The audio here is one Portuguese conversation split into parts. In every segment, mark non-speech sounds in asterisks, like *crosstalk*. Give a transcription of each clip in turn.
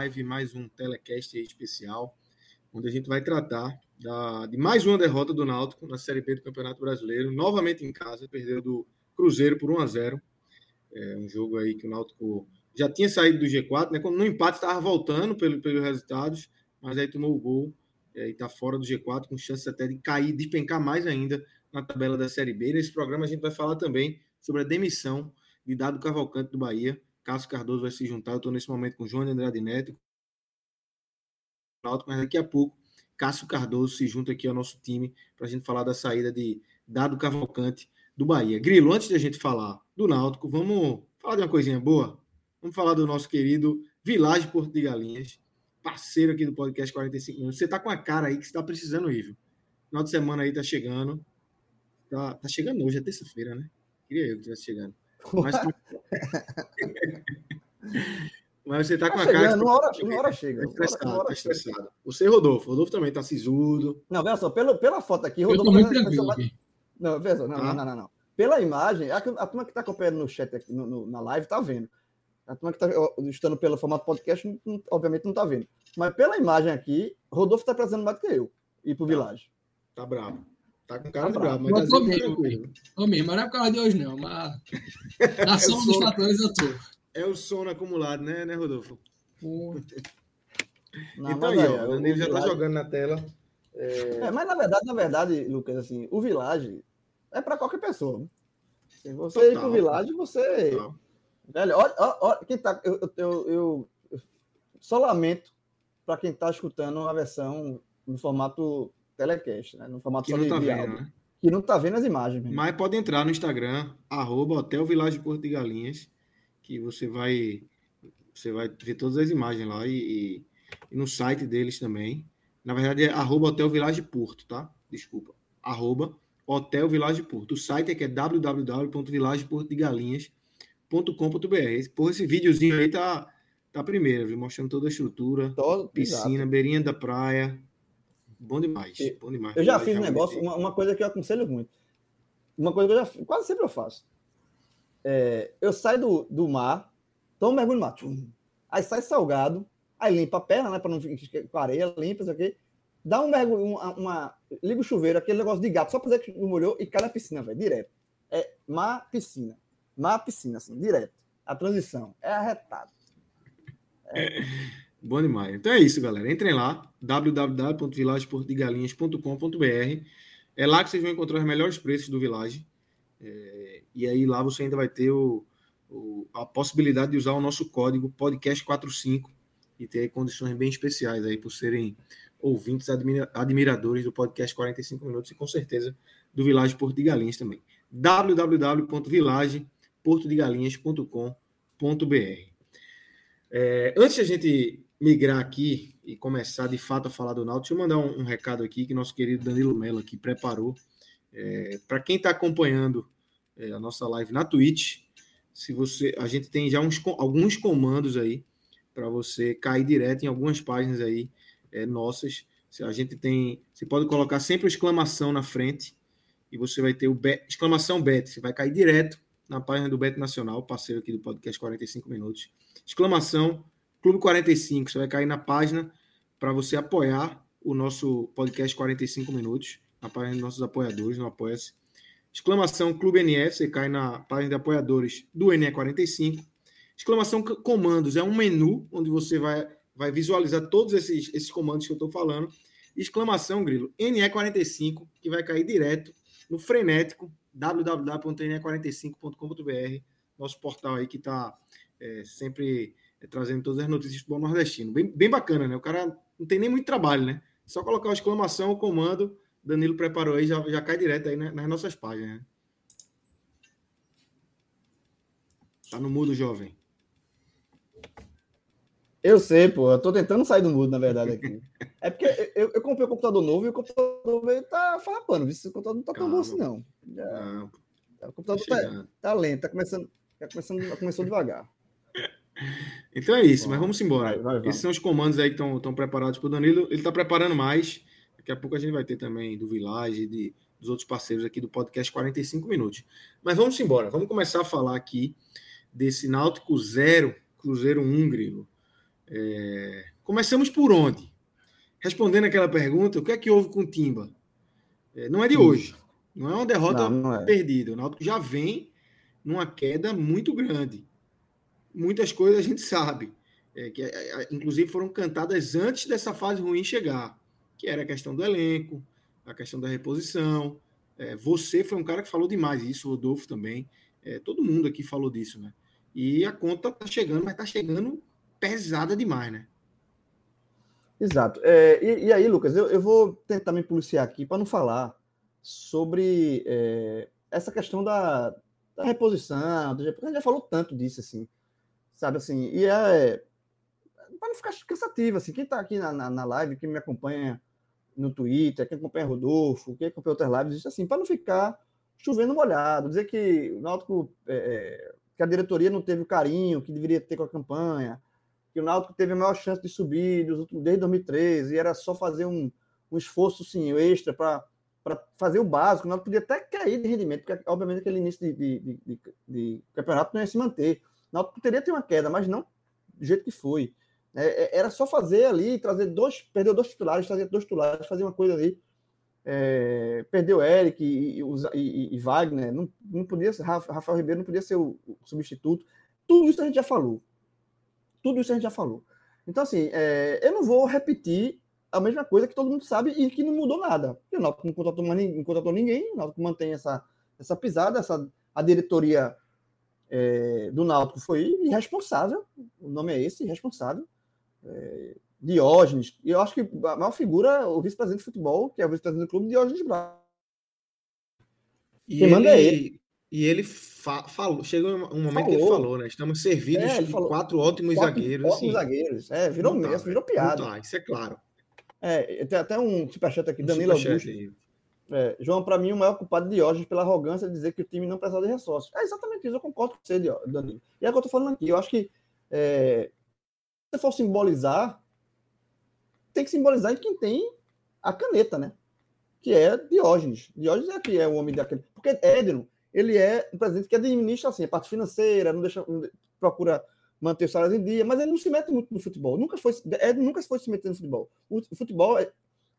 Live, mais um telecast especial, onde a gente vai tratar da, de mais uma derrota do Náutico na Série B do Campeonato Brasileiro, novamente em casa, perdeu do Cruzeiro por 1 a 0 É um jogo aí que o Náutico já tinha saído do G4, né? Quando no empate estava voltando pelo, pelos resultados, mas aí tomou o gol é, e está fora do G4, com chance até de cair, despencar mais ainda na tabela da Série B. Nesse programa a gente vai falar também sobre a demissão de Dado Cavalcante do Bahia. Cássio Cardoso vai se juntar. Eu estou nesse momento com o João de Andrade Neto, mas daqui a pouco Cássio Cardoso se junta aqui ao nosso time para a gente falar da saída de Dado Cavalcante do Bahia. Grilo, antes de a gente falar do Náutico, vamos falar de uma coisinha boa? Vamos falar do nosso querido Village Porto de Galinhas, parceiro aqui do podcast 45 minutos. Você tá com a cara aí que você tá precisando ir, viu? Final de semana aí tá chegando. Tá, tá chegando hoje, é terça-feira, né? Queria eu que tivesse chegando. Mas, *laughs* Mas você tá com Tá a cara. uma hora, uma hora chega. Tá estressado, hora tá chega. estressado. Você, Rodolfo. Rodolfo também tá sisudo. Não, veja só, pelo, pela foto aqui, Eu tô Rodolfo. aqui. Não, veja só, não, Tá. não, não, não, não. Pela imagem, a, a turma que está acompanhando no chat aqui, no- no- na live, tá vendo. A turma que está estando pelo formato podcast, não- não- obviamente não tá vendo. Mas pela imagem aqui, Rodolfo tá precisando mais do que eu ir pro Village. Tá bravo. Tá com cara Tá de bravo. mas Eu tá mesmo, tranquilo. Ô, mesmo, mas não é por causa de hoje, não. Mas *laughs* na soma dos sou- fatores eu tô. É o sono acumulado, né, né, Rodolfo? Pô, Não, então aí, ó, o Danilo já tá Village- jogando na tela. É, mas na verdade, na verdade, Lucas, assim, o Village é para qualquer pessoa. né? Se você ir Total. pro Village, você. Total. Velho, olha, olha, olha quem tá. Eu, eu, eu, eu- eu só lamento para quem tá escutando a versão no formato telecast, né? No formato Que não de, tá vendo, áudio, né? que não tá vendo as imagens. mesmo. Mas pode entrar no Instagram, arroba Hotel Village Porto de Galinhas, que você vai, você vai ver todas as imagens lá e, e- e no site deles também. Na verdade é arroba Hotel Village Porto, tá? Desculpa. Arroba Hotel Village Porto. O site é que é www.villageportodegalinhas.com.br. Por esse videozinho aí tá, tá primeiro, viu? Mostrando toda a estrutura, Todo- piscina, exato. beirinha da praia. Bom demais, bom demais. Eu já fiz um negócio, uma, uma coisa que eu aconselho muito. Uma coisa que eu já fiz, quase sempre eu faço. É, eu saio do, do mar, tomo um mergulho no mar, tchum, aí sai salgado, aí limpa a perna, né, para não ficar com areia, limpa isso aqui, dá um mergulho, uma, uma- liga o chuveiro, aquele negócio de gato, só pra dizer que não molhou e cai na piscina, velho, direto. É mar, piscina, mar, piscina, assim, direto. A transição é arretada. *laughs* Bom demais. Então é isso, galera. Entrem lá, www.villageportodegalinhas.com.br. É lá que vocês vão encontrar os melhores preços do Village. É, e aí lá você ainda vai ter o, o- a possibilidade de usar o nosso código podcast45 e ter condições bem especiais aí por serem ouvintes admira- admiradores do podcast 45 minutos e com certeza do Village Porto de Galinhas também. www.villageportodegalinhas.com.br é, antes de a gente migrar aqui e começar de fato a falar do Náutico, deixa eu mandar um, um recado aqui que nosso querido Danilo Mello aqui preparou. Para quem está acompanhando é, a nossa live na Twitch, se você, a gente tem já uns, alguns comandos aí para você cair direto em algumas páginas aí é, nossas. A gente tem, você pode colocar sempre exclamação na frente e você vai ter o bet, exclamação bet, você vai cair direto na página do Bet Nacional, parceiro aqui do podcast 45 minutos exclamação Clube 45. Você vai cair na página para você apoiar o nosso podcast 45 minutos, na página dos nossos apoiadores, no Apoia-se. Exclamação Clube NF, você cai na página de apoiadores do NE45. Exclamação comandos, é um menu onde você vai, vai visualizar todos esses, esses comandos que eu estou falando. exclamação, Grilo, NE45, que vai cair direto no frenético www.ne45.com.br, nosso portal aí que está é, sempre é, trazendo todas as notícias do futebol nordestino. Bem, bem bacana, né? O cara não tem nem muito trabalho, né? Só colocar a exclamação, o comando, Danilo preparou aí, já, já cai direto aí né, nas nossas páginas. Né? Tá no mudo, jovem. Eu sei, pô. Eu tô tentando sair do mudo, na verdade, aqui. É porque eu, eu comprei um computador novo e o computador veio tá farrapando. Esse computador não tá tão bom assim, não. Já, o computador tá, tá, lento, tá começando, tá começando, começou devagar. Então é isso, Bom, mas vamos embora. Vai, vai, Esses são os comandos aí que estão preparados para o Danilo. Ele está preparando mais. Daqui a pouco a gente vai ter também do Village, de, dos outros parceiros aqui do podcast 45 minutos. Mas vamos embora. Vamos começar a falar aqui desse Náutico 0, Cruzeiro 1, Grilo. É... Começamos por onde? Respondendo aquela pergunta, o que é que houve com o Timba? É, não é de hoje. Não é uma derrota não, não é. perdida. O Náutico já vem numa queda muito grande. Muitas coisas a gente sabe. É, que é, é, inclusive foram cantadas antes dessa fase ruim chegar, que era a questão do elenco, a questão da reposição. É, você foi um cara que falou demais isso, o Rodolfo também. É, todo mundo aqui falou disso, né? E a conta tá chegando, mas tá chegando pesada demais, né? Exato. É, e, e, aí, Lucas, eu, eu, vou tentar me policiar aqui para não falar sobre é, essa questão da, da reposição. A gente já falou tanto disso, assim, sabe assim, e é para não ficar cansativo, assim, quem está aqui na, na, na, live, quem me acompanha no Twitter, quem acompanha Rodolfo, quem acompanha outras lives, diz assim, para não ficar chovendo molhado, dizer que o Náutico, é, é, que a diretoria não teve o carinho que deveria ter com a campanha, que o Náutico teve a maior chance de subir desde 2013 e era só fazer um, um esforço sim, extra para fazer o básico. O Náutico podia até cair de rendimento, porque obviamente aquele início de, de, de, de campeonato não ia se manter. O Náutico poderia ter uma queda, mas não do jeito que foi. É, é era só fazer ali, trazer dois, perder dois titulares, trazer dois titulares, fazer uma coisa ali é, perdeu Eric e, e, e, Wagner, não, não podia ser, Rafael Ribeiro não podia ser o, o, substituto. Tudo isso a gente já falou. Tudo isso a gente já falou. Então, assim, é, eu não vou repetir a mesma coisa que todo mundo sabe e que não mudou nada. O Náutico não contratou, não contratou ninguém, o Náutico mantém essa, essa pisada, essa, a diretoria é, do Náutico foi irresponsável, o nome é esse, irresponsável. É, Diógenes, e eu acho que a maior figura é o vice-presidente de futebol, que é o vice-presidente do clube, Diógenes Braga. E Quem ele, manda é ele. E ele fa falou, chegou um momento falou. que ele falou, né? Estamos servidos é, de quatro ótimos quatro zagueiros. Ótimos assim. zagueiros. É, virou mesmo, virou piada. Tá, isso é claro. É, tem até um superchat aqui, um Danilo Augusto. É, João, para mim, o maior culpado de Diógenes pela arrogância de dizer que o time não precisava de ressourços. É exatamente isso, eu concordo com você, Danilo. E é o que eu tô falando aqui. Eu acho que é, se for simbolizar, tem que simbolizar em quem tem a caneta, né? Que é Diógenes. Diógenes é que é o homem daquele. Porque Édeno, ele é um presidente que administra assim, a parte financeira, não deixa, procura manter os salários em dia, mas ele não se mete muito no futebol. Nunca foi, Édeno nunca foi se meter no futebol. O, o futebol é,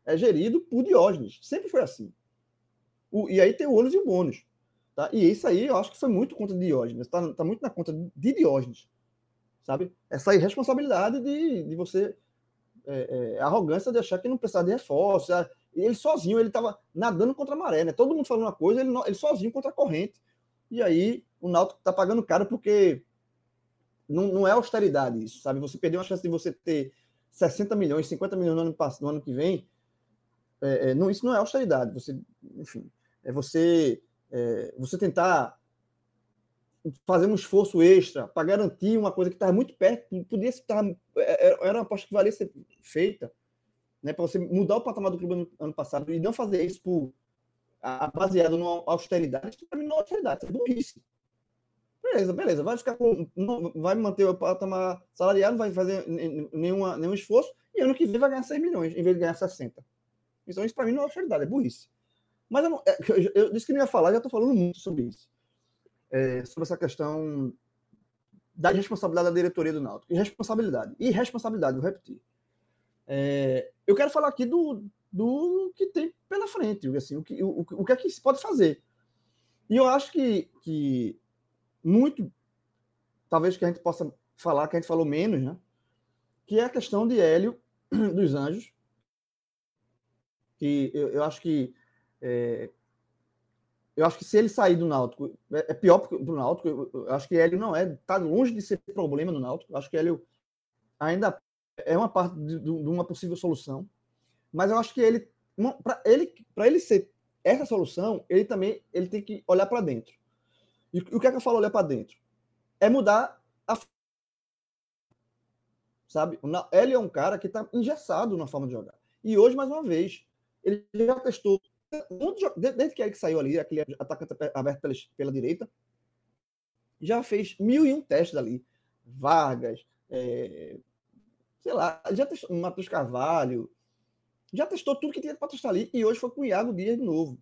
é, gerido por Diógenes. Sempre foi assim. O, e aí tem o ônus e o bônus. Tá? E isso aí eu acho que foi muito contra Diógenes. Está tá muito na conta de Diógenes. Sabe? Essa irresponsabilidade de, de você é, é, a arrogância de achar que não precisava de reforço. Ele sozinho, ele estava nadando contra a maré, né? Todo mundo falando uma coisa, ele, ele sozinho contra a corrente. E aí o Náutico está pagando caro porque não, não é austeridade isso, sabe? Você perdeu uma chance de você ter 60 milhões, 50 milhões no ano, no ano que vem. É, é, não, isso não é austeridade. Você, enfim, é você, é, você tentar fazer um esforço extra para garantir uma coisa que estava muito perto, podia estar. É, é, era uma aposta que valia ser feita, né, para você mudar o patamar do clube no ano passado e não fazer isso por, baseado numa austeridade, para mim não é austeridade, é burrice. Beleza, beleza, vai ficar com. Não, vai manter o patamar salarial, não vai fazer nenhuma, nenhum esforço, e ano que vem vai ganhar 6 milhões, em vez de ganhar 60. Então, isso para mim não é austeridade, é burrice. Mas eu, não, é, eu, eu, disse que não ia falar, já estou falando muito sobre isso é, sobre essa questão da responsabilidade da diretoria do Náutico. Irresponsabilidade. Irresponsabilidade, vou repetir. É, eu quero falar aqui do, do que tem pela frente, assim, o, que, o, o que é que se pode fazer. E eu acho que, que muito, talvez que a gente possa falar, que a gente falou menos, né? Que é a questão de Hélio *clears throat* dos Anjos, Que eu, eu acho que é, eu acho que se ele sair do Náutico, é, é pior para o Náutico. Eu, acho que Hélio não é, está longe de ser problema no Náutico. Eu acho que Hélio ainda é uma parte de, de uma possível solução. Mas eu acho que ele, para ele, para ele ser essa solução, ele também ele tem que olhar para dentro. E o que é que eu falo olhar para dentro? É mudar a sabe? Ele é um cara que está engessado na forma de jogar. E hoje, mais uma vez, ele já testou desde que ele saiu ali, aquele atacante aberto pela, pela direita, já fez mil e um testes ali. Vargas, é, sei lá, já testou Matheus Carvalho, já testou tudo que tinha para testar ali, e hoje foi com o Iago Dias de novo.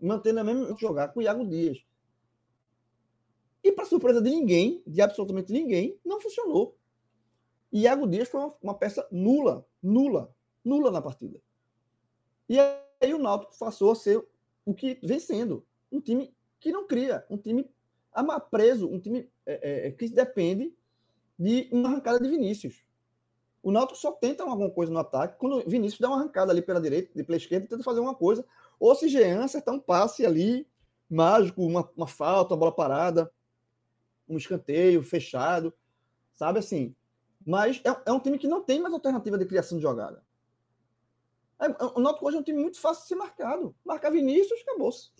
Mantendo a mesma jogar com o Iago Dias. E para surpresa de ninguém, de absolutamente ninguém, não funcionou. Iago Dias foi uma, uma, peça nula, nula, nula na partida. E aí o Náutico passou a ser o que vem sendo, um time que não cria, um time preso, um time é, é, que depende de uma arrancada de Vinícius. O Náutico só tenta alguma coisa no ataque quando Vinícius dá uma arrancada ali pela direita, de pela esquerda, tenta fazer alguma coisa. Ou se Jean acertar um passe ali, mágico, uma, uma falta, uma bola parada, um escanteio fechado, sabe assim. Mas é, é, um time que não tem mais alternativa de criação de jogada. É, o Náutico hoje é um time muito fácil de ser marcado. Marcar Vinícius, acabou-se.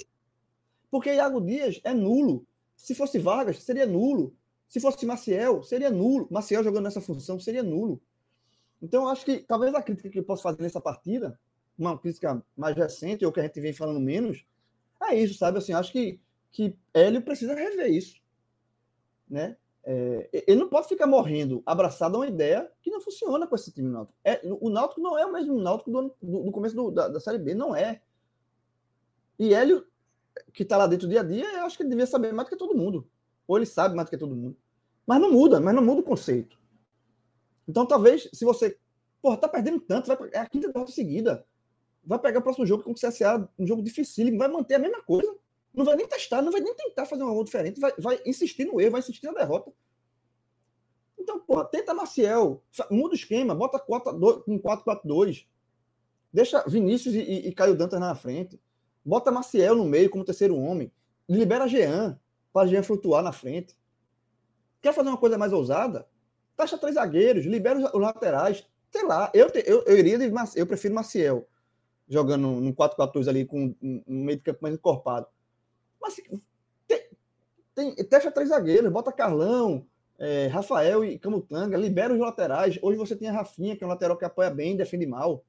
Porque Iago Dias é nulo. Se fosse Vargas, seria nulo. Se fosse Maciel, seria nulo. Maciel jogando nessa função seria nulo. Então, acho que talvez a crítica que eu posso fazer nessa partida, uma crítica mais recente, ou que a gente vem falando menos, é isso, sabe? Assim, acho que, que Hélio precisa rever isso. Né? É, ele não pode ficar morrendo abraçado a uma ideia que não funciona com esse time náutico. É, o Náutico não é o mesmo Náutico do, do, do começo do, da, da, Série B, não é. E Hélio, que está lá dentro do dia a dia, eu acho que ele devia saber mais do que todo mundo. Ou ele sabe mais do que todo mundo. Mas não muda, mas não muda o conceito. Então talvez, se você. Porra, tá perdendo tanto, vai, é a quinta derrota seguida. Vai pegar o próximo jogo com o CSA, um jogo difícil, vai manter a mesma coisa. Não vai nem testar, não vai nem tentar fazer um algo diferente, vai, vai insistir no erro, vai insistir na derrota. Então, pô, tenta Maciel, muda o esquema, bota 4, um 4-4-2, deixa Vinícius e, e, e Caio Dantas na frente, bota Maciel no meio como terceiro homem, libera Jean, para Jean flutuar na frente. Quer fazer uma coisa mais ousada? Taxa três zagueiros, libera os, laterais. Sei lá, eu, te, eu, eu iria de eu prefiro Maciel jogando no 4-4-2 ali com um meio de campo mais encorpado. Mas tem, tem, testa três zagueiros, bota Carlão, é, Rafael e Camutanga, libera os laterais. Hoje você tem a Rafinha, que é um lateral que apoia bem, defende mal.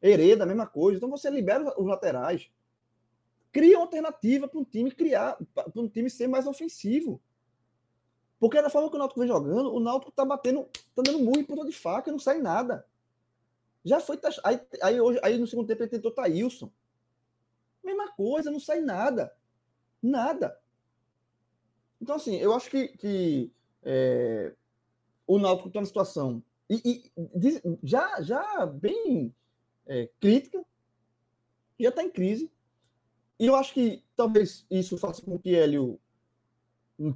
Hereda, a mesma coisa. Então você libera os laterais. Cria uma alternativa para um time criar, para um time ser mais ofensivo. Porque da forma que o Náutico vem jogando, o Náutico tá batendo, tá dando muito em ponta de faca, não sai nada. Já foi aí, aí, hoje, aí no segundo tempo ele tentou Thailson. Mesma coisa, não sai nada. Nada. Então, assim, eu acho que, que é, o Náutico está numa situação e, e, já, já bem é, crítica, já está em crise. E eu acho que talvez isso faça com que Hélio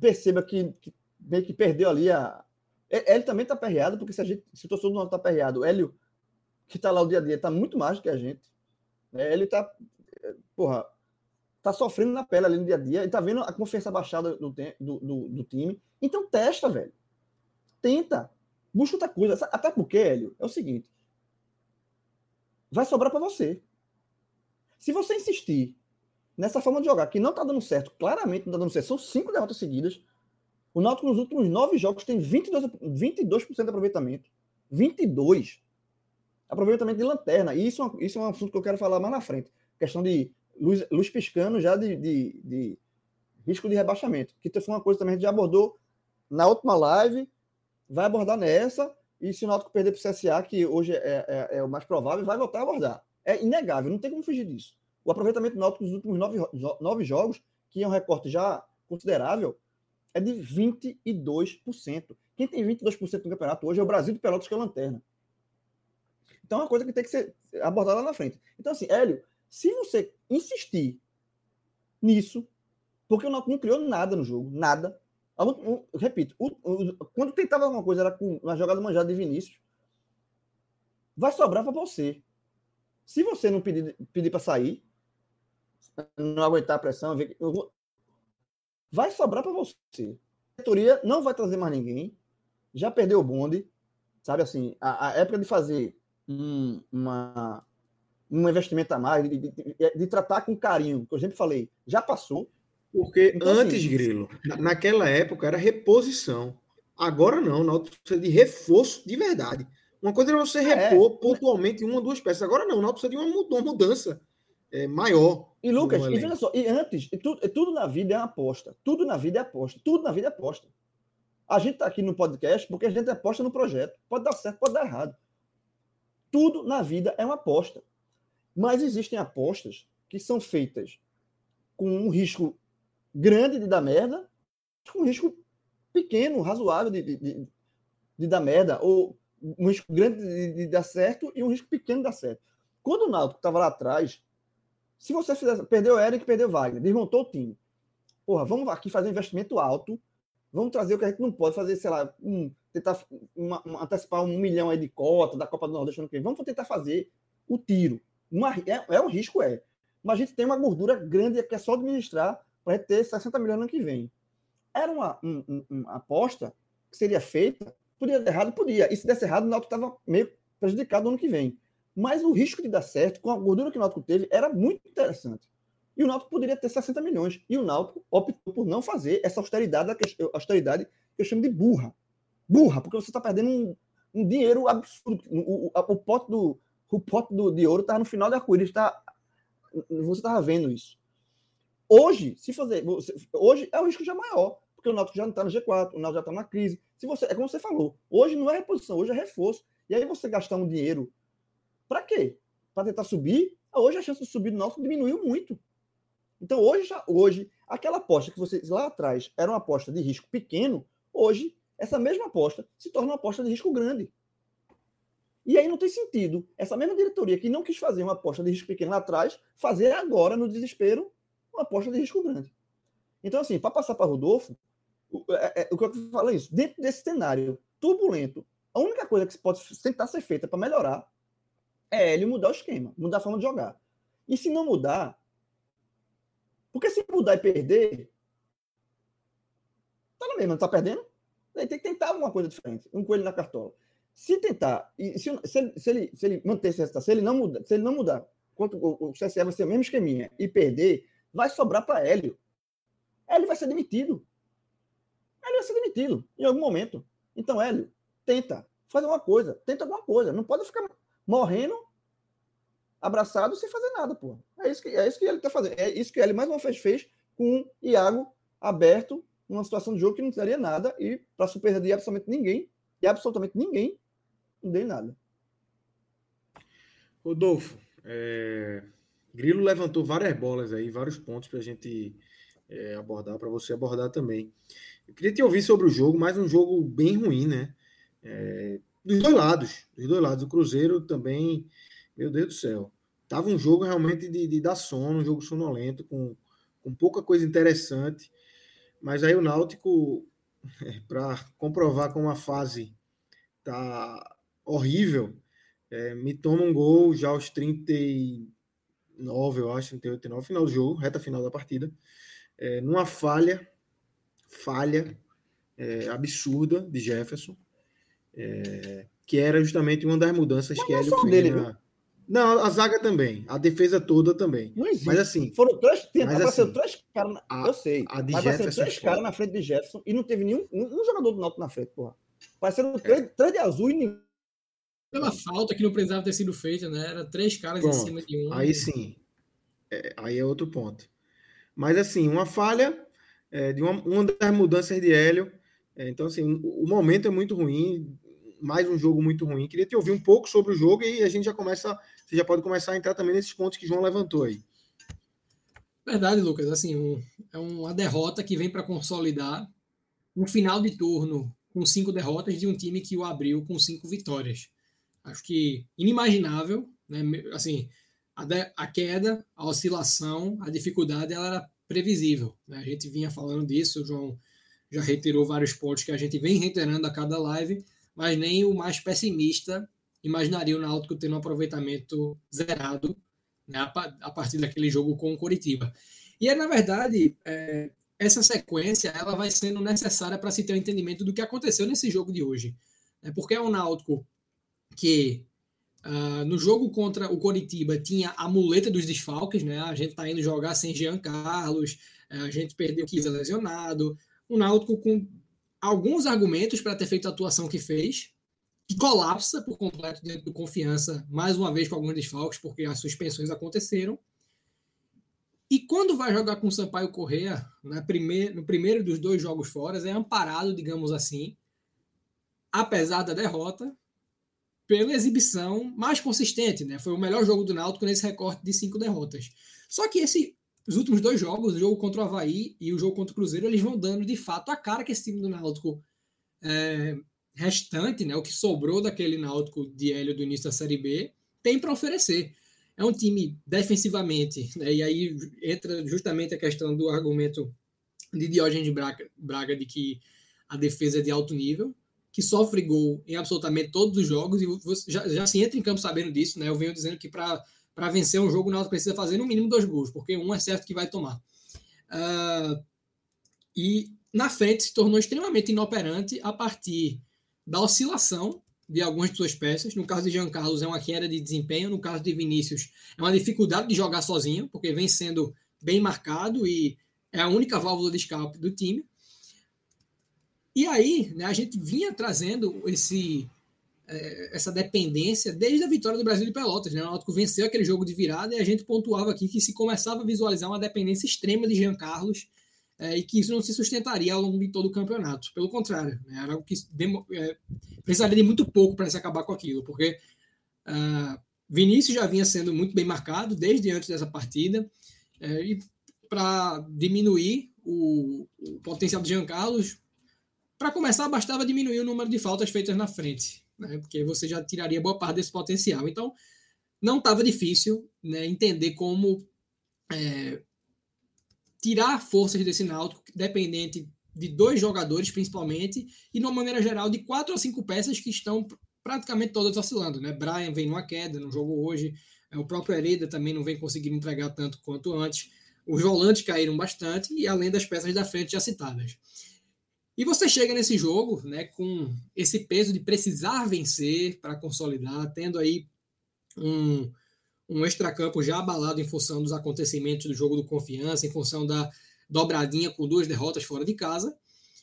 perceba que, que meio que perdeu ali a. Ele também está perreado, porque se, a gente, se o torcedor do Náutico está perreado, Hélio, que está lá o dia a dia, está muito mais do que a gente. Né? Ele está. Porra, tá sofrendo na pele ali no dia a dia e tá vendo a confiança baixada do, do, do, do time. Então testa, velho. Tenta. Busca outra coisa. Até porque, Hélio, é o seguinte. Vai sobrar para você. Se você insistir nessa forma de jogar que não tá dando certo, claramente não tá dando certo, são cinco derrotas seguidas. O Náutico nos últimos nove jogos tem 22%, 22 de aproveitamento. 22%. Aproveitamento de lanterna. E isso, é isso é um assunto que eu quero falar mais na frente. Questão de luz, luz piscando já de, de, de, risco de rebaixamento. Que foi uma coisa também que a gente já abordou na última live, vai abordar nessa, e se o Náutico perder para o CSA, que hoje é, é, é, o mais provável, vai voltar a abordar. É inegável, não tem como fugir disso. O aproveitamento do Náutico nos últimos nove, nove jogos, que é um recorte já considerável, é de 22%. Quem tem 22% no campeonato hoje é o Brasil de Pelotas, que é lanterna. Então é uma coisa que tem que ser abordada lá na frente. Então, assim, Hélio, se você insistir nisso, porque o Náutico não criou nada no jogo, nada. Eu, repito, quando tentava alguma coisa era com uma jogada manjada de Vinícius, vai sobrar para você. Se você não pedir, pedir para sair, não aguentar a pressão, vai sobrar para você. A diretoria não vai trazer mais ninguém, já perdeu o bonde, sabe assim, a, a época de fazer um, uma, um investimento a mais, de, de, de, tratar com carinho, que eu sempre falei, já passou. Porque então, assim, antes, assim, Grilo, naquela época era reposição. Agora não, na precisa de reforço de verdade. Uma coisa era você é. repor é. pontualmente uma ou duas peças. Agora não, Náutico precisa de uma mudança é, maior. E Lucas, e veja só, e antes, e tudo, tudo na vida é uma aposta. Tudo na vida é aposta. Tudo na vida é aposta. A gente está aqui no podcast porque a gente aposta no projeto. Pode dar certo, pode dar errado. Tudo na vida é uma aposta. Mas existem apostas que são feitas com um risco grande de dar merda, com um risco pequeno, razoável de, de, de, de dar merda, ou um risco grande de, de, dar certo e um risco pequeno de dar certo. Quando o Náutico estava lá atrás, se você fizesse, perdeu Eric, perdeu o Wagner, desmontou o time. Porra, vamos aqui fazer um investimento alto, vamos trazer o que a gente não pode fazer, sei lá, um, tentar uma, uma, antecipar um milhão aí de cota da Copa do Nordeste ano que. Vamos tentar fazer o tiro. Uma, é, é um risco, é. Mas a gente tem uma gordura grande que é só administrar para ter 60 milhões no ano que vem. Era uma, um, um, uma aposta que seria feita, podia dar errado, podia. E se desse errado, o Náutico estava meio prejudicado no ano que vem. Mas o risco de dar certo, com a gordura que o Náutico teve, era muito interessante. E o Náutico poderia ter 60 milhões. E o Náutico optou por não fazer essa austeridade, austeridade que eu chamo de burra. Burra, porque você está perdendo um, um, dinheiro absurdo. O, o, o pote, do, o pote do, de ouro está no final da corrida. Está, você estava vendo isso. Hoje, se fazer. Você, hoje é o risco já maior, porque o Náutico já não está no G4, o Náutico já está na crise. Se você, é como você falou, hoje não é reposição, hoje é reforço. E aí você gastar um dinheiro para quê? Para tentar subir? Hoje a chance de subir do Náutico diminuiu muito. Então hoje, hoje, aquela aposta que vocês lá atrás era uma aposta de risco pequeno, hoje essa mesma aposta se torna uma aposta de risco grande. E aí não tem sentido essa mesma diretoria que não quis fazer uma aposta de risco pequeno lá atrás, fazer agora, no desespero, uma aposta de risco grande. Então, assim, para passar para Rodolfo, o, é, é, o que eu falo é isso. Dentro desse cenário turbulento, a única coisa que pode tentar ser feita para melhorar é ele mudar o esquema, mudar a forma de jogar. E se não mudar, porque se mudar e perder, tá na mesma, não tá perdendo? Tem que tentar alguma coisa diferente, um coelho na cartola. Se tentar, e se, se, ele, se, ele, se ele manter esse resultado, se ele não mudar, se ele não mudar, quanto o, o CSE vai ser o mesmo esqueminha e perder, vai sobrar para Hélio. Hélio vai ser demitido. Hélio vai ser demitido em algum momento. Então, Hélio, tenta, faz alguma coisa, tenta alguma coisa. Não pode ficar morrendo abraçado sem fazer nada, pô. É isso que, é isso que ele tá fazendo. É isso que ele mais uma vez fez com o Iago aberto numa situação de jogo que não daria nada e para surpresa de absolutamente ninguém, e absolutamente ninguém, não deu nada. Rodolfo, é... Grilo levantou várias bolas aí, vários pontos para a gente é, abordar, para você abordar também. Eu queria te ouvir sobre o jogo, mais um jogo bem ruim, né? É, dos dois lados, dos dois lados. O Cruzeiro também, meu Deus do céu. Tava um jogo realmente de, de dar sono, um jogo sonolento, com, com pouca coisa interessante. Mas aí o Náutico, *laughs* é, para comprovar como a fase tá horrível, é, me toma um gol já aos 39, eu acho, 38, 39, final do jogo, reta final da partida, é, numa falha, falha é, absurda de Jefferson, é, que era justamente uma das mudanças Mas que ele fez. Dele, na... Não, a zaga também, a defesa toda também. Não existe. Mas assim. Foram três, mas, assim, três caras. Na... eu sei. A de mas Jefferson três caras na frente de Jefferson e não teve nenhum um jogador do Náutico na frente, porra. Parecendo três, é. três de azul e nenhum. Pela falta que não precisava ter sido feita, né? Era três caras Pronto. em cima de um. Aí sim. É, aí é outro ponto. Mas assim, uma falha é, de uma, uma das mudanças de Hélio. É, então, assim, o, o momento é muito ruim mais um jogo muito ruim. Queria te ouvir um pouco sobre o jogo e a gente já começa, você já pode começar a entrar também nesses pontos que João levantou aí. Verdade, Lucas. Assim, um, é uma derrota que vem para consolidar um final de turno com cinco derrotas de um time que o abriu com cinco vitórias. Acho que inimaginável, né? Assim, a, de, a queda, a oscilação, a dificuldade, ela era previsível. Né? A gente vinha falando disso, o João já reiterou vários pontos que a gente vem reiterando a cada live mas nem o mais pessimista imaginaria o Náutico tendo um aproveitamento zerado né, a partir daquele jogo com o Coritiba. E é, na verdade, é, essa sequência ela vai sendo necessária para se ter um entendimento do que aconteceu nesse jogo de hoje. Né? Porque é um Náutico que uh, no jogo contra o Coritiba tinha a muleta dos desfalques, né? a gente está indo jogar sem Jean Carlos, eh, a gente perdeu o Kisa lesionado, o Náutico com alguns argumentos para ter feito a atuação que fez, que colapsa por completo dentro do confiança, mais uma vez com alguns desfalques, porque as suspensões aconteceram. E quando vai jogar com o Sampaio Correa, no primeiro dos dois jogos fora, é amparado, digamos assim, apesar da derrota, pela exibição mais consistente. Né? Foi o melhor jogo do Náutico nesse recorte de cinco derrotas. Só que esse, os últimos dois jogos, o jogo contra o Havaí e o jogo contra o Cruzeiro, eles vão dando de fato a cara que esse time do Náutico é, restante, né, o que sobrou daquele Náutico de Hélio do início da Série B, tem para oferecer. É um time defensivamente, né, e aí entra justamente a questão do argumento de Diógenes Braga, Braga de que a defesa é de alto nível, que sofre gol em absolutamente todos os jogos, e já, já se entra em campo sabendo disso, né? Eu venho dizendo que para vencer um jogo, o Náutico precisa fazer no mínimo dois gols, porque um é certo que vai tomar. Uh, e na frente se tornou extremamente inoperante a partir da oscilação de algumas de suas peças. No caso de Jean Carlos, é uma queda de desempenho. No caso de Vinícius, é uma dificuldade de jogar sozinho, porque vem sendo bem marcado e é a única válvula de escape do time. E aí, né, a gente vinha trazendo esse, é, essa dependência desde a vitória do Brasil de Pelotas. Né? O Náutico venceu aquele jogo de virada e a gente pontuava aqui que se começava a visualizar uma dependência extrema de Jean Carlos é, e que isso não se sustentaria ao longo de todo o campeonato. Pelo contrário, né, era algo que demo, é, precisaria de muito pouco para se acabar com aquilo, porque uh, Vinícius já vinha sendo muito bem marcado desde antes dessa partida, é, e para diminuir o, o, potencial de Jean Carlos, para começar, bastava diminuir o número de faltas feitas na frente, né, porque você já tiraria boa parte desse potencial. Então, não estava difícil né, entender como é, tirar forças desse Náutico, dependente de dois jogadores, principalmente, e, de uma maneira geral, de quatro ou cinco peças que estão praticamente todas oscilando. Né? Brian vem numa queda no jogo hoje, é, o próprio Hereda também não vem conseguindo entregar tanto quanto antes. Os volantes caíram bastante, e além das peças da frente já citadas. E você chega nesse jogo né, com esse peso de precisar vencer para consolidar, tendo aí um, um extracampo já abalado em função dos acontecimentos do jogo do Confiança, em função da dobradinha com duas derrotas fora de casa.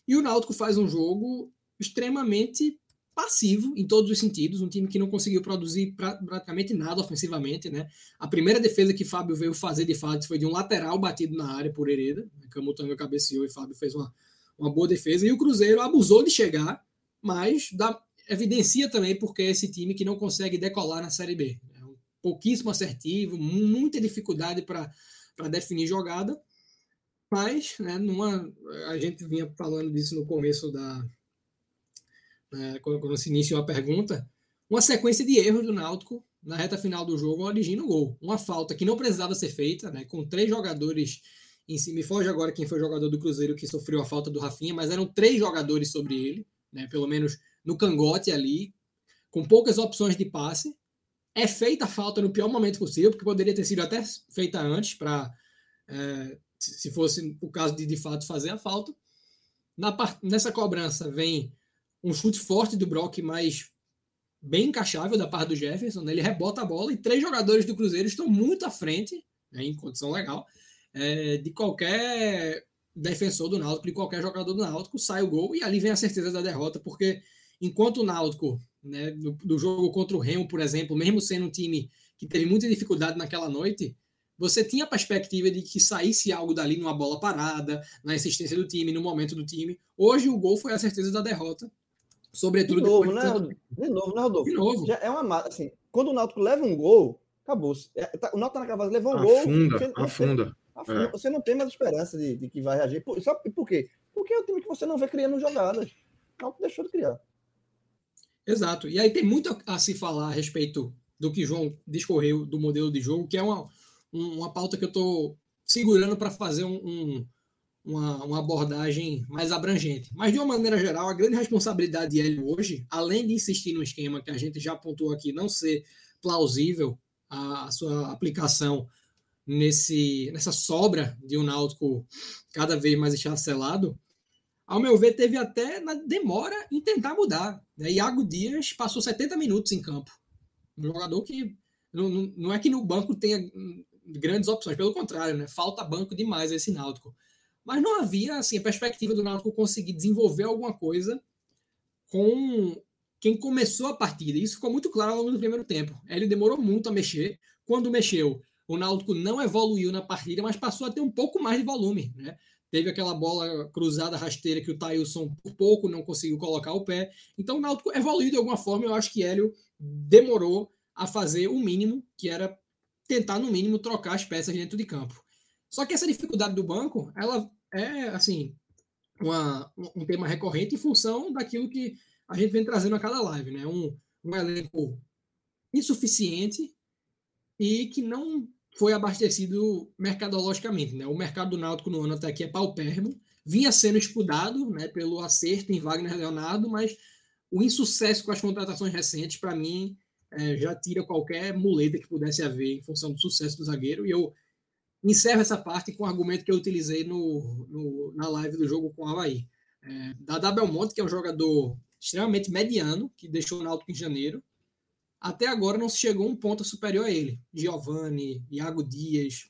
E o Náutico faz um jogo extremamente passivo em todos os sentidos, um time que não conseguiu produzir pra, praticamente nada ofensivamente, né? A primeira defesa que Fábio veio fazer de fato foi de um lateral batido na área por Hereda, né? Camutanga cabeceou e Fábio fez uma, uma boa defesa, e o Cruzeiro abusou de chegar, mas dá, evidencia também porque é esse time que não consegue decolar na Série B pouquíssimo assertivo, muita dificuldade para definir jogada, mas né, numa, a gente vinha falando disso no começo da. Né, quando, quando se iniciou a pergunta, uma sequência de erros do Náutico na reta final do jogo origina o gol. Uma falta que não precisava ser feita, né, com três jogadores em cima. Me foge agora quem foi o jogador do Cruzeiro que sofreu a falta do Rafinha, mas eram três jogadores sobre ele, né, pelo menos no cangote ali, com poucas opções de passe é feita a falta no pior momento possível, porque poderia ter sido até feita antes, para é, se fosse o caso de de fato fazer a falta. Na, nessa cobrança vem um chute forte do Brock, mas bem encaixável da parte do Jefferson. Né? Ele rebota a bola e três jogadores do Cruzeiro estão muito à frente, né, em condição legal, é, de qualquer defensor do Náutico, de qualquer jogador do Náutico, sai o gol e ali vem a certeza da derrota, porque enquanto o Náutico né, do, do, jogo contra o Remo, por exemplo, mesmo sendo um time que teve muita dificuldade naquela noite, você tinha a perspectiva de que saísse algo dali numa bola parada, na insistência do time, no momento do time. Hoje o gol foi a certeza da derrota. Sobretudo de novo, né, de novo, né, Rodolfo? De novo. Já é uma assim, quando o Náutico leva um gol, acabou. É, tá, o Náutico tá na cavalo, levou um afunda, gol. Você, afunda. Você, é. você não tem mais esperança de, de que vai reagir. Por, só, por quê? Porque é o time que você não vê criando jogadas. O Náutico deixou de criar. Exato. E aí tem muito a se falar a respeito do que João discorreu do modelo de jogo, que é uma, uma pauta que eu estou segurando para fazer um, um, uma, uma, abordagem mais abrangente. Mas, de uma maneira geral, a grande responsabilidade de Hélio hoje, além de insistir no esquema que a gente já apontou aqui, não ser plausível a, a sua aplicação nesse, nessa sobra de um Náutico cada vez mais esfacelado, ao meu ver, teve até na demora em tentar mudar. Né? Iago Dias passou 70 minutos em campo. Um jogador que não, não, não é que no banco tenha grandes opções, pelo contrário, né? falta banco demais esse Náutico. Mas não havia assim, a perspectiva do Náutico conseguir desenvolver alguma coisa com quem começou a partida. Isso ficou muito claro ao longo do primeiro tempo. Ele demorou muito a mexer. Quando mexeu, o Náutico não evoluiu na partida, mas passou a ter um pouco mais de volume. Né? Teve aquela bola cruzada rasteira que o Tailson por pouco não conseguiu colocar o pé. Então o Náutico evoluiu de alguma forma. Eu acho que Hélio demorou a fazer o mínimo, que era tentar, no mínimo, trocar as peças dentro de campo. Só que essa dificuldade do banco, ela é, assim, uma, um tema recorrente em função daquilo que a gente vem trazendo a cada live, né? Um, um elenco insuficiente e que não foi abastecido mercadologicamente, né? O mercado do Náutico no ano até aqui é paupérrimo, vinha sendo estudado, né, pelo acerto em Wagner Leonardo, mas o insucesso com as contratações recentes, para mim, é, já tira qualquer muleta que pudesse haver em função do sucesso do zagueiro. E eu encerro essa parte com o argumento que eu utilizei no, no na live do jogo com o Havaí. É, Dada Belmonte, que é um jogador extremamente mediano, que deixou o Náutico em janeiro, até agora não se chegou um ponto superior a ele. Giovanni, Iago Dias.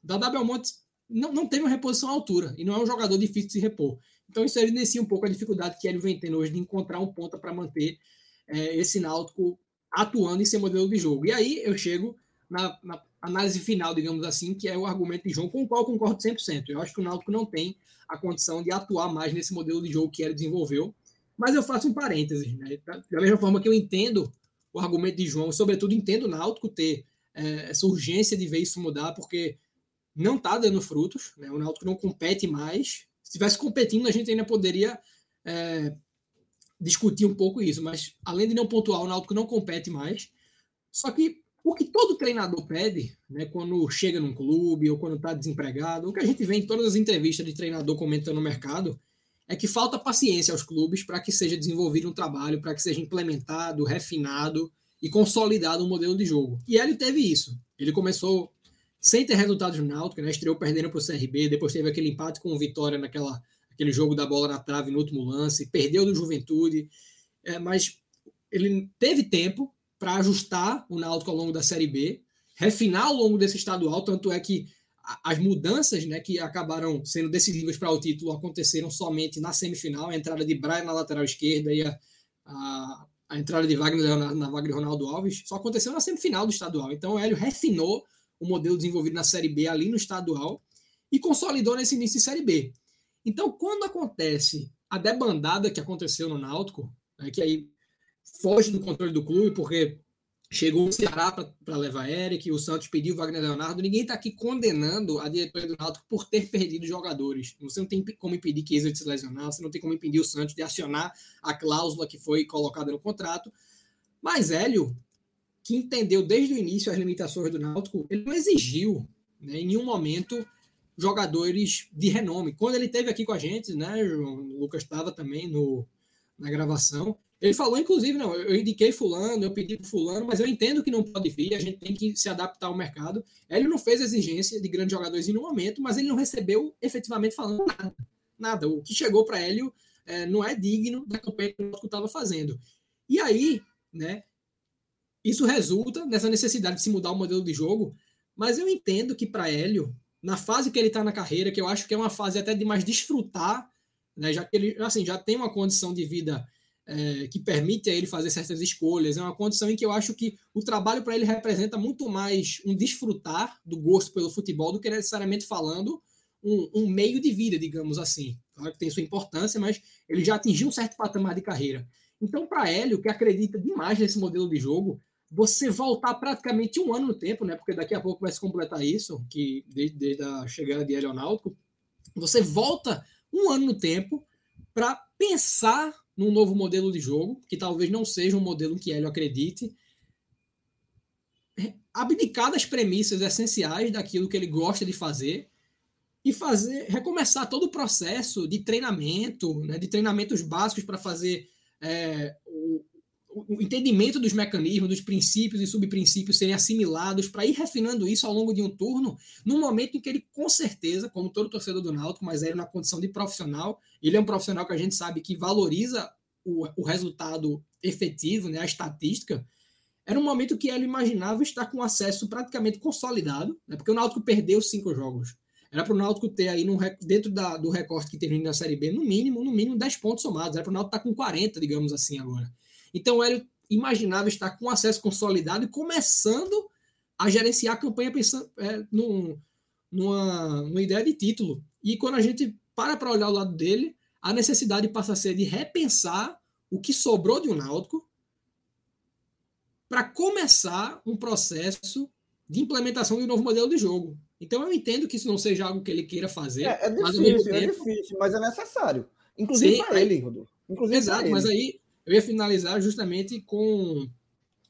Dada Belmonte não, não teve uma reposição à altura e não é um jogador difícil de se repor. Então isso evidencia um pouco a dificuldade que ele vem tendo hoje de encontrar um ponta para manter é, esse Náutico atuando em seu modelo de jogo. E aí eu chego na, na, análise final, digamos assim, que é o argumento de João, com o qual eu concordo 100%. Eu acho que o Náutico não tem a condição de atuar mais nesse modelo de jogo que ele desenvolveu. Mas eu faço um parêntese. Né? Da mesma forma que eu entendo o argumento de João, sobretudo entendo o Náutico ter é, essa urgência de ver isso mudar, porque não está dando frutos. Né? O Náutico não compete mais. Se estivesse competindo, a gente ainda poderia é, discutir um pouco isso, mas além de não pontuar, o Náutico não compete mais. Só que o que todo treinador pede, né, quando chega num clube ou quando está desempregado, o que a gente vê em todas as entrevistas de treinador comentando no mercado, é que falta paciência aos clubes para que seja desenvolvido um trabalho, para que seja implementado, refinado e consolidado um modelo de jogo. E ele teve isso. Ele começou sem ter resultados no Náutico, né, estreou perdendo para o CRB, depois teve aquele empate com o Vitória naquela aquele jogo da bola na trave no último lance, perdeu do Juventude, é, mas ele teve tempo para ajustar o Náutico ao longo da Série B, refinar ao longo desse estadual, tanto é que as mudanças né, que acabaram sendo decisivas para o título aconteceram somente na semifinal, a entrada de Brian na lateral esquerda e a, a, a entrada de Wagner na, vaga de Ronaldo Alves, só aconteceu na semifinal do estadual. Então o Hélio refinou o modelo desenvolvido na Série B ali no estadual e consolidou nesse início de Série B. Então, quando acontece a debandada que aconteceu no Náutico, né, que aí foge do controle do clube, porque chegou o Ceará para levar Eric, o Santos pediu Wagner Leonardo, ninguém está aqui condenando a diretoria do Náutico por ter perdido jogadores. Você não tem como impedir que Isa se lesionar, você não tem como impedir o Santos de acionar a cláusula que foi colocada no contrato. Mas Hélio, que entendeu desde o início as limitações do Náutico, ele não exigiu né, em nenhum momento jogadores de renome. Quando ele teve aqui com a gente, né, Lucas estava também no, na gravação, ele falou, inclusive, não, eu indiquei fulano, eu pedi para fulano, mas eu entendo que não pode vir, a gente tem que se adaptar ao mercado. Ele não fez exigência de grandes jogadores em nenhum momento, mas ele não recebeu efetivamente falando nada. Nada. O que chegou para Hélio é, não é digno da campanha que o estava fazendo. E aí, né, isso resulta nessa necessidade de se mudar o modelo de jogo, mas eu entendo que para Hélio na fase que ele está na carreira, que eu acho que é uma fase até de mais desfrutar, né, já que ele assim, já tem uma condição de vida é, que permite a ele fazer certas escolhas, é uma condição em que eu acho que o trabalho para ele representa muito mais um desfrutar do gosto pelo futebol do que necessariamente falando um, um meio de vida, digamos assim. Claro que tem sua importância, mas ele já atingiu um certo patamar de carreira. Então, para Hélio, que acredita demais nesse modelo de jogo, você voltar praticamente um ano no tempo, né? Porque daqui a pouco vai se completar isso, que desde, desde a chegada de aeronáutico, você volta um ano no tempo para pensar num novo modelo de jogo, que talvez não seja um modelo que Hélio acredite, abdicar das premissas essenciais daquilo que ele gosta de fazer e fazer recomeçar todo o processo de treinamento, né, de treinamentos básicos para fazer é, o, entendimento dos mecanismos, dos princípios e subprincípios serem assimilados para ir refinando isso ao longo de um turno, no momento em que ele, com certeza, como todo torcedor do Náutico, mas ele na condição de profissional, ele é um profissional que a gente sabe que valoriza o, o resultado efetivo, né, a estatística, era um momento que ele imaginava estar com acesso praticamente consolidado, né, porque o Náutico perdeu cinco jogos. Era para o Náutico ter aí, dentro da, do recorte que teve na Série B, no mínimo, no mínimo 10 pontos somados. Era para o Náutico estar com 40, digamos assim, agora. Então, o Hélio imaginava estar com acesso consolidado e começando a gerenciar a campanha pensando é, num, numa, numa ideia de título. E quando a gente para para olhar o lado dele, a necessidade passa a ser de repensar o que sobrou de um Náutico para começar um processo de implementação de um novo modelo de jogo. Então eu entendo que isso não seja algo que ele queira fazer. É, é difícil, é tempo... é difícil, mas é necessário. Inclusive para ele, Rodolfo. Inclusive Exato, mas aí eu ia finalizar justamente com,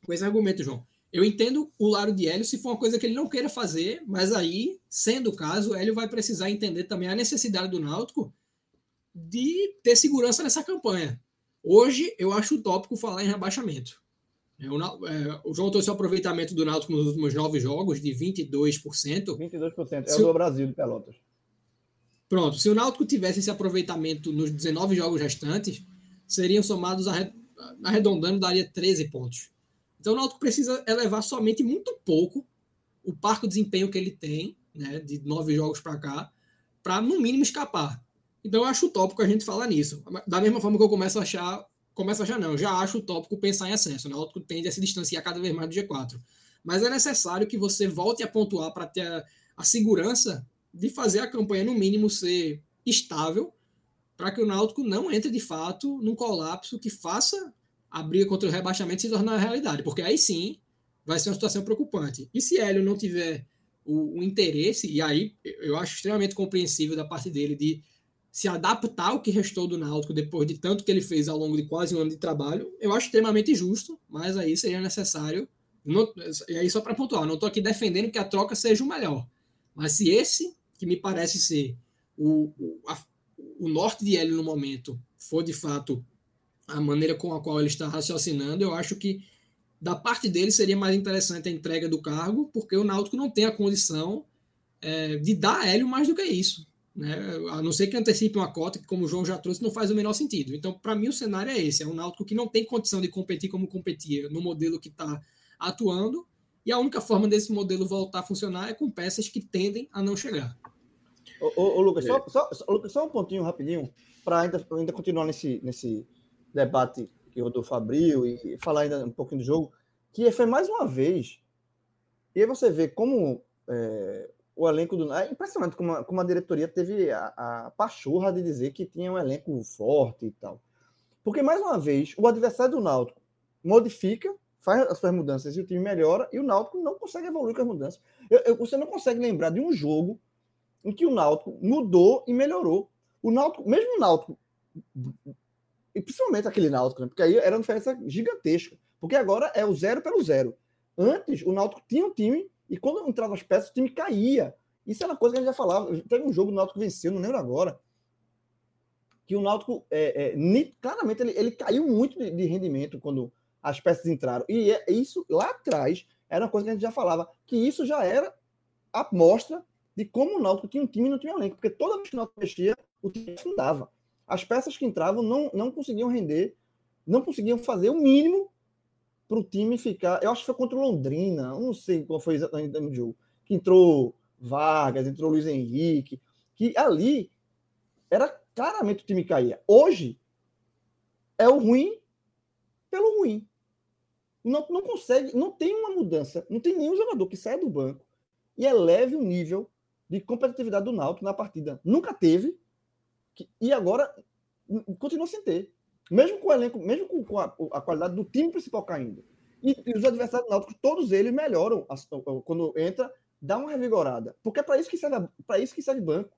com esse argumento, João. Eu entendo o lado de Hélio se for uma coisa que ele não queira fazer, mas aí, sendo o caso, Hélio vai precisar entender também a necessidade do Náutico de ter segurança nessa campanha. Hoje, eu acho utópico falar em rebaixamento. É, o, é, o João trouxe o aproveitamento do Náutico nos últimos nove jogos de 22%. 22%, é o do Brasil, de Pelotas. Pronto, se o Náutico tivesse esse aproveitamento nos 19 jogos restantes, seriam somados, arredondando, daria 13 pontos. Então o Náutico precisa elevar somente muito pouco o parco desempenho que ele tem, né, de nove jogos para cá, para no mínimo escapar. Então eu acho utópico a gente falar nisso. Da mesma forma que eu começo a achar, começo a achar não, já acho utópico pensar em acesso. Né? O Náutico tende a se distanciar cada vez mais do G4. Mas é necessário que você volte a pontuar para ter a, a segurança de fazer a campanha no mínimo ser estável, para que o Náutico não entre de fato num colapso que faça a briga contra o rebaixamento se tornar realidade, porque aí sim vai ser uma situação preocupante. E se Hélio não tiver o, o interesse, e aí eu acho extremamente compreensível da parte dele de se adaptar ao que restou do Náutico depois de tanto que ele fez ao longo de quase um ano de trabalho, eu acho extremamente justo, mas aí seria necessário. Não, e aí, só para pontuar, não estou aqui defendendo que a troca seja o melhor, mas se esse, que me parece ser o, o, a, o norte de Hélio no momento, for de fato a maneira com a qual ele está raciocinando, eu acho que da parte dele seria mais interessante a entrega do cargo, porque o Náutico não tem a condição é, de dar a Hélio mais do que isso. Né? A não ser que antecipe uma cota, que, como o João já trouxe, não faz o menor sentido. Então, para mim, o cenário é esse: é um Náutico que não tem condição de competir como competia no modelo que está atuando, e a única forma desse modelo voltar a funcionar é com peças que tendem a não chegar. Ô, ô, ô Lucas, é. só, só, Lucas, só um pontinho rapidinho, para ainda, ainda continuar nesse, nesse debate que o Rodolfo abriu e falar ainda um pouquinho do jogo, que foi mais uma vez. E aí você vê como é, o elenco do. É impressionante como a, como a diretoria teve a, a pachorra de dizer que tinha um elenco forte e tal. Porque, mais uma vez, o adversário do Náutico modifica, faz as suas mudanças e o time melhora, e o Náutico não consegue evoluir com as mudanças. Eu, eu, você não consegue lembrar de um jogo em que o Náutico mudou e melhorou. O Náutico, mesmo o Náutico, e principalmente aquele Náutico, né? porque aí era uma diferença gigantesca. Porque agora é o zero pelo zero. Antes, o Náutico tinha um time e quando entrava as peças, o time caía. Isso era uma coisa que a gente já falava. Teve um jogo do Náutico venceu, não lembro agora. Que o Náutico, é, é, claramente, ele, ele caiu muito de, de, rendimento quando as peças entraram. E é, isso lá atrás era uma coisa que a gente já falava, que isso já era a mostra de como o Náutico tinha um time e não tinha um elenco. Porque toda vez que o Náutico mexia, o time afundava. As peças que entravam não, não conseguiam render, não conseguiam fazer o mínimo para o time ficar. Eu acho que foi contra o Londrina, não sei qual foi exatamente o jogo. Que entrou Vargas, entrou Luiz Henrique, que ali era claramente o time caía. Hoje é o ruim pelo ruim. Não, não consegue, não tem uma mudança, não tem nenhum jogador que saia do banco e eleve o nível de competitividade do Náutico na partida. Nunca teve e agora continua sem ter. Mesmo com o elenco, mesmo com a, a qualidade do time principal caindo. E, e os adversários do Náutico, todos eles melhoram quando entra, dá uma revigorada. Porque é para isso que serve, para isso que serve banco.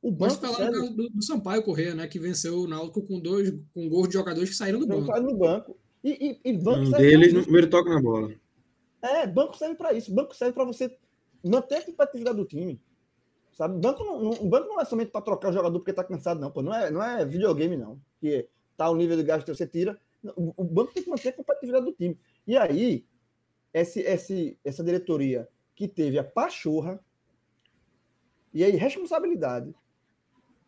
O banco Mas falar serve... do, do Sampaio Correia, né, que venceu o Náutico com dois com gols de jogadores que saíram do banco. Saíram do banco. E, e, e banco um deles no primeiro toque na bola. É, banco serve para isso. Banco serve para você manter a competitividade do time. Sabe? Banco não, o banco não é somente para trocar o jogador porque está cansado, não. Pô. Não, é, não é videogame, não. Que tá o nível de gasto que você tira. O, banco tem que manter a competitividade do time. E aí, esse, esse, essa diretoria que teve a pachorra e a irresponsabilidade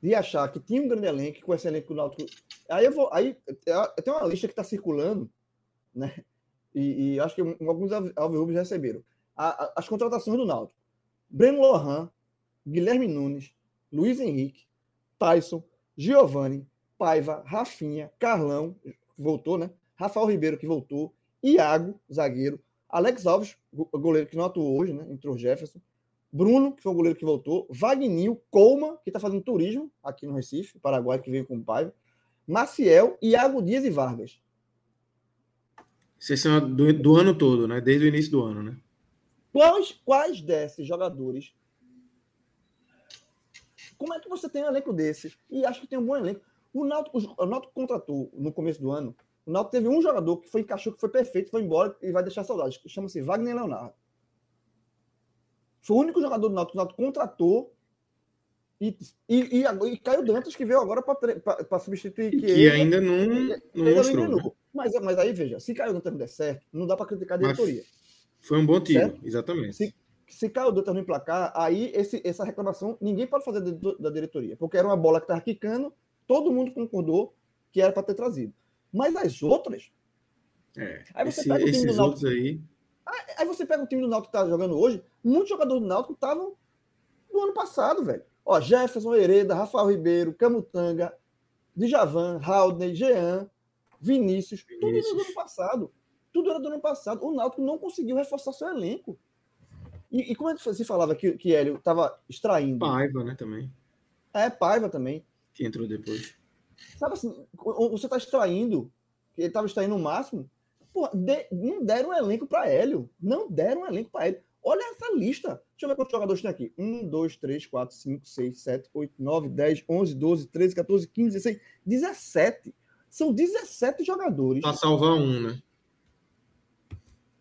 de achar que tinha um grande elenco com esse elenco Náutico. Aí eu vou. Aí eu tenho uma lista que está circulando, né? E, e, acho que alguns alvirrubos receberam. A, a, as contratações do Náutico. Breno Lohan, Guilherme Nunes, Luiz Henrique, Tyson, Giovanni, Paiva, Rafinha, Carlão, voltou, né? Rafael Ribeiro, que voltou, Iago, zagueiro, Alex Alves, goleiro que não atuou hoje, né? Entrou Jefferson, Bruno, que foi o goleiro que voltou, Vagninho, Colma, que está fazendo turismo aqui no Recife, Paraguai, que veio com o Paiva, Maciel, Iago Dias e Vargas. Sessão do, do ano todo, né? Desde o início do ano, né? Quais, quais desses jogadores como é que você tem um elenco desse? E acho que tem um bom elenco. O Náutico, o Náutico contratou no começo do ano. O Náutico teve um jogador que foi encaixou, que foi perfeito, foi embora e vai deixar saudade. Chama-se Wagner Leonardo. Foi o único jogador do Náutico que o Náutico contratou e, e, e, e Caio Dantas, que veio agora para substituir. Que, que ele, ainda não, não mostrou. Né? Mas, mas aí, veja, se Caio Dantas não der certo, não dá para criticar a diretoria. Mas foi um bom tiro, certo? exatamente. Se, se caiu o no emplacar, aí esse, essa reclamação ninguém pode fazer da diretoria, porque era uma bola que estava quicando, todo mundo concordou que era para ter trazido. Mas as outras. É, aí você esse, pega o time do Náutico. Aí... aí você pega o time do Náutico que está jogando hoje, muitos jogadores do Náutico estavam do ano passado, velho. Ó, Jefferson, Hereda, Rafael Ribeiro, Camutanga, Djavan, Haldney, Jean, Vinícius, Vinícius, tudo era do ano passado. Tudo era do ano passado. O Náutico não conseguiu reforçar seu elenco. E, e como é que você falava que, que Hélio estava extraindo? Paiva, né, também. É, Paiva também. Que entrou depois. Sabe assim, você está extraindo, ele estava extraindo o máximo, Pô, de, não deram um elenco para Hélio. Não deram um elenco para Hélio. Olha essa lista. Deixa eu ver quantos jogadores tem aqui. 1, 2, 3, 4, 5, 6, 7, 8, 9, 10, 11, 12, 13, 14, 15, 16, 17. São 17 jogadores. Para salvar um, né?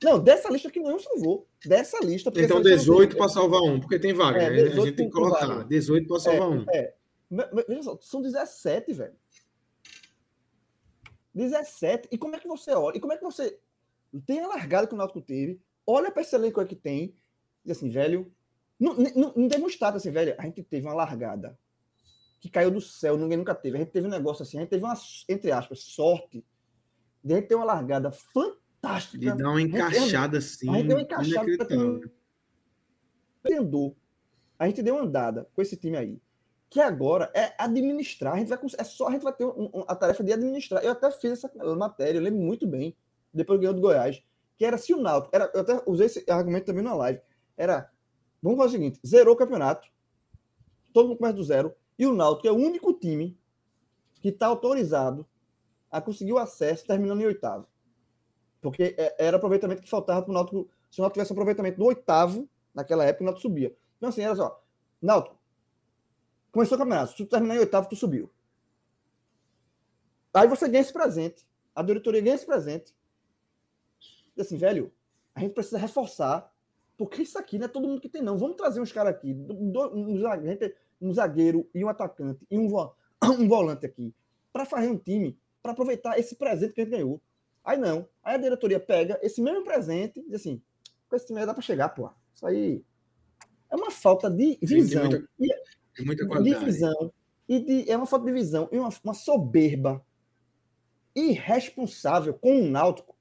Não, dessa lista que não salvou. Dessa lista. Então 18 para salvar um, porque tem vaga. É, né? A gente tem que colocar. Vaga. 18 para salvar é, um. É. Veja só, são 17, velho. 17. E como é que você olha? E como é que você tem a largada que o Náutico teve? Olha para esse elenco que tem. Diz assim, velho. Não, não, não demonstrado assim, velho. A gente teve uma largada que caiu do céu, ninguém nunca teve. A gente teve um negócio assim, a gente teve uma, entre aspas, sorte de a gente ter uma largada fantástica fantástica. De dar uma encaixada assim. A gente deu uma encaixada entendeu? A gente deu uma andada com esse time aí. Que agora é administrar. A gente vai, é só a gente vai ter um, um, a tarefa de administrar. Eu até fiz essa matéria, eu lembro muito bem, depois ganhou do Goiás, que era se o Náutico. Era, eu até usei esse argumento também na live. Era. Vamos fazer o seguinte: zerou o campeonato, todo mundo começa do zero, e o Náutico é o único time que está autorizado a conseguir o acesso terminando em oitavo. Porque é, era aproveitamento que faltava para o Náutico. Se o Náutico tivesse aproveitamento no oitavo, naquela época, o Náutico subia. Então, assim, era só. Náutico, começou o campeonato. Se tu terminar em oitavo, tu subiu. Aí você ganha esse presente. A diretoria ganha esse presente. E assim, velho, a gente precisa reforçar. Porque isso aqui não é todo mundo que tem, não. Vamos trazer uns caras aqui. Um zagueiro e um atacante e um *coughs* volante aqui. Para fazer um time. Para aproveitar esse presente que a gente ganhou. Aí não. Aí a diretoria pega esse mesmo presente e diz assim: com esse time dá para chegar, pô. Isso aí é uma falta de visão. Sim, de, muita, de muita qualidade. De visão. E de, é uma falta de visão e uma, uma soberba irresponsável com o Náutico.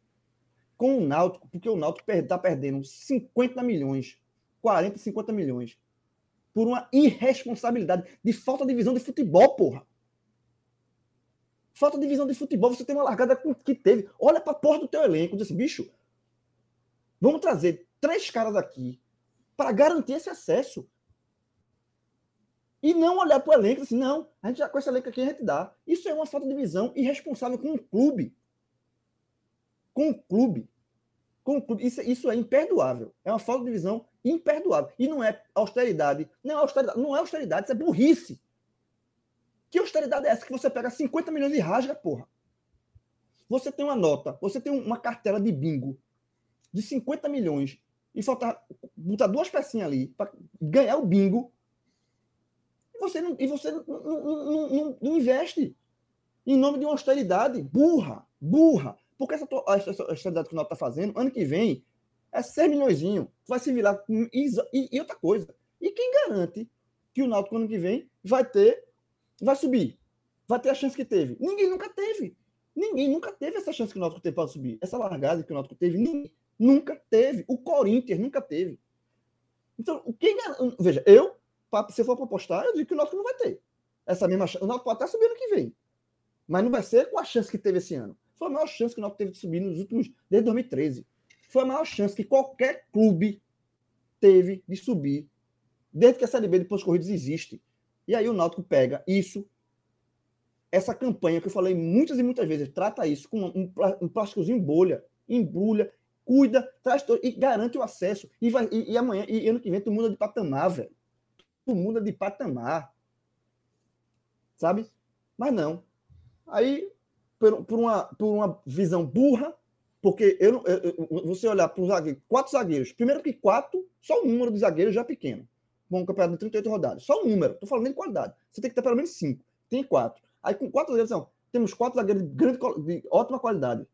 Com o Náutico, porque o Náutico está perdendo 50 milhões, 40, 50 milhões, por uma irresponsabilidade de falta de visão de futebol, porra. Falta de visão de futebol, você tem uma largada que teve. Olha para a porra do teu elenco, diz assim, bicho, vamos trazer três caras aqui para garantir esse acesso. E não olhar para o elenco assim, não, a gente já com esse elenco aqui a gente dá. Isso é uma falta de visão irresponsável com o clube. Com o clube. Com o clube. Isso, isso é imperdoável. É uma falta de visão imperdoável. E não é austeridade. Não é austeridade, não é austeridade, isso é burrice. Que austeridade é essa que você pega 50 milhões e rasga, porra? Você tem uma nota, você tem uma cartela de bingo de 50 milhões e falta botar duas pecinhas ali para ganhar o bingo. Você não, e você não, não, não, não investe em nome de uma austeridade burra, burra. Porque essa, essa, essa austeridade que o Náutico está fazendo, ano que vem, é 6 milhões. Vai se virar. E, e, outra coisa. E quem garante que o Náutico ano que vem vai ter, vai subir? Vai ter a chance que teve? Ninguém nunca teve. Ninguém nunca teve essa chance que o Náutico teve para subir. Essa largada que o Náutico teve, ninguém nunca teve. O Corinthians nunca teve. Então, quem veja, eu, se for apostar, eu digo que o Náutico não vai ter. Essa mesma chance. O Náutico pode até subir ano que vem. Mas não vai ser com a chance que teve esse ano. Foi a maior chance que o Náutico teve de subir nos últimos desde 2013. Foi a maior chance que qualquer clube teve de subir desde que a Série B de pontos corridos existe. E aí o Náutico pega isso essa campanha que eu falei muitas e muitas vezes, trata isso com um, um plásticozinho bolha, embrulha, cuida, traz todo, e garante o acesso. E, vai, e, e, amanhã, e ano que vem, tu muda de patamar, velho. Tu muda de patamar. Sabe? Mas não. Aí, por, por, uma, por uma visão burra, porque eu, eu, eu você olhar para os zagueiros, quatro zagueiros, primeiro que quatro, só um número de zagueiros já é pequeno. Bom, campeonato de 38 rodadas. Só um número, tô falando de qualidade. Você tem que ter pelo menos cinco. Tem quatro. Aí com quatro zagueiros, não, temos quatro zagueiros de, grande, de ótima qualidade.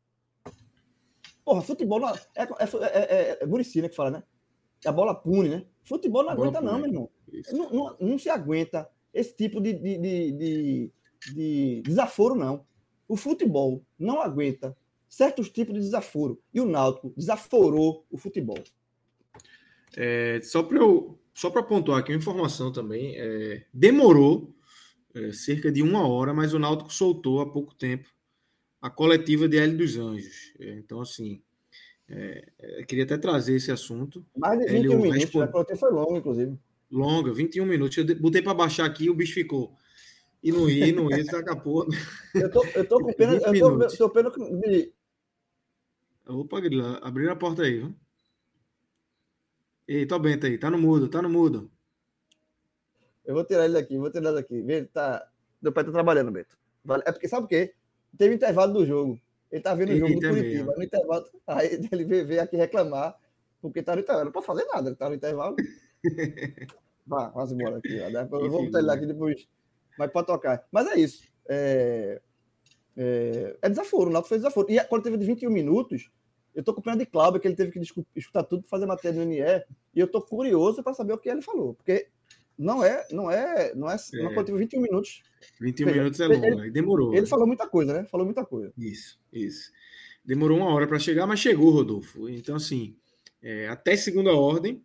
Porra, futebol não, é, é, é, é, Muricy, né, que fala, né? A bola pune, né? Futebol não aguenta, não, meu irmão. Não, não, não, se aguenta esse tipo de, de, de, de, de desaforo, não. O futebol não aguenta certos tipos de desaforo. E o Náutico desaforou o futebol. É, só para eu só para pontuar aqui uma informação também, é, demorou é, cerca de uma hora, mas o Náutico soltou há pouco tempo a coletiva de Hélio dos Anjos. É, então, assim, é, é queria até trazer esse assunto. Mais de 21 minutos, respond... a coletiva foi longa, inclusive. Longa, 21 minutos. Eu botei para baixar aqui o bicho ficou. E não ia, não ia, acabou. Eu tô, eu tô com *laughs* pena, eu tô, tô pena de... Opa, Grila, abriram a porta aí, viu? Ei, tô bem, tá aí, tá no mudo, tá no mudo. Eu vou tirar ele daqui, vou tirar ele daqui. Ele tá... Meu pai tá trabalhando, Beto. É porque, sabe o quê? Teve intervalo do jogo. Ele tá vendo o jogo do Curitiba. No intervalo, *laughs* aí ele veio, aqui reclamar, porque tá no intervalo. Não pode fazer nada, ele tá no intervalo. *laughs* Vá, vamos embora aqui. Ó. Eu vou botar ele aqui depois. Mas pode tocar. Mas é isso. É, é, é desaforo, o Náutico fez desaforo. E quando teve de 21 minutos, eu tô com pena de Cláudio, que ele teve que escutar tudo para fazer matéria no NE, e eu tô curioso para saber o que ele falou, porque não é, não é, não é, é. uma coletiva 21 minutos. 21 Veja, minutos é longo, ele, demorou. Ele né? falou muita coisa, né? Falou muita coisa. Isso, isso. Demorou uma hora para chegar, mas chegou, Rodolfo. Então, assim, é, até segunda ordem,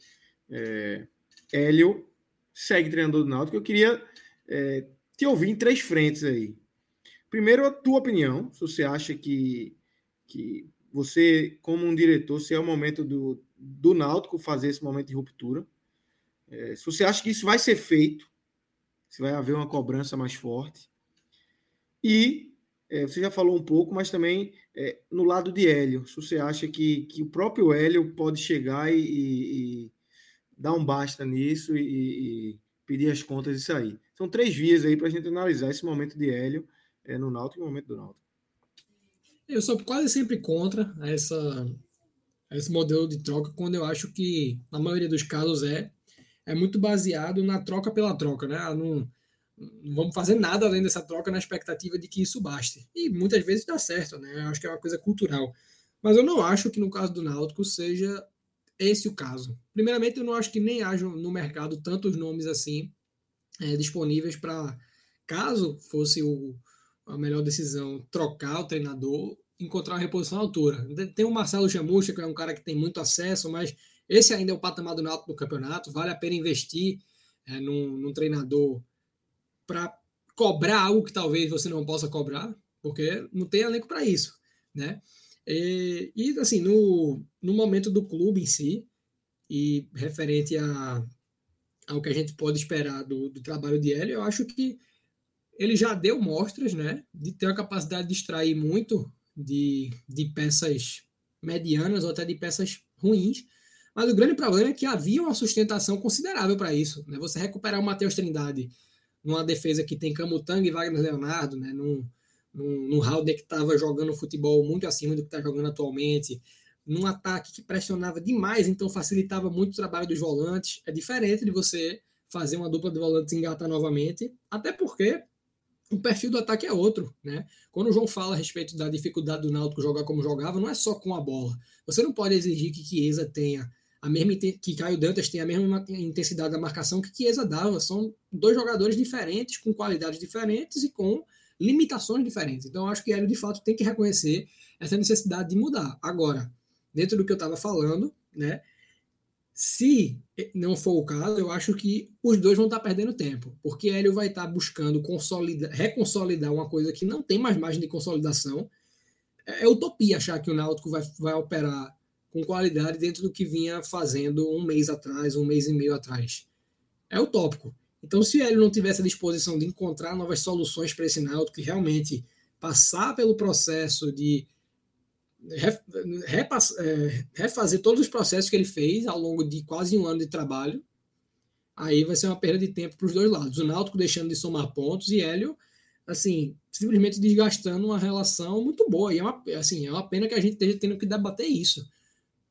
é, Hélio segue treinador do Náutico. Eu queria é, te ouvir em três frentes aí. Primeiro, a tua opinião, se você acha que, que você, como um diretor, se é o momento do, do Náutico fazer esse momento de ruptura. É, se você acha que isso vai ser feito, se vai haver uma cobrança mais forte. E é, você já falou um pouco, mas também é, no lado de Hélio, se você acha que, que o próprio Hélio pode chegar e, e, e dar um basta nisso e, e, pedir as contas e sair. São três vias aí para a gente analisar esse momento de Hélio é, no Náutico e o momento do Náutico. Eu sou quase sempre contra essa, esse modelo de troca, quando eu acho que, na maioria dos casos, é é muito baseado na troca pela troca, né? Ah, não, não vamos fazer nada além dessa troca na expectativa de que isso baste. E muitas vezes dá certo, né? Eu acho que é uma coisa cultural. Mas eu não acho que no caso do Náutico seja esse o caso. Primeiramente, eu não acho que nem haja no mercado tantos nomes assim é, disponíveis para, caso fosse o, a melhor decisão, trocar o treinador, encontrar uma reposição à altura. Tem o Marcelo Chamucha, que é um cara que tem muito acesso, mas esse ainda é o patamar do Náutico no campeonato. Vale a pena investir é, num, num treinador para cobrar algo que talvez você não possa cobrar, porque não tem elenco para isso, né? E, e, assim, no, no momento do clube em si, e referente a, ao que a gente pode esperar do, do trabalho de Hélio, eu acho que ele já deu mostras, né, de ter a capacidade de extrair muito de, de peças medianas ou até de peças ruins, mas o grande problema é que havia uma sustentação considerável para isso. Né? Você recuperar o Matheus Trindade numa defesa que tem Camutanga e Wagner Leonardo, né? num, num, num Halder que estava jogando futebol muito acima do que está jogando atualmente, num ataque que pressionava demais, então facilitava muito o trabalho dos volantes. É diferente de você fazer uma dupla de volantes engatar novamente, até porque o perfil do ataque é outro, né? Quando o João fala a respeito da dificuldade do Náutico jogar como jogava, não é só com a bola. Você não pode exigir que Chiesa tenha a mesma que Caio Dantas tenha a mesma intensidade da marcação que Chiesa dava. São dois jogadores diferentes, com qualidades diferentes e com limitações diferentes. Então, acho que ele de fato tem que reconhecer essa necessidade de mudar. Agora, dentro do que eu estava falando, né? Se não for o caso, eu acho que os dois vão estar perdendo tempo, porque Hélio vai estar buscando consolidar, reconsolidar uma coisa que não tem mais margem de consolidação. É, é utopia achar que o Náutico vai, vai operar com qualidade dentro do que vinha fazendo um mês atrás, um mês e meio atrás. É utópico. Então, se ele não tivesse a disposição de encontrar novas soluções para esse Náutico e realmente passar pelo processo de refazer todos os processos que ele fez ao longo de quase um ano de trabalho, aí vai ser uma perda de tempo para os dois lados. O Náutico deixando de somar pontos e Hélio, assim, simplesmente desgastando uma relação muito boa. E é uma, assim, é uma pena que a gente esteja tendo que debater isso.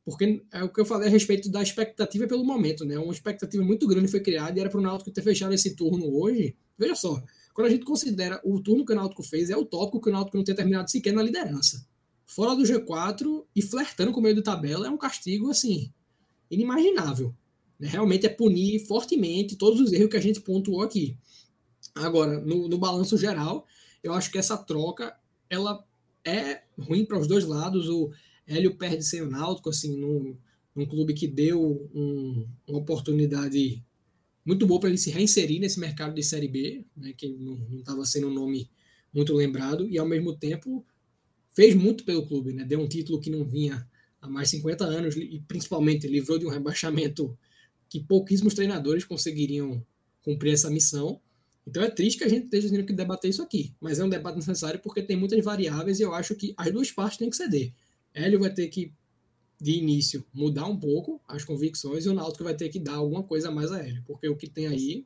Porque é o que eu falei a respeito da expectativa pelo momento, né? Uma expectativa muito grande foi criada e era para o Náutico ter fechado esse turno hoje. Veja só, quando a gente considera o turno que o Náutico fez, é utópico que o Náutico não tenha terminado sequer na liderança fora do G4 e flertando com o meio de tabela é um castigo assim inimaginável. Né? Realmente é punir fortemente todos os erros que a gente pontuou aqui. Agora, no, no balanço geral, eu acho que essa troca ela é ruim para os dois lados. O Hélio perde sem o Náutico, assim, num, num clube que deu um, uma oportunidade muito boa para ele se reinserir nesse mercado de Série B, né, que não estava sendo um nome muito lembrado, e ao mesmo tempo fez muito pelo clube, né? Deu um título que não vinha há mais de 50 anos e principalmente livrou de um rebaixamento que pouquíssimos treinadores conseguiriam cumprir essa missão. Então é triste que a gente esteja tendo que debater isso aqui, mas é um debate necessário porque tem muitas variáveis e eu acho que as duas partes têm que ceder. Hélio vai ter que, de início, mudar um pouco as convicções e o Náutico vai ter que dar alguma coisa a mais a Hélio, porque o que tem aí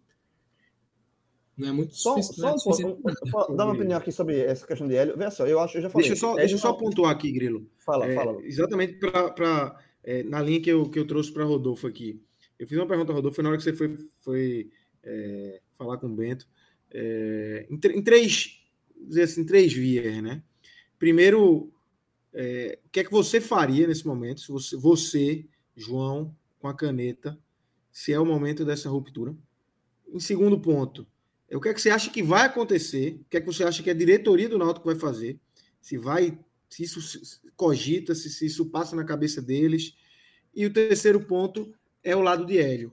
não é muito só, só é um pouco, dar uma opinião aqui sobre essa questão de Hélio. Veja só, eu acho, eu já falei. Deixa eu só, deixa eu só pontuar aqui, Grilo. Fala, é, fala. Exatamente para é, na linha que eu, que eu trouxe para Rodolfo aqui. Eu fiz uma pergunta a Rodolfo, na hora que você foi, foi é, falar com o Bento. É, em, em, três, dizer assim, três vias, né? Primeiro, é, o que é que você faria nesse momento, se você, você, João, com a caneta, se é o momento dessa ruptura? Em segundo ponto, o que é que você acha que vai acontecer? O que é que você acha que a diretoria do Náutico vai fazer? Se vai, se isso cogita, se, se isso passa na cabeça deles. E o terceiro ponto é o lado de Hélio.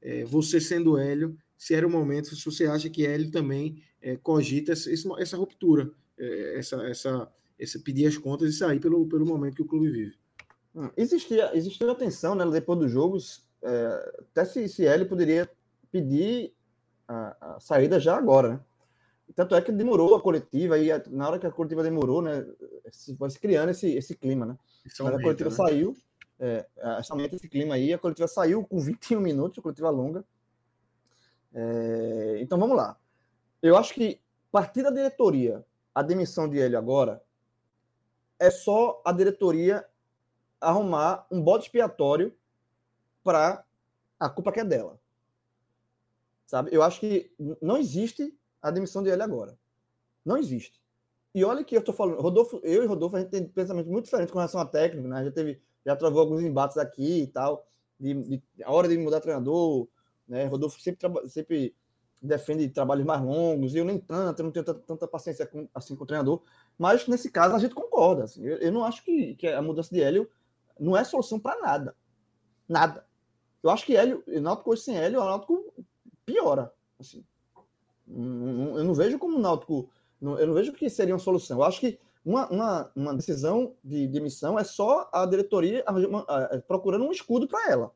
É, você sendo Hélio, se era o momento, se você acha que Hélio também é, cogita essa, essa ruptura, é, essa, essa, pedir as contas e sair pelo, pelo momento que o clube vive. Hum, existia, existia atenção né, depois dos jogos, é, até se, se Hélio poderia pedir a, a, saída já agora, né? Tanto é que demorou a coletiva, e na hora que a coletiva demorou, né, se, vai se criando esse, esse clima, né? Isso a coletiva né? saiu, é, somente esse clima aí, a coletiva saiu com 21 minutos, a coletiva longa. É, então vamos lá. Eu acho que partir da diretoria, a demissão de ele agora, é só a diretoria arrumar um bode expiatório para a culpa que é dela. Sabe? Eu acho que não existe a demissão de ele agora. Não existe. E olha que eu estou falando, Rodolfo, eu e Rodolfo, a gente tem pensamento muito diferente com relação a técnico, né? Já teve, já travou alguns embates aqui e tal, de, de a hora de mudar treinador, né? Rodolfo sempre, sempre defende trabalhos mais longos, e eu nem tanto, eu não tenho tanta, tanta paciência com, assim com o treinador, mas nesse caso a gente concorda. Assim, eu, eu, não acho que, que a mudança de Hélio não é solução para nada. Nada. Eu acho que Hélio, Náutico hoje sem Hélio, o Náutico piora. Assim. Eu não vejo como o Náutico. Eu não vejo que seria uma solução. Eu acho que uma, uma, uma decisão de demissão é só a diretoria procurando um escudo para ela.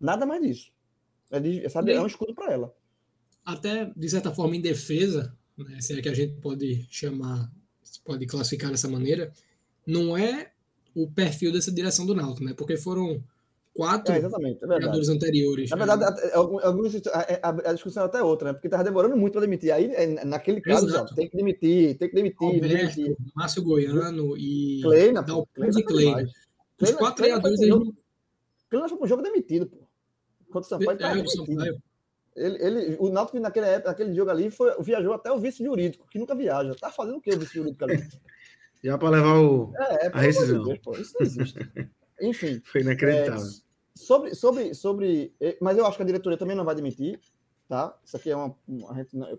Nada mais disso. É, de, sabe, é um escudo para ela. Até, de certa forma, em defesa, né, se é que a gente pode chamar, pode classificar dessa maneira, não é o perfil dessa direção do Náutico, né? Porque foram quatro é, exatamente, é jogadores anteriores. Na verdade, né? alguns, a, a, discussão é até outra, né? Porque estava demorando muito para demitir. Aí, é, naquele caso, já, tem que demitir, tem que demitir. Alberto, demitir. Márcio Goiano e Kleina, Dalpins e Kleina. Os quatro treinadores... Eles... Kleina foi pro jogo demitido, pô. Enquanto o Sampaio tá é, demitido. Ele, ele, o Náutico naquele, época, naquele jogo ali foi, viajou até o vice jurídico, que nunca viaja. Tá fazendo o que o vice jurídico ali? Já para levar o, é, é, a rescisão. De Deus, pô, isso não existe. *laughs* Enfim. Foi inacreditável. É, sobre, sobre, sobre. Eh, mas eu acho que a diretoria também não vai demitir, tá? Isso aqui é uma.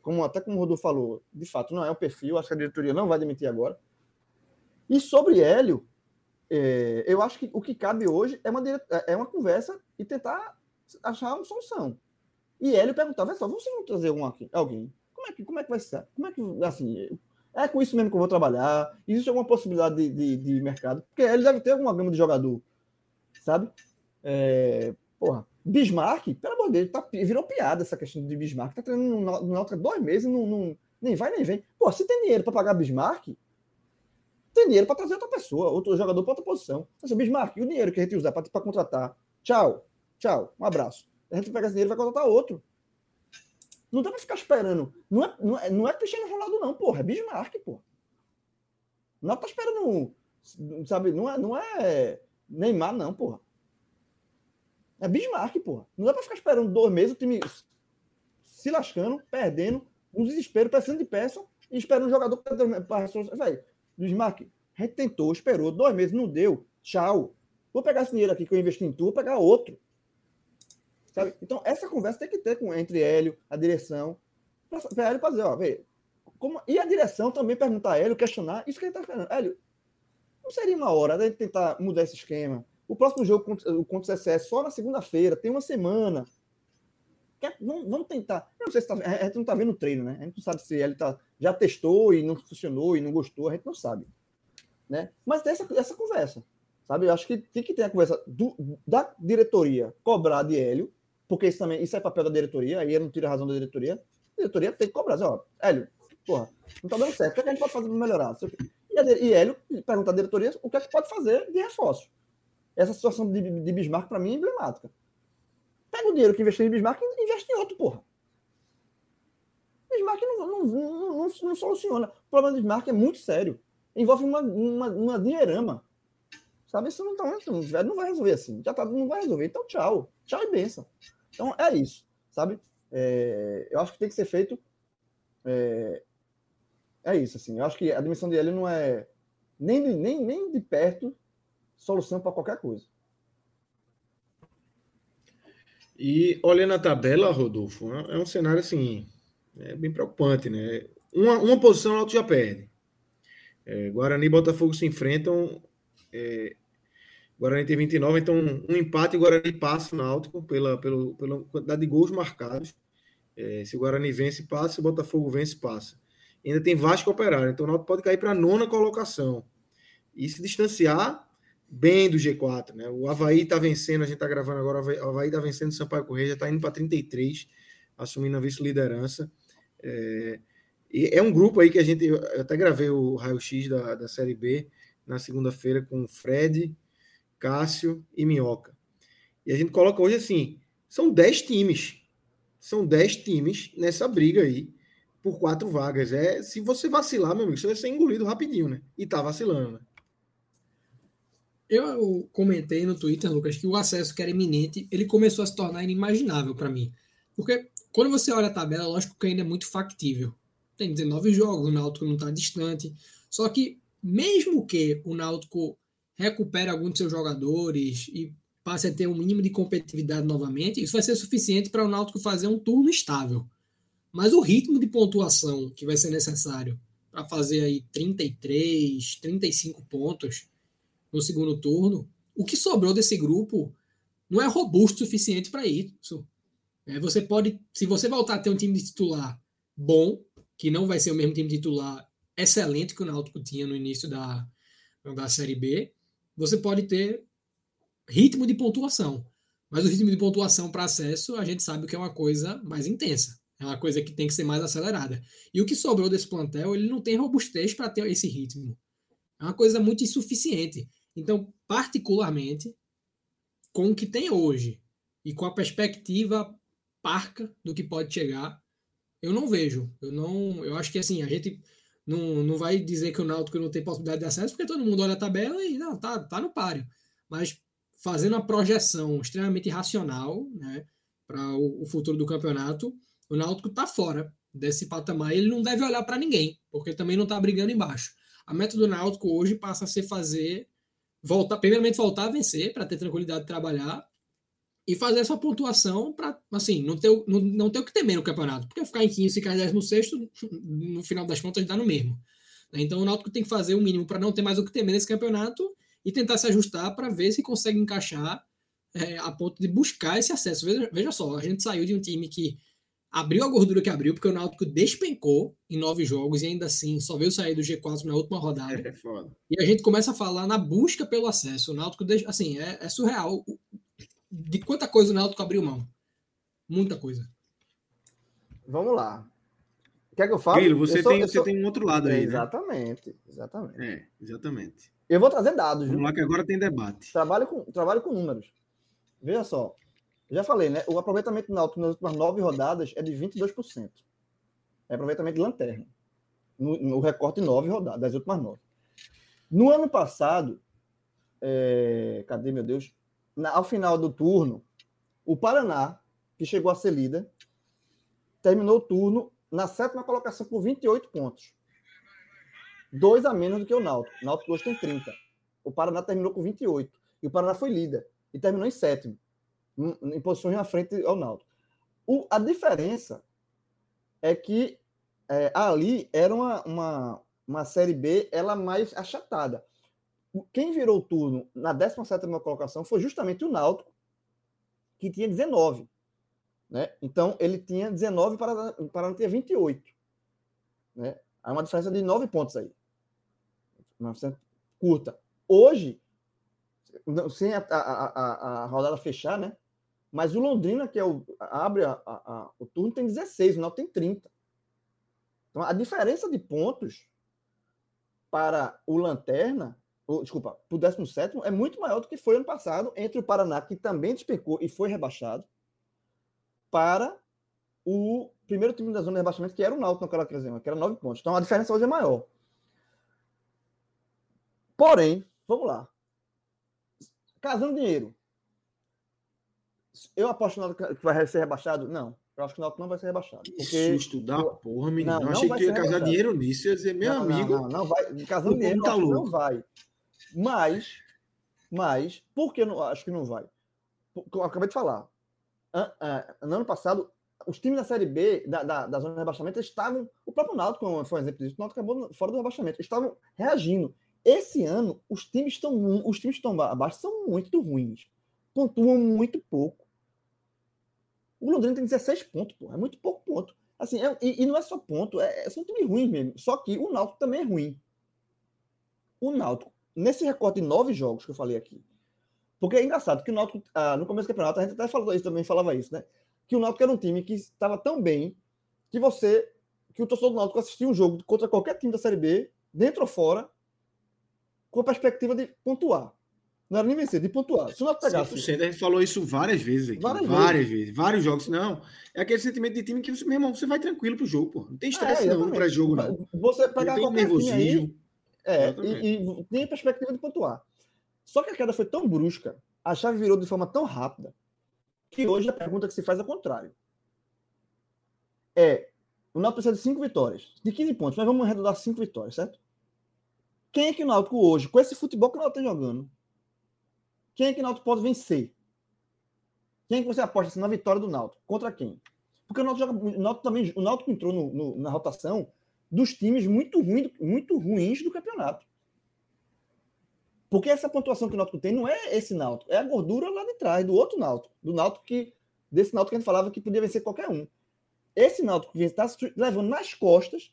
como, até como o Rodolfo falou, de fato, não é o perfil, acho que a diretoria não vai demitir agora. E sobre Hélio, é, eu acho que o que cabe hoje é uma, é uma conversa e tentar achar uma solução. E Hélio perguntava, só, vocês vão trazer um aqui, alguém? Como é que, como é que vai ser? Como é que, assim, é com isso mesmo que eu vou trabalhar? Existe alguma possibilidade de, de, de mercado? Porque ele deve ter alguma gama de jogador, sabe? É, porra, Bismarck, pelo amor de Deus, tá, virou piada essa questão de Bismarck. Tá treinando no Náutico dois meses, não, não, nem vai nem vem. Pô, se tem dinheiro para pagar Bismarck, tem dinheiro para trazer outra pessoa, outro jogador para outra posição. Então, Bismarck, e o dinheiro que a gente usar para contratar? Tchau, tchau, um abraço. A gente pega esse dinheiro e vai contratar outro. Não dá pra ficar esperando. Não é, não é, não é Cristiano Ronaldo, não, porra. É Bismarck, porra. Não tá esperando. Sabe, não é, não é Neymar, não, porra. É Bismarck, porra. Não dá pra ficar esperando dois meses o time se lascando, perdendo, um desespero, precisando de peça e esperando um jogador para Velho, Bismarck, a gente tentou, esperou, dois meses, não deu. Tchau. Vou pegar esse dinheiro aqui que eu investi em tu, vou pegar outro. Sabe? Então, essa conversa tem que ter com, entre Hélio, a direção, para Hélio fazer, ó, vê, como, e a direção também perguntar a Hélio, questionar isso que ele está esperando. Hélio, não seria uma hora de tentar mudar esse esquema? O próximo jogo contra, o CSS é só na segunda-feira, tem uma semana. Quer, vamos, vamos, tentar. Eu não sei se tá, a gente não está vendo o treino, né? A gente não sabe se ele tá, já testou e não funcionou e não gostou, a gente não sabe. Né? Mas tem essa, essa conversa. Sabe? Eu acho que tem que ter a conversa do, da diretoria cobrar de Hélio porque isso também isso é papel da diretoria, aí eu não tiro a razão da diretoria. A diretoria tem que cobrar, assim, ó, Hélio, porra, não tá dando certo, o que, é que a gente pode fazer para melhorar? E, a, e Hélio pergunta à diretoria o que é que pode fazer de reforço. Essa situação de, de Bismarck, para mim, é emblemática. Pega o dinheiro que investiu em Bismarck e investe em outro, porra. Bismarck não, não, não, não, soluciona. O problema do Bismarck é muito sério. Envolve uma, uma, uma dinheirama. Sabe? Isso não, tá, não vai resolver assim. Já tá, não vai resolver. Então, tchau. Tchau e benção. Então é isso, sabe? É, eu acho que tem que ser feito. É, é isso, assim. Eu acho que a dimensão de L não é nem de, nem, nem de perto solução para qualquer coisa. E olhando a tabela, Rodolfo, é um cenário assim, é bem preocupante, né? Uma, uma posição o Alto já perde. É, Guarani e Botafogo se enfrentam é, Guarani tem 29, então um empate e Guarani passa o Náutico pela, pela, pela quantidade de gols marcados. É, se o Guarani vence, passa. Se o Botafogo vence, passa. E ainda tem Vasco Operário, então o Náutico pode cair para a nona colocação. E se distanciar bem do G4. Né? O Havaí está vencendo, a gente está gravando agora, o Havaí está vencendo o Sampaio Correia, já está indo para 33, assumindo a vice-liderança. É, é um grupo aí que a gente. Eu até gravei o raio-x da, da Série B na segunda-feira com Fred, Cássio e Minhoca. E a gente coloca hoje assim: são 10 times. São 10 times nessa briga aí por quatro vagas. É, se você vacilar, meu amigo, você vai ser engolido rapidinho, né? E tá vacilando, né? Eu comentei no Twitter, Lucas, que o acesso que era iminente, ele começou a se tornar inimaginável para mim. Porque quando você olha a tabela, lógico que ainda é muito factível. Tem 19 jogos, o Náutico não está distante. Só que, mesmo que o Náutico recupere alguns de seus jogadores e passe a ter um mínimo de competitividade novamente, isso vai ser suficiente para o Náutico fazer um turno estável. Mas o ritmo de pontuação que vai ser necessário para fazer aí 33, 35 pontos no segundo turno, o que sobrou desse grupo não é robusto o suficiente para isso. É, você pode, se você voltar a ter um time de titular bom, que não vai ser o mesmo time titular excelente que o Náutico tinha no início da, da Série B, você pode ter ritmo de pontuação. Mas o ritmo de pontuação para acesso, a gente sabe que é uma coisa mais intensa. É uma coisa que tem que ser mais acelerada. E o que sobrou desse plantel, ele não tem robustez para ter esse ritmo. É uma coisa muito insuficiente. Então, particularmente, com o que tem hoje e com a perspectiva parca do que pode chegar, eu não vejo. Eu não, eu acho que assim, a gente não, não vai dizer que o Náutico não tem possibilidade de acesso, porque todo mundo olha a tabela e não, tá, tá no páreo. Mas fazendo uma projeção extremamente racional, né, para o, o, futuro do campeonato, o Náutico está fora desse patamar. Ele não deve olhar para ninguém, porque também não está brigando embaixo. A meta do Náutico hoje passa a ser fazer voltar, primeiramente voltar a vencer para ter tranquilidade de trabalhar e fazer essa pontuação para assim não ter, não, não ter o que temer no campeonato, porque ficar em 15 e ficar em 16 no final das contas dá no mesmo. Então o Náutico tem que fazer o mínimo para não ter mais o que temer nesse campeonato e tentar se ajustar para ver se consegue encaixar é, a ponto de buscar esse acesso. Veja, veja só, a gente saiu de um time que abriu a gordura que abriu, porque o Náutico despencou em nove jogos e ainda assim só veio sair do G4 na última rodada. É foda. E a gente começa a falar na busca pelo acesso. O Náutico, assim, é, é surreal de quanta coisa o Náutico abriu mão. Muita coisa. Vamos lá. Quer que eu fale? Grilo, você, sou, tem, você sou... tem um outro lado aí. É, exatamente, né? exatamente. É, exatamente. Eu vou trazer dados. Vamos lá que agora tem debate. Trabalho com, trabalho com números. Veja só. Já falei, né? O aproveitamento do Náutico nas últimas nove rodadas é de 22%. É aproveitamento de lanterna. No, no recorte nove rodadas, das últimas nove. No ano passado, é... cadê, meu Deus? Na, ao final do turno, o Paraná, que chegou a ser líder, terminou o turno na sétima colocação com 28 pontos. Dois a menos do que o Náutico. O Náutico hoje tem 30. O Paraná terminou com 28. E o Paraná foi líder. E terminou em sétimo em posições na frente ao Náutico. O, a diferença é que é, ali era uma, uma, uma Série B ela mais achatada. Quem virou o turno na 17 colocação foi justamente o Náutico, que tinha 19. Né? Então, ele tinha 19 para, para não ter 28. Né? Há uma diferença de 9 pontos aí. Uma curta. Hoje, sem a, a, a, a rodada fechar, né? Mas o Londrina, que é o, abre a, a, a, o turno, tem 16, o Náutico tem 30. Então, a diferença de pontos para o Lanterna, ou, desculpa, para o 17 é muito maior do que foi ano passado entre o Paraná, que também despecou e foi rebaixado, para o primeiro time da zona de rebaixamento, que era o Náutico naquela ocasião, que era 9 pontos. Então, a diferença hoje é maior. Porém, vamos lá. Casando dinheiro, eu aposto que vai ser rebaixado? Não. Eu acho que o Náutico não vai ser rebaixado. Que porque... susto da porra, menino. Não, eu achei que ia casar dinheiro nisso. Ia dizer, meu não, amigo. Não, não, não vai. Casando dinheiro, tá não vai. Mas, mas, por que não, acho que não vai? Eu acabei de falar. No ano passado, os times da Série B, da, da, da zona de rebaixamento, estavam. O próprio Náutico foi um exemplo disso. O Náutico acabou fora do rebaixamento. Estavam reagindo. Esse ano, os times estão, os times estão abaixo são muito ruins. Pontuam muito pouco o Londrina tem 16 pontos, pô. É muito pouco ponto. Assim, é, e, e, não é só ponto, é, é, são times ruins mesmo. Só que o Náutico também é ruim. O Náutico, nesse recorte de nove jogos que eu falei aqui, porque é engraçado que o Náutico, ah, no começo do campeonato, a gente até falou isso também, falava isso, né? Que o Náutico era um time que estava tão bem que você, que o torcedor do Náutico assistia um jogo contra qualquer time da Série B, dentro ou fora, com a perspectiva de pontuar. Não era nem vencer, de pontuar. Se não pegasse. 100%, a gente falou isso várias vezes aqui. Várias, várias vezes. vezes. Vários jogos. Não. É aquele sentimento de time que você, meu irmão, você vai tranquilo pro jogo, pô. Não tem estresse é, não para jogo, não. Você pegar qualquer nervosismo. Aí, é, e, e, tem perspectiva de pontuar. Só que a queda foi tão brusca, a chave virou de forma tão rápida, que hoje a pergunta que se faz é o contrário. É, o Náutico precisa de 5 vitórias, de 15 pontos, mas vamos arredondar 5 vitórias, certo? Quem é que o Náutico hoje, com esse futebol que o Náutico está jogando, quem é que o Náutico pode vencer? Quem é que você aposta assim, na vitória do Náutico? Contra quem? Porque o Náutico, joga, o Náutico também, o Náutico entrou no, no, na rotação dos times muito, ruim, muito ruins do campeonato. Porque essa pontuação que o Náutico tem não é esse Náutico, é a gordura lá de trás, do outro Náutico, do Náutico que desse Náutico que a gente falava que podia vencer qualquer um. Esse Náutico que está levando nas costas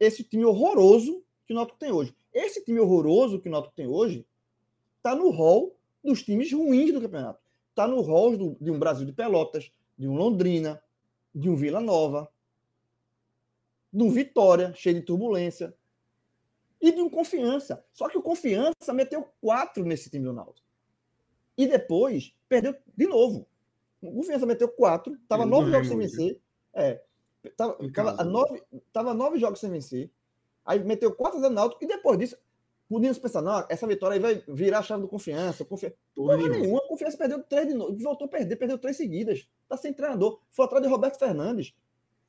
esse time horroroso que o Náutico tem hoje. Esse time horroroso que o Náutico tem hoje está no hall dos times ruins do campeonato. Está no rol do, de um Brasil de Pelotas, de um Londrina, de um Vila Nova, de um Vitória, cheio de turbulência, e de um Confiança. Só que o Confiança meteu quatro nesse time do Náutico. E depois perdeu de novo. O Confiança meteu quatro, estava nove jogos sem vencer. É, tava, tava, nove, tava nove jogos sem vencer. Aí meteu quatro a Náutico e depois disso Podíamos pensar, não, essa vitória aí vai virar a chave do confiança. Confi... Porra nenhuma. A confiança perdeu três de novo. Voltou a perder, perdeu três seguidas. Tá sem treinador. Foi atrás de Roberto Fernandes.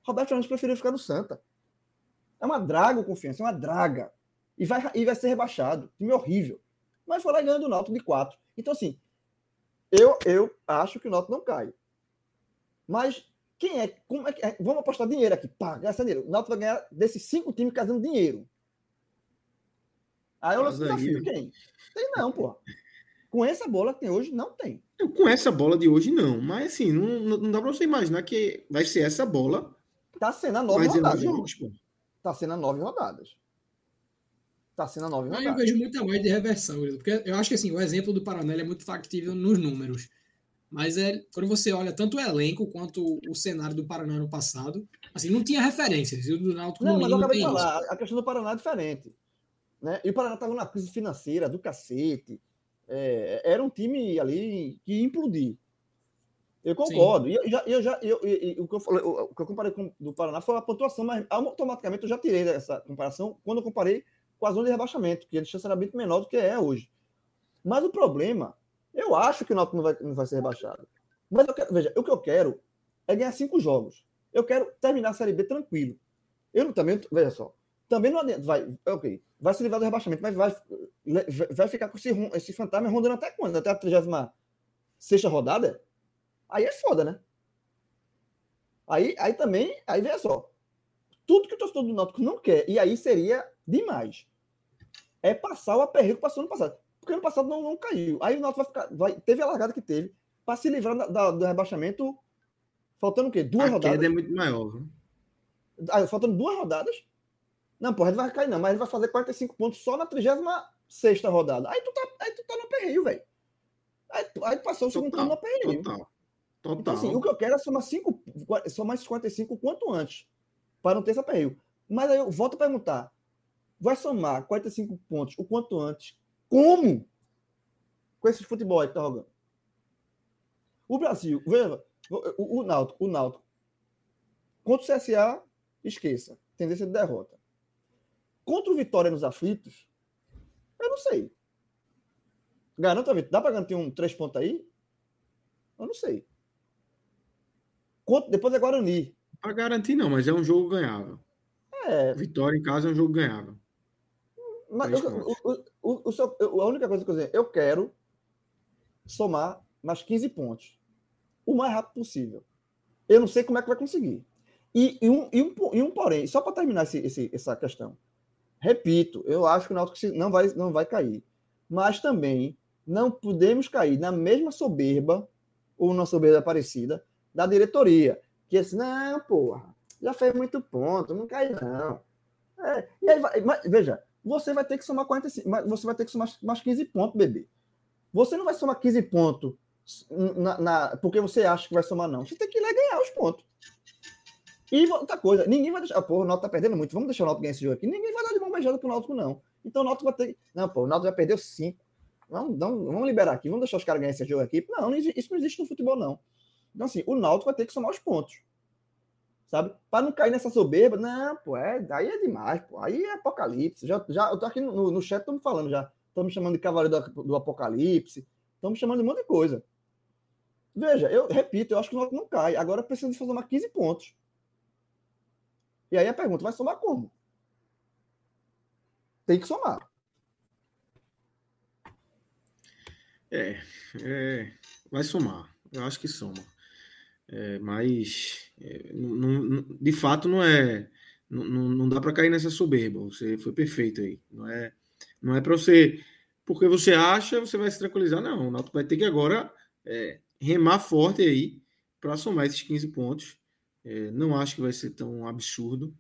Roberto Fernandes preferiu ficar no Santa. É uma draga o confiança, é uma draga. E vai, e vai ser rebaixado. Time horrível. Mas foi lá ganhando o Náutico de 4. Então, assim, eu, eu acho que o Náutico não cai. Mas quem é, como é que é? Vamos apostar dinheiro aqui. Pá, gastar dinheiro. O Náutico vai ganhar desses cinco times casando dinheiro. Aí eu lanço desafio. Quem? Tem não, pô. Com essa bola que tem hoje, não tem. Com essa bola de hoje, não. Mas assim, não, não dá pra você imaginar que vai ser essa bola. Tá sendo a nove rodadas. Jogos, pô. Tá sendo a nove rodadas. Tá sendo a nove rodadas. Eu vejo muita mais de reversão, porque eu acho que assim, o exemplo do Paraná é muito factível nos números. Mas é quando você olha tanto o elenco quanto o cenário do Paraná no passado, assim, não tinha referências. E o do Náutico não, mas eu acabei de falar, isso. a questão do Paraná é diferente. Né? E o Paraná estava numa crise financeira do cacete. É, era um time ali que ia implodir. Eu concordo. E eu já, eu já eu, eu, o, que eu falei, o que eu comparei com do Paraná foi a pontuação, mas automaticamente eu já tirei essa comparação quando eu comparei com a zona de rebaixamento, que a chance era bem menor do que é hoje. Mas o problema, eu acho que o Náutico não vai, não vai ser rebaixado. Mas eu quero, veja, o que eu quero é ganhar cinco jogos. Eu quero terminar a Série B tranquilo. Eu também, veja só, também não adianta, vai, ok, vai se livrar do rebaixamento, mas vai, vai ficar com esse, esse fantasma rondando até quando? Até a 36 rodada? Aí é foda, né? Aí, aí também, aí veja só, tudo que o torcedor do Náutico não quer, e aí seria demais, é passar o aperreio que passou no passado. Porque no passado não, não caiu. Aí o Náutico vai ficar, vai, teve a largada que teve, para se livrar da, da, do rebaixamento, faltando o quê? Duas a rodadas. A queda é muito maior. Aí, faltando duas rodadas, não, porra, ele vai cair, não, mas ele vai fazer 45 pontos só na 36 rodada. Aí tu tá, aí tu tá no perreio, velho. Aí, aí passou o segundo turno no perreio. Total. Total. Então, assim, o que eu quero é somar, cinco, somar 55 o quanto antes, para não ter esse perreio. Mas aí eu volto a perguntar: vai somar 45 pontos o quanto antes? Como? Com esse futebol aí que tá jogando. O Brasil, veja, o, o Náutico, o Náutico, contra o CSA, esqueça, tendência de derrota. Contra o Vitória nos aflitos, eu não sei. Garanta, Vitor, dá para garantir um três pontos aí? Eu não sei. Contra, depois é Guarani. Para garantir, não, mas é um jogo ganhável. É. Vitória em casa é um jogo ganhável. Mas eu, o, o, o, seu, a única coisa que eu dizer, eu quero somar mais 15 pontos. O mais rápido possível. Eu não sei como é que vai conseguir. E, e, um, e, um, e um porém, só para terminar esse, esse, essa questão. Repito, eu acho que o Náutico não vai, não vai cair. Mas também não podemos cair na mesma soberba, ou na soberba parecida, da diretoria. Que disse, não, porra, já fez muito ponto, não cai não. É, e aí vai, mas, veja, você vai ter que somar 45, você vai ter que somar mais 15 pontos, bebê. Você não vai somar 15 pontos na, na, porque você acha que vai somar, não. Você tem que ir lá ganhar os pontos. E outra coisa, ninguém vai deixar. Pô, o Náutico tá perdendo muito. Vamos deixar o Náutico ganhar esse jogo aqui. Ninguém vai dar de mão beijada pro Náutico, não. Então o Náutico vai ter. Não, pô, o Náutico já perdeu cinco. Vamos, vamos, vamos liberar aqui, vamos deixar os caras ganhar esse jogo aqui. Não, isso não existe no futebol, não. Então, assim, o Náutico vai ter que somar os pontos. Sabe? Para não cair nessa soberba. Não, pô, é, aí é demais, pô. Aí é apocalipse. Já, já, eu tô aqui no, no chat, estamos falando já. Me chamando de cavaleiro do, do apocalipse. Me chamando de um monte de coisa. Veja, eu repito, eu acho que o Náutico não cai. Agora precisa de fazer uma 15 pontos. E aí a pergunta, vai somar como? Tem que somar. É, é vai somar. Eu acho que soma. É, mas, é, não, não, de fato, não é. Não, não dá para cair nessa soberba. Você foi perfeito aí. Não é, não é para você. Porque você acha, você vai se tranquilizar. Não, o Náutico vai ter que agora é, remar forte aí para somar esses 15 pontos é, não acho que vai ser tão absurdo,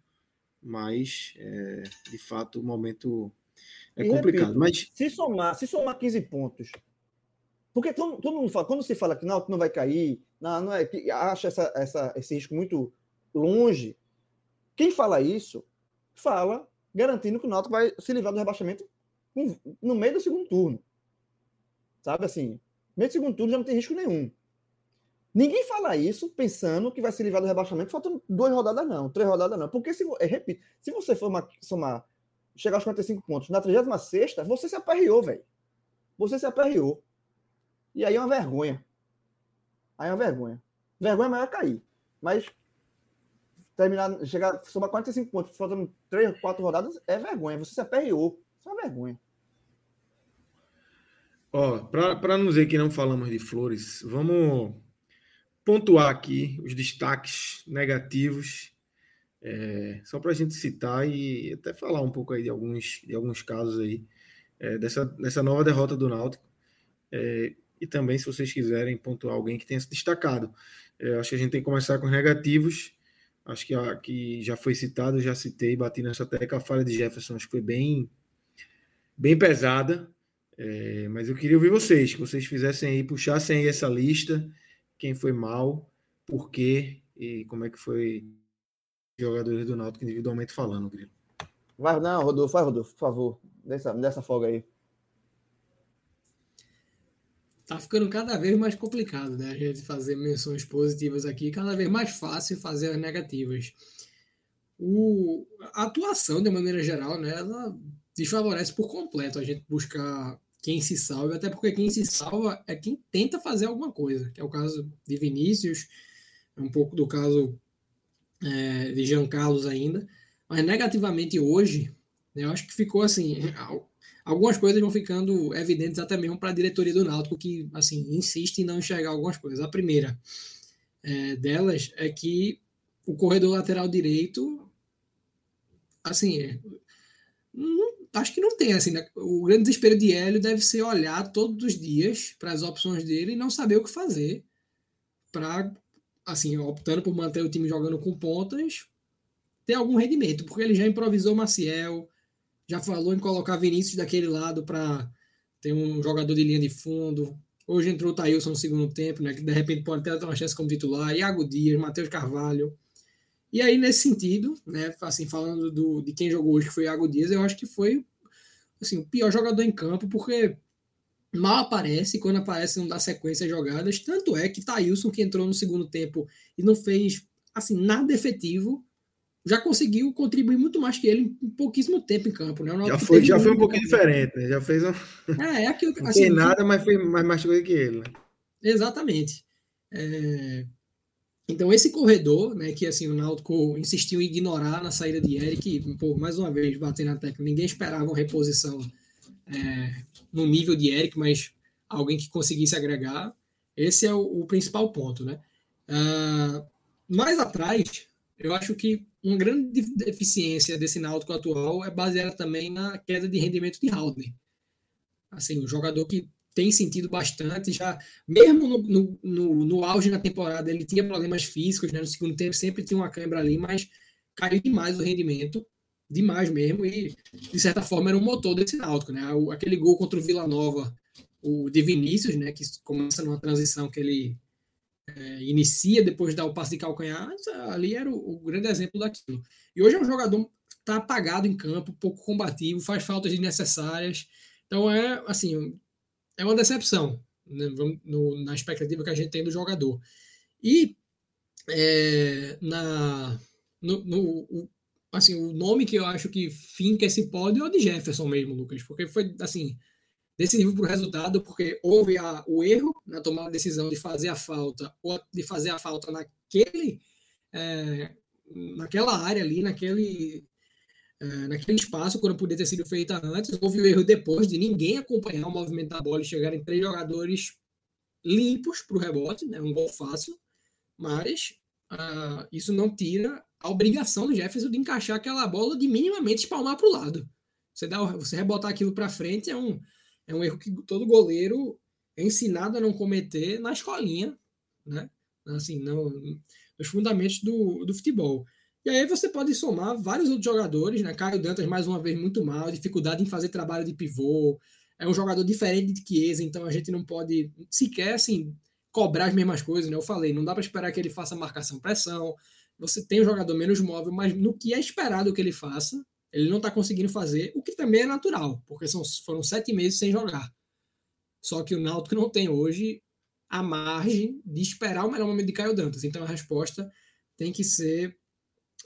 mas é, de fato o momento é e complicado. Repito, mas se somar, se somar 15 pontos, porque todo, todo mundo fala, quando se fala que não, não vai cair, não, não é que acha essa, essa, esse risco muito longe. Quem fala isso fala garantindo que o Náutico vai se livrar do rebaixamento no meio do segundo turno. Sabe assim, meio do segundo turno já não tem risco nenhum. Ninguém fala isso pensando que vai se livrar do rebaixamento faltando duas rodadas, não, três rodadas, não. Porque, se, repito, se você for somar, chegar aos 45 pontos na 36, você se aperreou, velho. Você se aperreou. E aí é uma vergonha. Aí é uma vergonha. Vergonha é maior cair. Mas terminar, chegar, somar 45 pontos, faltando 3, 4 rodadas, é vergonha. Você se aperreou. Isso é uma vergonha. Ó, para não dizer que não falamos de flores, vamos pontuar aqui os destaques negativos, é, só para a gente citar e até falar um pouco aí de alguns, de alguns casos aí é, dessa, dessa nova derrota do Náutico. É, e também, se vocês quiserem pontuar alguém que tenha se destacado. É, acho que a gente tem que começar com os negativos. Acho que, a, que já foi citado, já citei, bati nessa tecla. A falha de Jefferson acho que foi bem, bem pesada. É, mas eu queria ouvir vocês, que vocês fizessem aí, puxassem aí essa lista, quem foi mal, por quê e como é que foi jogadores do Náutico individualmente falando, Grilo. Vai, não, Rodolfo, vai, Rodolfo, por favor, dessa, dessa folga aí. Tá ficando cada vez mais complicado, né? A gente fazer menções positivas aqui, cada vez mais fácil fazer as negativas. O, a atuação, de maneira geral, né, ela desfavorece por completo a gente buscar quem se salva, até porque quem se salva é quem tenta fazer alguma coisa, que é o caso de Vinícius, é um pouco do caso é, de Jean Carlos ainda, mas negativamente hoje, né, eu acho que ficou assim, algumas coisas vão ficando evidentes até mesmo para a diretoria do Náutico, que assim insiste em não enxergar algumas coisas. A primeira é, delas é que o corredor lateral direito, assim, é, não, acho que não tem assim. Né? O grande desespero de Hélio deve ser olhar todos os dias para as opções dele e não saber o que fazer para assim, optando por manter o time jogando com pontas, ter algum rendimento, porque ele já improvisou Maciel, já falou em colocar Vinícius daquele lado para ter um jogador de linha de fundo. Hoje entrou o Thailson no segundo tempo, né, que de repente pode ter uma chance como titular. Iago Dias, Matheus Carvalho. E aí, nesse sentido, né, assim, falando do, de quem jogou hoje, que foi Iago Dias, eu acho que foi assim, o pior jogador em campo, porque mal aparece, quando aparece não dá sequência às jogadas. Tanto é que Thailson, que entrou no segundo tempo e não fez assim nada efetivo, já conseguiu contribuir muito mais que ele em pouquíssimo tempo em campo. Né? Já foi, já foi um pouquinho diferente, né? Já fez um... É, é aquilo, *laughs* Não assim, tem nada, mas fez mais, mais coisa que ele. Né? Exatamente. É... Então, esse corredor, né, que assim, o Náutico insistiu em ignorar na saída de Eric, mais uma vez, batendo na tecla, ninguém esperava uma reposição é, no nível de Eric, mas alguém que conseguisse agregar. Esse é o, o principal ponto, né? Uh, mais atrás, eu acho que uma grande deficiência desse Náutico atual é baseada também na queda de rendimento de Haldner. Assim, um jogador que tem sentido bastante, já mesmo no, no, no, no auge na temporada ele tinha problemas físicos, né? no segundo tempo sempre tinha uma câimbra ali, mas caiu demais o rendimento, demais mesmo, e de certa forma era um motor desse Náutico, né? Aquele gol contra o Vila Nova, o de Vinícius, né? Que começa numa transição que ele é, inicia depois de dar o passe de calcanhar, ali era o, o, grande exemplo daquilo. E hoje é um jogador está apagado em campo, pouco combativo, faz faltas desnecessárias. Então é assim, é uma decepção né, no, na expectativa que a gente tem do jogador. E é, na, no, no o, assim, o nome que eu acho que finca esse pódio é o de Jefferson mesmo, Lucas, porque foi assim decisivo para o resultado, porque houve a, o erro na tomada de decisão de fazer a falta, ou de fazer a falta naquele, é, naquela área ali, naquele, é, naquele espaço, quando podia ter sido feita antes. Houve o erro depois de ninguém acompanhar o movimento da bola e chegarem três jogadores limpos para o rebote, né, um gol fácil, mas uh, isso não tira a obrigação do Jefferson de encaixar aquela bola de minimamente espalmar para o lado. Você, dá, você rebotar aquilo para frente é um, é um erro que todo goleiro é ensinado a não cometer na escolinha, né? Assim, não, nos fundamentos do, do futebol. E aí você pode somar vários outros jogadores, né? Caio Dantas, mais uma vez, muito mal, dificuldade em fazer trabalho de pivô. É um jogador diferente de Chiesa, então a gente não pode sequer, assim, cobrar as mesmas coisas, né? Eu falei, não dá para esperar que ele faça marcação-pressão. Você tem um jogador menos móvel, mas no que é esperado que ele faça, ele não está conseguindo fazer, o que também é natural, porque são, foram sete meses sem jogar. Só que o Náutico não tem hoje a margem de esperar o melhor momento de Caio Dantas. Então a resposta tem que ser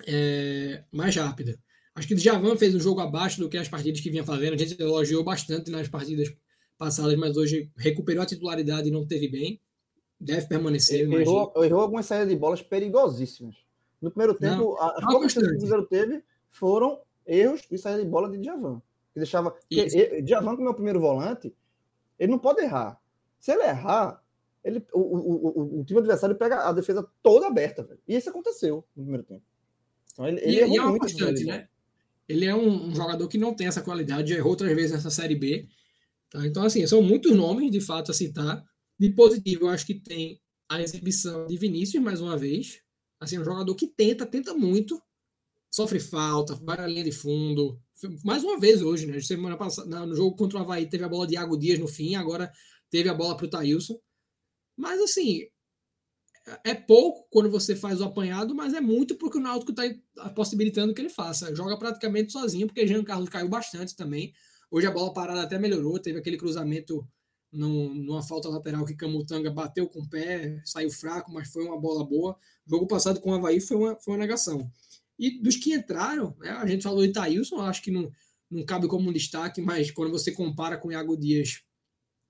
é, mais rápida. Acho que o Javan fez um jogo abaixo do que as partidas que vinha fazendo. A gente elogiou bastante nas partidas passadas, mas hoje recuperou a titularidade e não teve bem. deve permanecer. Errou, errou algumas saídas de bolas perigosíssimas. No primeiro tempo, não, as poucas que o Cruzeiro teve foram erros e saída de bola de Djavan. Que deixava. Porque Djavan, como é o primeiro volante, ele não pode errar. Se ele errar, ele, o, o, o, o time adversário pega a defesa toda aberta. Velho. E isso aconteceu no primeiro tempo. Então, ele, ele e, e é uma constante, né? Ele é um, um, jogador que não tem essa qualidade, já errou outras vezes nessa Série B. Tá? Então, assim, são muitos nomes, de fato, a citar. De positivo, eu acho que tem a exibição de Vinícius, mais uma vez. Assim, um jogador que tenta, tenta muito, sofre falta, vai na linha de fundo. Mais uma vez hoje, né? Semana passada, no jogo contra o Havaí, teve a bola de Iago Dias no fim, agora teve a bola para o Thailson. Mas assim, é pouco quando você faz o apanhado, mas é muito porque o Náutico está possibilitando que ele faça. Joga praticamente sozinho, porque Jean Carlos caiu bastante também. Hoje a bola parada até melhorou, teve aquele cruzamento num, numa falta lateral que Camutanga bateu com o pé, saiu fraco, mas foi uma bola boa. O jogo passado com o Havaí foi uma, foi uma negação. E dos que entraram, né, a gente falou de Thailson, acho que não, não cabe como um destaque, mas quando você compara com o Iago Dias,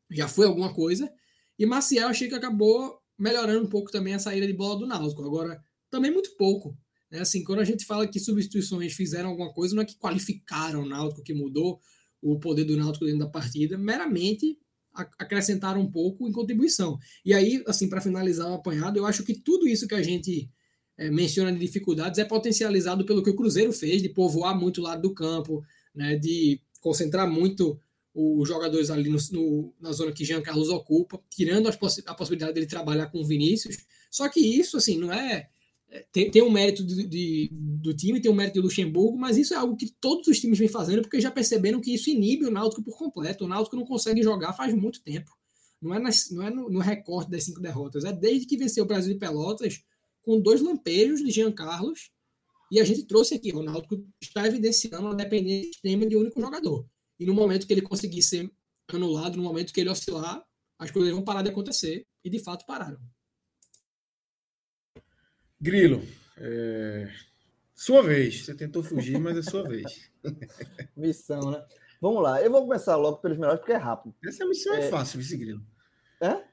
já foi alguma coisa. E Maciel achei que acabou melhorando um pouco também a saída de bola do Náutico. Agora, também muito pouco. Né? Assim, quando a gente fala que substituições fizeram alguma coisa, não é que qualificaram o Náutico, que mudou o poder do Náutico dentro da partida, meramente acrescentaram um pouco em contribuição. E aí, assim, para finalizar o apanhado, eu acho que tudo isso que a gente é, menciona de dificuldades é potencializado pelo que o Cruzeiro fez, de povoar muito o lado do campo, né, de concentrar muito os jogadores ali no, no, na zona que Jean Carlos ocupa, tirando possi a possibilidade dele trabalhar com o Vinícius. Só que isso, assim, não é. é tem, tem um mérito de, de, do time, tem um mérito de Luxemburgo, mas isso é algo que todos os times vêm fazendo, porque já perceberam que isso inibe o Náutico por completo. O Náutico não consegue jogar faz muito tempo. Não é, nas, não é no, no recorte das cinco derrotas, é desde que venceu o Brasil de Pelotas com dois lampejos de Jean Carlos. E a gente trouxe aqui, o Náutico está evidenciando a dependência extrema de um único jogador. E no momento que ele conseguir ser anulado, no momento que ele oscilar, as coisas vão parar de acontecer. E de fato pararam. Grilo, é... sua vez. Você tentou fugir, mas é sua vez. *laughs* missão, né? Vamos lá. Eu vou começar logo pelos melhores, porque é rápido. Essa missão é, é fácil, vice Grilo. É?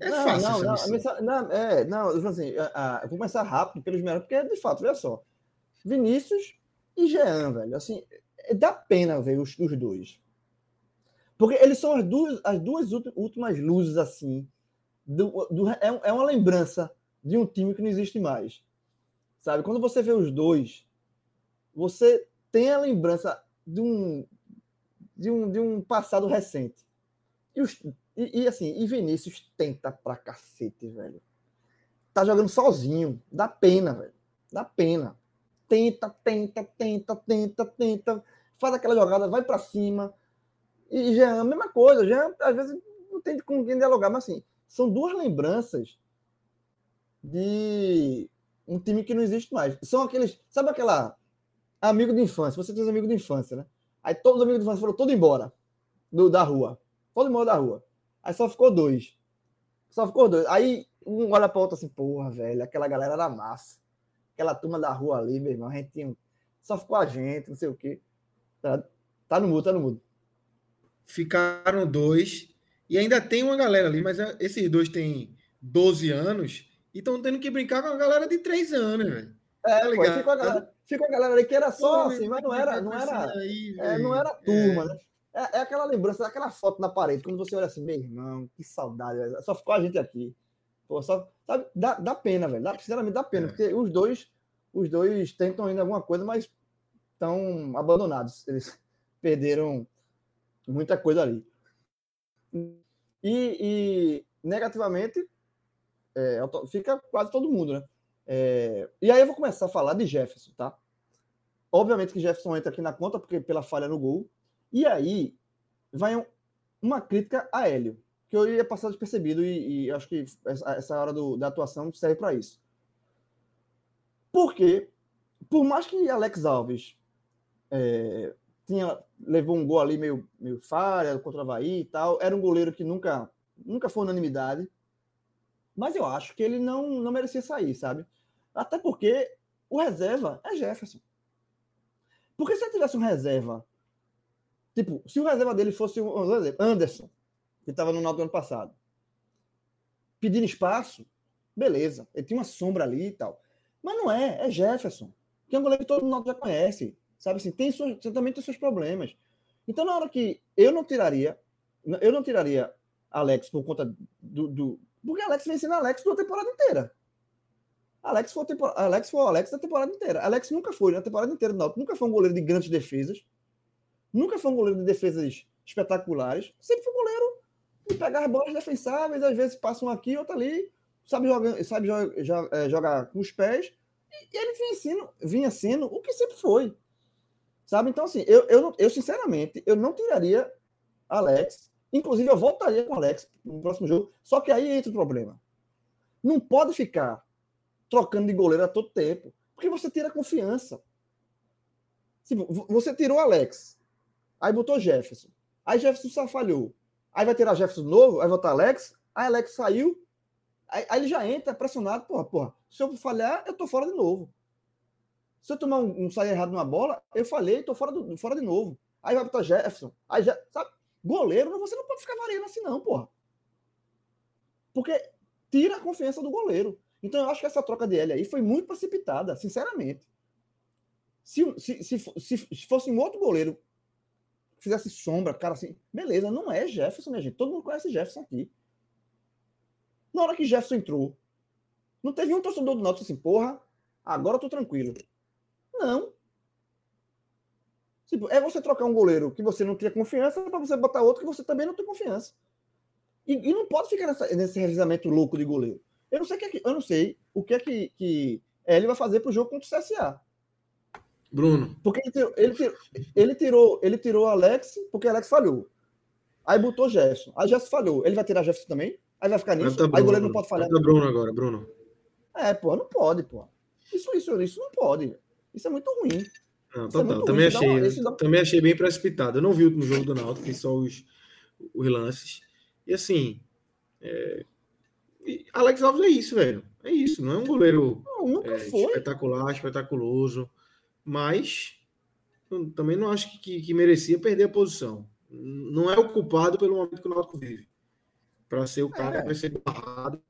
É não, fácil não, essa não, missão. Não, é, não, assim, a, a, eu vou começar rápido pelos melhores, porque de fato, olha só. Vinícius e Jean, velho. Assim, dá pena ver os, os dois. Porque eles são as duas, as duas últimas luzes, assim. Do, do, é, é uma lembrança de um time que não existe mais. Sabe? Quando você vê os dois, você tem a lembrança de um, de um, de um passado recente. E, os, e, e assim, e Vinícius tenta pra cacete, velho. Tá jogando sozinho. Dá pena, velho. Dá pena. Tenta, tenta, tenta, tenta, tenta faz aquela jogada, vai para cima. E já é a mesma coisa, já às vezes não tem com quem dialogar, mas assim, são duas lembranças de um time que não existe mais. São aqueles, sabe aquela amigo de infância, você tem os amigos de infância, né? Aí todos os amigos de infância foram todos embora do, da rua. Todo mundo da rua. Aí só ficou dois. Só ficou dois. Aí um olha para outro assim, porra, velho, aquela galera da massa. Aquela turma da rua ali, meu irmão, a gente tinha... Só ficou a gente, não sei o quê. Tá, tá no mudo, tá no mudo. Ficaram dois. E ainda tem uma galera ali, mas é, esses dois têm 12 anos e estão tendo que brincar com a galera de 3 anos, velho. É, tá ligado? Fica a, galera, fica a galera ali que era só assim, mas não era, não era, aí, é, não era turma, é. né? É, é, aquela lembrança, aquela foto na parede, quando você olha assim, meu irmão, que saudade, velho. só ficou a gente aqui. Pô, só, sabe, dá, dá pena, velho. Dá, sinceramente, dá pena, é. porque os dois, os dois tentam ainda alguma coisa, mas estão abandonados. Eles *laughs* perderam muita coisa ali. E, e negativamente, é, fica quase todo mundo, né? É, e aí eu vou começar a falar de Jefferson, tá? Obviamente que Jefferson entra aqui na conta porque pela falha no gol. E aí vai um, uma crítica a Hélio, que eu ia passar despercebido e, e acho que essa, essa hora do, da atuação serve para isso. Porque, por mais que Alex Alves é, tinha, levou um gol ali meio, meio falha contra o Havaí e tal. Era um goleiro que nunca, nunca foi unanimidade. Mas eu acho que ele não, não merecia sair, sabe? Até porque o reserva é Jefferson. Porque se ele tivesse um reserva, tipo, se o reserva dele fosse o Anderson, que estava no Náutico ano passado, pedindo espaço, beleza. Ele tinha uma sombra ali e tal. Mas não é, é Jefferson, que é um goleiro que todo mundo já conhece. Sabe assim, tem suas, também tem seus problemas. Então, na hora que eu não tiraria, eu não tiraria Alex por conta do. do porque Alex vem sendo Alex a temporada inteira. Alex foi, Alex foi o Alex da temporada inteira. Alex nunca foi, na temporada inteira do Náutico, nunca foi um goleiro de grandes defesas. Nunca foi um goleiro de defesas espetaculares. Sempre foi um goleiro de pegar bolas defensáveis, às vezes passa um aqui, outro ali, sabe jogar, sabe jogar, é, jogar com os pés. E ele vinha sendo, vinha sendo o que sempre foi. Sabe? Então, assim, eu, eu, eu sinceramente, eu não tiraria Alex. Inclusive, eu voltaria com Alex no próximo jogo. Só que aí entra o problema. Não pode ficar trocando de goleiro a todo tempo, porque você tira confiança. Tipo, você tirou Alex, aí botou Jefferson. Aí Jefferson só falhou. Aí vai tirar Jefferson novo, aí voltar Alex. Aí Alex saiu. Aí, aí, ele já entra pressionado. Porra, porra. Se eu falhar, eu tô fora de novo. Se eu tomar um, um sair errado numa bola, eu falhei, tô fora, do, fora de novo. Aí vai botar Jefferson. Aí já, sabe? Goleiro, você não pode ficar variando assim, não, porra. Porque tira a confiança do goleiro. Então eu acho que essa troca de L aí foi muito precipitada, sinceramente. Se, se, se, se, fosse um outro goleiro fizesse sombra, cara, assim, beleza, não é Jefferson, minha gente. Todo mundo conhece Jefferson aqui. Na hora que Jefferson entrou, não teve um torcedor do Náutico assim, porra, agora eu tô tranquilo. Não. Tipo, é você trocar um goleiro que você não tinha confiança para você botar outro que você também não tem confiança. E, e não pode ficar nessa, nesse revisamento louco de goleiro. Eu não sei, que, eu não sei o que é que, que ele vai fazer para o jogo contra o CSA. Bruno. Porque ele tirou, ele tirou, ele tirou, ele tirou Alex, porque Alex falhou. Aí botou Jefferson. Aí Jefferson falhou. Ele vai tirar Jefferson também? Aí vai ficar nisso? Tá aí o goleiro não pode falhar. Tá Bruno agora, Bruno. É, pô, não pode, pô. Isso, isso, isso não pode. Isso é muito ruim. Não, total. É também, achei, também achei bem precipitado. Eu não vi o último jogo do Náutico, vi só os, os lances. E assim, é, Alex Alves é isso, velho. É isso. Não é um goleiro não, é, espetacular, espetaculoso. Mas também não acho que, que, merecia perder a posição. Não é o culpado pelo momento que o Náutico vive. Para ser o cara é. que vai ser barrado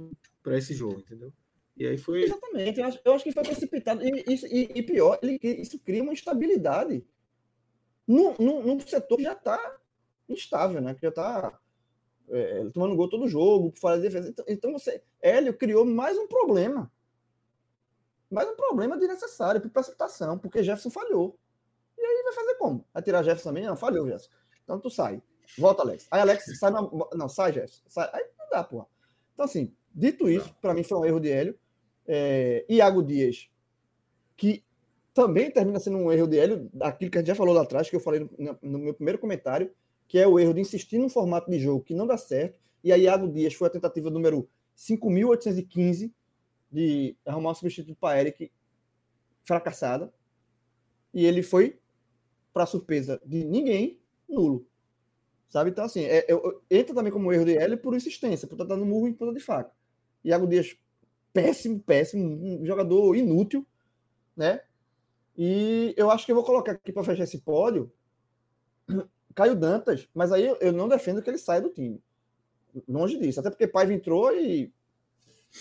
para esse jogo, entendeu? E aí foi. Exatamente. Eu acho, eu acho que foi precipitado. E, e, e pior, ele, isso cria uma instabilidade num, num, num setor que já está instável, né? Que já está é, tomando gol todo jogo, fora de defesa. Então, então você, Hélio criou mais um problema. Mais um problema desnecessário por precipitação, porque Jefferson falhou. E aí vai fazer como? Vai tirar Jefferson também? Não, falhou, Jefferson. Então tu sai. Volta, Alex. Aí Alex sai na... Não, sai, Jefferson. Sai. Aí não dá, porra. Então, assim, dito isso, para mim foi um erro de Hélio. É... Iago Dias, que também termina sendo um erro de Hélio, aquilo que a gente já falou lá atrás, que eu falei no, no meu primeiro comentário, que é o erro de insistir num formato de jogo que não dá certo. E aí, Iago Dias foi a tentativa número 5.815 de arrumar um substituto para Eric fracassada. E ele foi, para surpresa de ninguém, nulo. Sabe? Então, assim, é, eu, entra também como erro de L por insistência, por estar dando murro em ponta de faca. Iago Dias, péssimo, péssimo, um jogador inútil, né? E eu acho que eu vou colocar aqui para fechar esse pódio *clears throat* Caio Dantas, mas aí eu não defendo que ele saia do time. Longe disso. Até porque Paiva entrou e,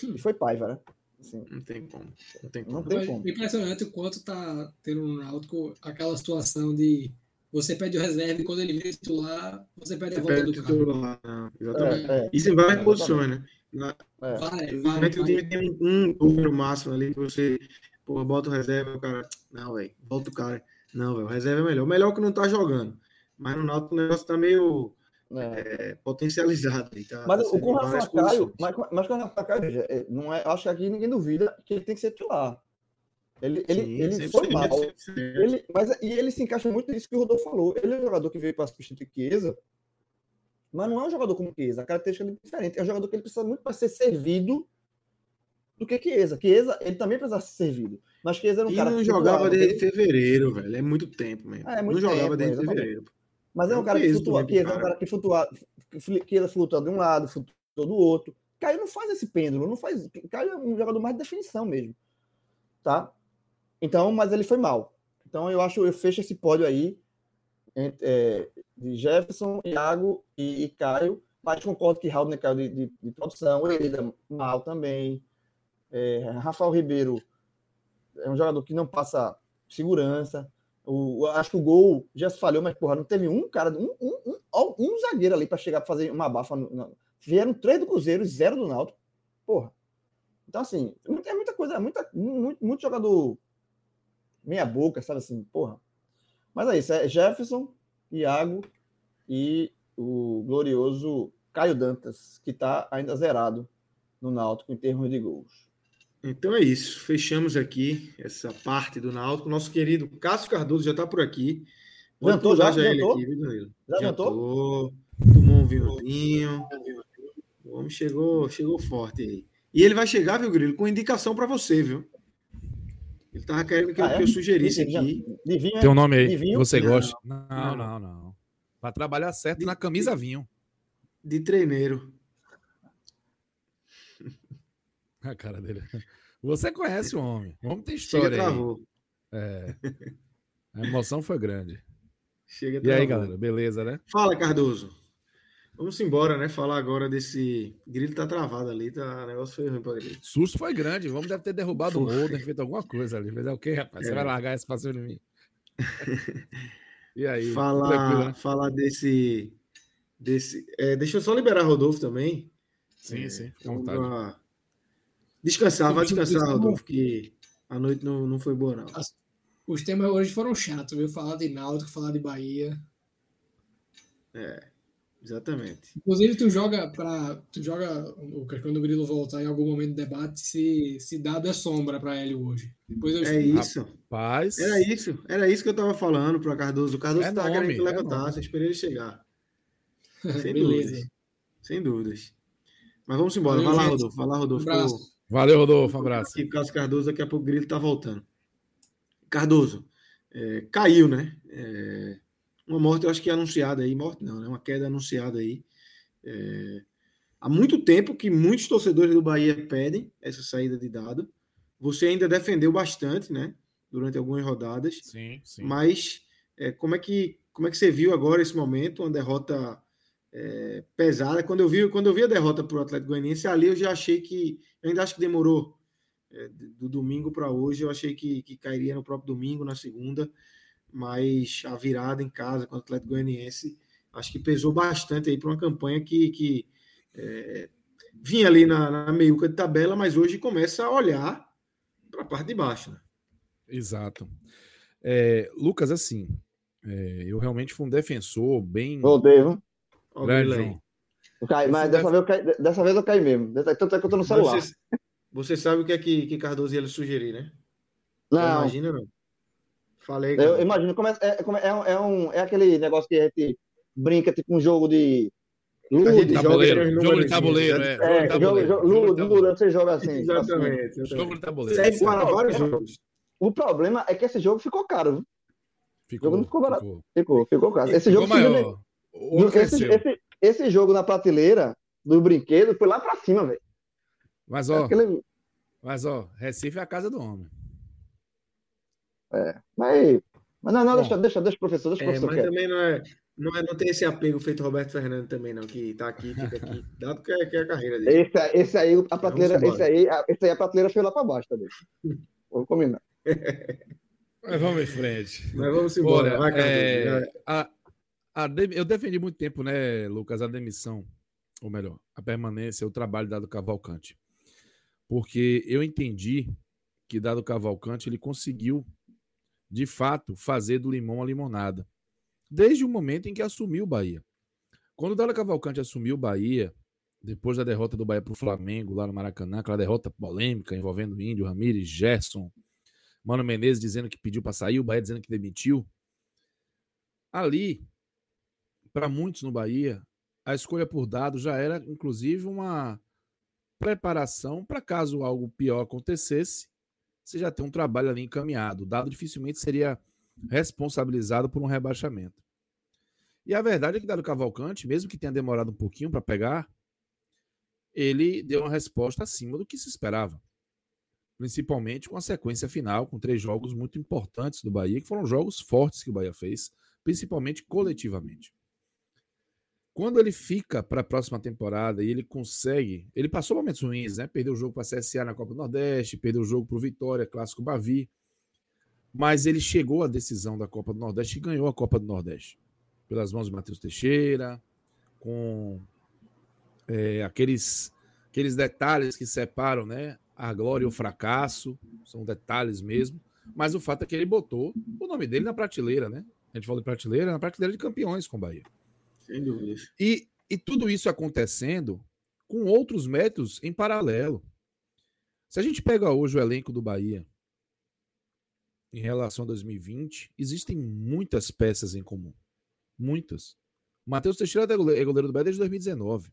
e foi Paiva, né? Assim, não tem como. Não tem como. Não tem como. Impressionante o quanto tá tendo no Náutico aquela situação de você pede o reserva e quando ele vira titular, você pede a volta do titular. Exatamente. É, é, Isso em várias é, posições, né? Na, é. Vai, vai, o time tem um número máximo ali que você pô, bota o reserva, o cara. Não, velho, volta o cara. Não, velho, o reserva é melhor. O melhor que não tá jogando. Mas no Náutico o negócio tá meio é. É, potencializado. Tá, mas tá o com a Caio, mas, mas com relação a Caio, é, não é, acho que aqui ninguém duvida que ele tem que ser titular. Ele, ele, Sim, ele foi mal. Ele, mas, e ele se encaixa muito nisso que o Rodolfo falou. Ele é um jogador que veio para substituir Chiesa, mas não é um jogador como Chiesa. A característica é diferente. É um jogador que ele precisa muito para ser servido do que Chiesa. Chiesa, ele também precisa ser servido. Mas Chiesa era um e cara não jogava desde fevereiro, velho. É muito tempo mesmo. É, muito não tempo, jogava desde fevereiro. Mas é um cara que flutua, que é um cara que flutua, que flutua de um lado, flutua do outro. Caio não faz esse pêndulo, não faz. Caio é um jogador mais de definição mesmo. Tá? Então, mas ele foi mal. Então eu acho, eu fecho esse pódio aí é, de Jefferson, Iago e, e Caio. Mas concordo que Raul caiu de, de, de produção, mal também. É, Rafael Ribeiro é um jogador que não passa segurança. O, acho que o gol já se falhou, mas porra, não teve um cara, um, um, um, um zagueiro ali para chegar para fazer uma bafa. No, vieram três do Cruzeiro zero do Náutico. Porra. Então, assim, é muita coisa, é muita, muito, muito jogador meia boca, sabe assim, porra. Mas é isso, é Jefferson, Iago e o glorioso Caio Dantas, que está ainda zerado no Náutico em termos de gols. Então é isso. Fechamos aqui essa parte do Náutico. Nosso querido Cássio Cardoso já está por aqui. Jantou já? Já, jantou? Aqui, já jantou? Tomou um vinhozinho. O homem chegou, chegou forte aí. E ele vai chegar, viu, Grilo, com indicação para você, viu? Ele estava querendo que, ah, eu, é? que eu sugerisse aqui. Divinho, Tem um nome aí você gosta? Não, não, não. não. Para trabalhar certo de, na camisa vinho. De treineiro. *laughs* A cara dele. Você conhece o homem. O homem tem história Chega, aí. É. A emoção foi grande. Chega, e aí, galera, beleza, né? Fala, Cardoso. Vamos embora, né? Falar agora desse. O grilo tá travado ali, tá... o negócio foi ruim pra ele. Susto foi grande. Vamos deve ter derrubado o Holden, feito alguma coisa ali. Mas é o quê, rapaz? É. Você vai largar esse passeio em mim. *laughs* e aí? Falar, né? falar desse. desse é, deixa eu só liberar Rodolfo também. Sim, é, sim. Fica à vontade. Descansar, vai descansar, Rodolfo, que a noite não, não foi boa, não. Os temas hoje foram chatos, viu? Falar de Náutico, falar de Bahia. É. Exatamente. Inclusive, tu joga para tu joga quando o Grilo voltar em algum momento do debate se, se dado é sombra para ele hoje. Depois eu é isso. Rapaz. Era isso. Era isso que eu estava falando para Cardoso. O Cardoso estava é querendo que levantasse, é esperei ele chegar. *laughs* Sem dúvidas. Sem dúvidas. Mas vamos embora. Valeu, Vai lá, Rodolfo. Vai lá, Rodolfo. Um Valeu, Rodolfo. Um abraço. Aqui, Carlos Cardoso, daqui a pouco o Grilo está voltando. Cardoso, é, caiu, né? É, uma morte, eu acho que é anunciada aí, morte não, né? Uma queda anunciada aí. É... Há muito tempo que muitos torcedores do Bahia pedem essa saída de dado. Você ainda defendeu bastante, né? Durante algumas rodadas. Sim, sim. Mas é, como, é que, como é que você viu agora esse momento? Uma derrota é, pesada. Quando eu, vi, quando eu vi a derrota para o Atlético Goianiense, ali eu já achei que. Eu ainda acho que demorou. É, do domingo para hoje, eu achei que, que cairia no próprio domingo, na segunda mas a virada em casa com o Atlético Goianiense acho que pesou bastante aí para uma campanha que, que é, vinha ali na, na meiuca de tabela, mas hoje começa a olhar para a parte de baixo. Né? Exato. É, Lucas, assim, é, eu realmente fui um defensor bem. Voltei, viu? Grande, Cai, mas dessa, def... vez eu caí, dessa vez eu caí mesmo. Tanto é que eu tô no celular. Você, você sabe o que é que, que Cardoso ia lhe sugerir, né? Não. Imagina, não? Falei. Eu imagino como é, é, é, é, um, é aquele negócio que a gente brinca, tipo um jogo de. Ludo, tabuleiro, jogo de tabuleiro, é. é jogo, jogo, Ludo, Ludo, você joga assim. Exatamente. Assim. Jogo de tabuleiro. Você é igual a vários jogos. O problema é que esse jogo ficou caro, viu? Ficou, jogo não ficou barato. Ficou, ficou, ficou caro. Esse ficou jogo maior. Esse, esse, esse, jogo na prateleira do brinquedo foi lá pra cima, velho. Mas, ó. Aquele... Mas, ó, Recife é a casa do homem. É, mas, mas não, não deixa, deixa, deixa o professor, deixa o é, professor. Mas quer. também não é, não é, não tem esse apego feito Roberto Fernando também, não, que tá aqui, fica aqui, *laughs* dado que é, que é a carreira dele. Esse, esse aí, a prateleira, esse aí, a, esse aí a prateleira foi lá para baixo também. *laughs* Vamos combinar. Mas vamos em frente. Mas vamos embora. Olha, vai, é, a, a de, eu defendi muito tempo, né, Lucas, a demissão, ou melhor, a permanência, o trabalho dado Cavalcante. Porque eu entendi que dado Cavalcante ele conseguiu de fato, fazer do limão a limonada. Desde o momento em que assumiu o Bahia. Quando o Dala Cavalcante assumiu o Bahia, depois da derrota do Bahia para o Flamengo, lá no Maracanã, aquela derrota polêmica envolvendo o Índio, Ramires, Gerson, Mano Menezes dizendo que pediu para sair, o Bahia dizendo que demitiu. Ali, para muitos no Bahia, a escolha por dado já era, inclusive, uma preparação para caso algo pior acontecesse, você já tem um trabalho ali encaminhado. O dado dificilmente seria responsabilizado por um rebaixamento. E a verdade é que Dado Cavalcante, mesmo que tenha demorado um pouquinho para pegar, ele deu uma resposta acima do que se esperava. Principalmente com a sequência final, com três jogos muito importantes do Bahia, que foram jogos fortes que o Bahia fez, principalmente coletivamente. Quando ele fica para a próxima temporada e ele consegue, ele passou momentos ruins, né? Perdeu o jogo para a CSA na Copa do Nordeste, perdeu o jogo para o Vitória, clássico Bavi, mas ele chegou à decisão da Copa do Nordeste e ganhou a Copa do Nordeste pelas mãos de Matheus Teixeira, com é, aqueles aqueles detalhes que separam, né? A glória e o fracasso, são detalhes mesmo. Mas o fato é que ele botou o nome dele na prateleira, né? A gente falou de prateleira, na prateleira de campeões com o Bahia. Sem. E, e tudo isso acontecendo com outros métodos em paralelo. Se a gente pega hoje o elenco do Bahia em relação a 2020, existem muitas peças em comum. Muitas. Matheus Teixeira é goleiro do Bahia desde 2019.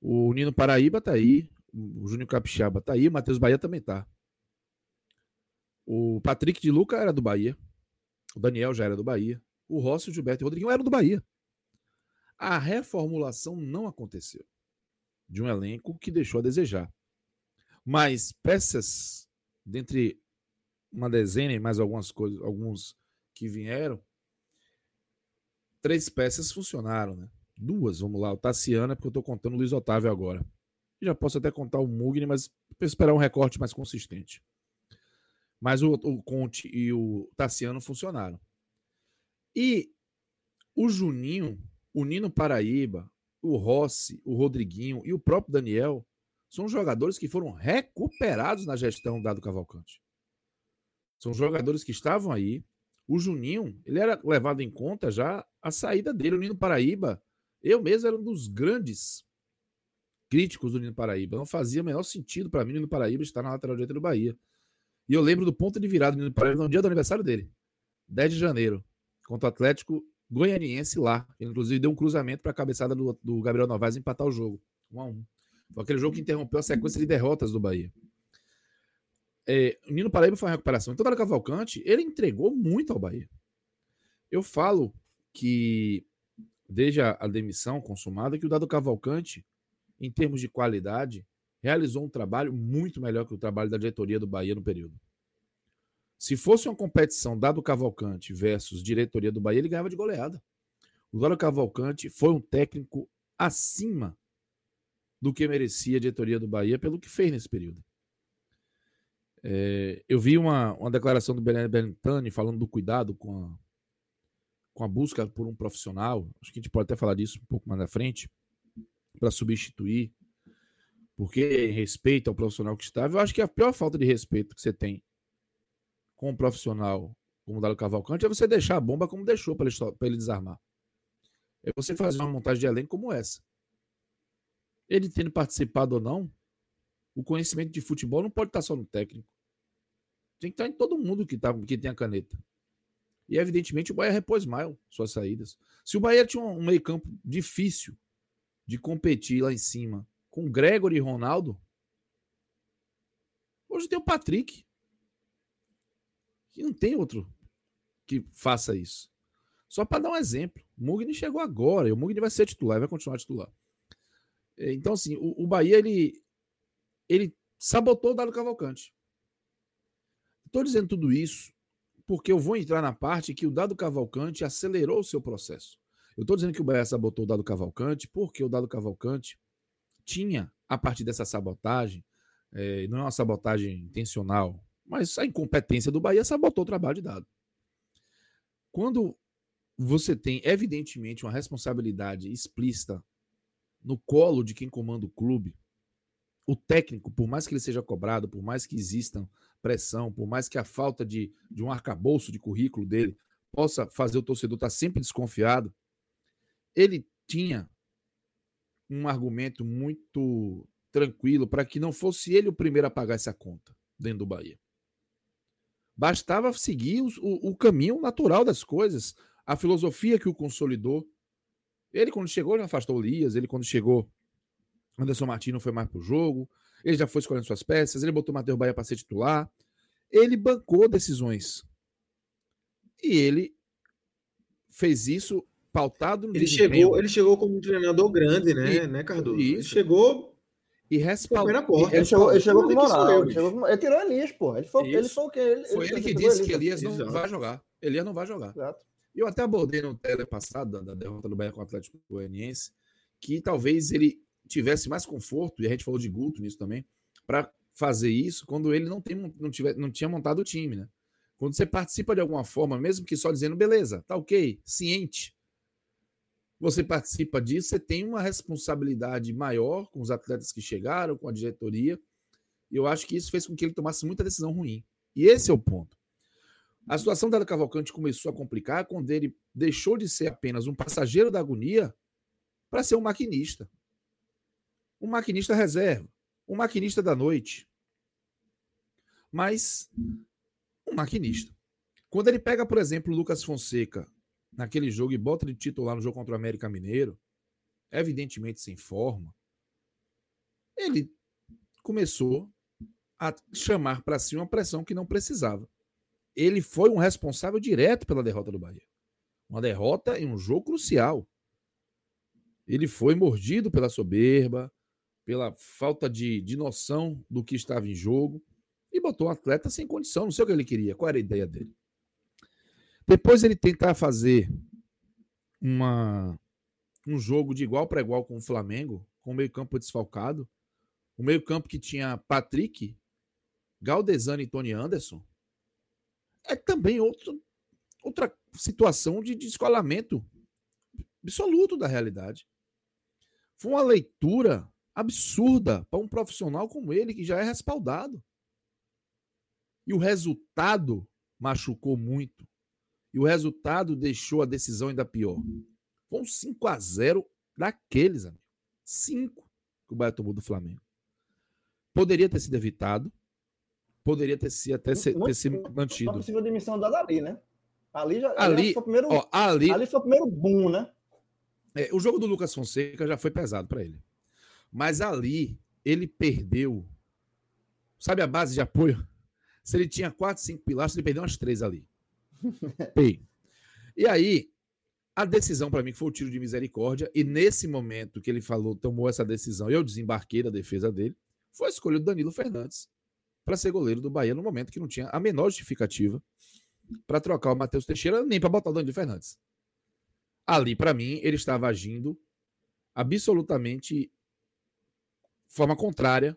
O Nino Paraíba tá aí. O Júnior Capixaba tá aí. O Matheus Bahia também tá. O Patrick de Luca era do Bahia. O Daniel já era do Bahia. O Rossi, o Gilberto e o Rodriguinho eram do Bahia. A reformulação não aconteceu de um elenco que deixou a desejar. Mas peças, dentre uma dezena e mais algumas coisas, alguns que vieram, três peças funcionaram, né? Duas, vamos lá, o Tassiana, porque eu estou contando o Luiz Otávio agora. Já posso até contar o Mugni, mas esperar um recorte mais consistente. Mas o, o Conte e o Tassiano funcionaram. E o Juninho, o Nino Paraíba, o Rossi, o Rodriguinho e o próprio Daniel são jogadores que foram recuperados na gestão dado Cavalcante. São jogadores que estavam aí. O Juninho, ele era levado em conta já a saída dele. O Nino Paraíba, eu mesmo era um dos grandes críticos do Nino Paraíba. Não fazia o menor sentido para mim o Nino Paraíba estar na lateral direita do Bahia. E eu lembro do ponto de virada do Nino Paraíba no dia do aniversário dele, 10 de janeiro, contra o Atlético Goianiense lá. Ele, inclusive, deu um cruzamento para a cabeçada do, do, Gabriel Novaes empatar o jogo. 1 a 1 Foi aquele jogo que interrompeu a sequência de derrotas do Bahia. É, o Nino Paraíba foi uma recuperação. Então, o Cavalcante, ele entregou muito ao Bahia. Eu falo que, desde a, a demissão consumada, que o Dado Cavalcante, em termos de qualidade, realizou um trabalho muito melhor que o trabalho da diretoria do Bahia no período. Se fosse uma competição dado Cavalcante versus diretoria do Bahia, ele ganhava de goleada. O Dado Cavalcante foi um técnico acima do que merecia a diretoria do Bahia pelo que fez nesse período. É, eu vi uma, uma declaração do Bertani falando do cuidado com a, com a busca por um profissional. Acho que a gente pode até falar disso um pouco mais na frente, para substituir porque respeito ao profissional que estava, eu acho que a pior falta de respeito que você tem com um profissional como o Dado Cavalcante é você deixar a bomba como deixou para ele, ele desarmar. É você fazer uma montagem de elenco como essa. Ele tendo participado ou não, o conhecimento de futebol não pode estar só no técnico. Tem que estar em todo mundo que, tá, que tem a caneta. E evidentemente o Bahia repôs mal suas saídas. Se o Bahia tinha um meio-campo difícil de competir lá em cima com Gregory e Ronaldo. Hoje tem o Patrick. Que não tem outro que faça isso. Só para dar um exemplo. O Mugni chegou agora e o Mugni vai ser titular, vai continuar titular. É, então, assim, o, o Bahia ele, ele sabotou o Dado Cavalcante. Estou dizendo tudo isso porque eu vou entrar na parte que o Dado Cavalcante acelerou o seu processo. Eu estou dizendo que o Bahia sabotou o Dado Cavalcante porque o Dado Cavalcante tinha, a partir dessa sabotagem, é, não é uma sabotagem intencional, mas a incompetência do Bahia sabotou o trabalho de dado. Quando você tem, evidentemente, uma responsabilidade explícita no colo de quem comanda o clube, o técnico, por mais que ele seja cobrado, por mais que exista pressão, por mais que a falta de, de um arcabouço de currículo dele possa fazer o torcedor estar sempre desconfiado, ele tinha um argumento muito tranquilo para que não fosse ele o primeiro a pagar essa conta dentro do Bahia. Bastava seguir o, o caminho natural das coisas, a filosofia que o consolidou. Ele, quando chegou, já afastou o Elias, ele, quando chegou, Anderson Martins não foi mais para o jogo, ele já foi escolhendo suas peças, ele botou o Matheus Bahia para ser titular, ele bancou decisões. E ele fez isso pautado no ele chegou Ele chegou como um treinador grande, né, e, né Cardoso? Isso. Ele chegou e respaldou. Ele, chegou, ele chegou com moral. Ele, chegou, ele tirou Elias, pô. Ele foi, ele foi o quê? Ele, foi ele, que disse que Elias não Exato. vai jogar. Elias não vai jogar. Exato. Eu até abordei no tele passado, da derrota do Bahia com o Atlético Goianiense, que talvez ele tivesse mais conforto, e a gente falou de Guto nisso também, para fazer isso quando ele não, tem, não, tiver, não tinha montado o time, né? Quando você participa de alguma forma, mesmo que só dizendo, beleza, tá ok, ciente, você participa disso, você tem uma responsabilidade maior com os atletas que chegaram, com a diretoria. E eu acho que isso fez com que ele tomasse muita decisão ruim. E esse é o ponto. A situação da Cavalcante começou a complicar quando ele deixou de ser apenas um passageiro da agonia para ser um maquinista. Um maquinista reserva, um maquinista da noite. Mas um maquinista. Quando ele pega, por exemplo, o Lucas Fonseca naquele jogo e bota de titular no jogo contra o América Mineiro, evidentemente sem forma, ele começou a chamar para si uma pressão que não precisava. Ele foi um responsável direto pela derrota do Bahia. Uma derrota em um jogo crucial. Ele foi mordido pela soberba, pela falta de, de noção do que estava em jogo e botou um atleta sem condição. Não sei o que ele queria, qual era a ideia dele. Depois ele tentar fazer uma, um jogo de igual para igual com o Flamengo, com o meio-campo desfalcado, o meio-campo que tinha Patrick, Galdesani e Tony Anderson, é também outro, outra situação de descolamento absoluto da realidade. Foi uma leitura absurda para um profissional como ele, que já é respaldado. E o resultado machucou muito. E o resultado deixou a decisão ainda pior. Foi um 5 a 0 daqueles, amigo. 5 que o Bahia tomou do Flamengo. Poderia ter sido evitado. Poderia ter, sido, até ser, ter sido mantido. Uma possível demissão dada ali, né? Ali já ali, foi o primeiro, ó, ali, ali foi o primeiro boom, né? É, o jogo do Lucas Fonseca já foi pesado para ele. Mas ali ele perdeu. Sabe a base de apoio? Se ele tinha quatro, cinco pilastras, ele perdeu umas três ali. *laughs* E aí, a decisão para mim foi o tiro de misericórdia. E nesse momento que ele falou, tomou essa decisão, eu desembarquei da defesa dele, foi a escolha do Danilo Fernandes para ser goleiro do Bahia no momento que não tinha a menor justificativa para trocar o Matheus Teixeira, nem para botar o Danilo Fernandes. Ali, para mim, ele estava agindo absolutamente de forma contrária,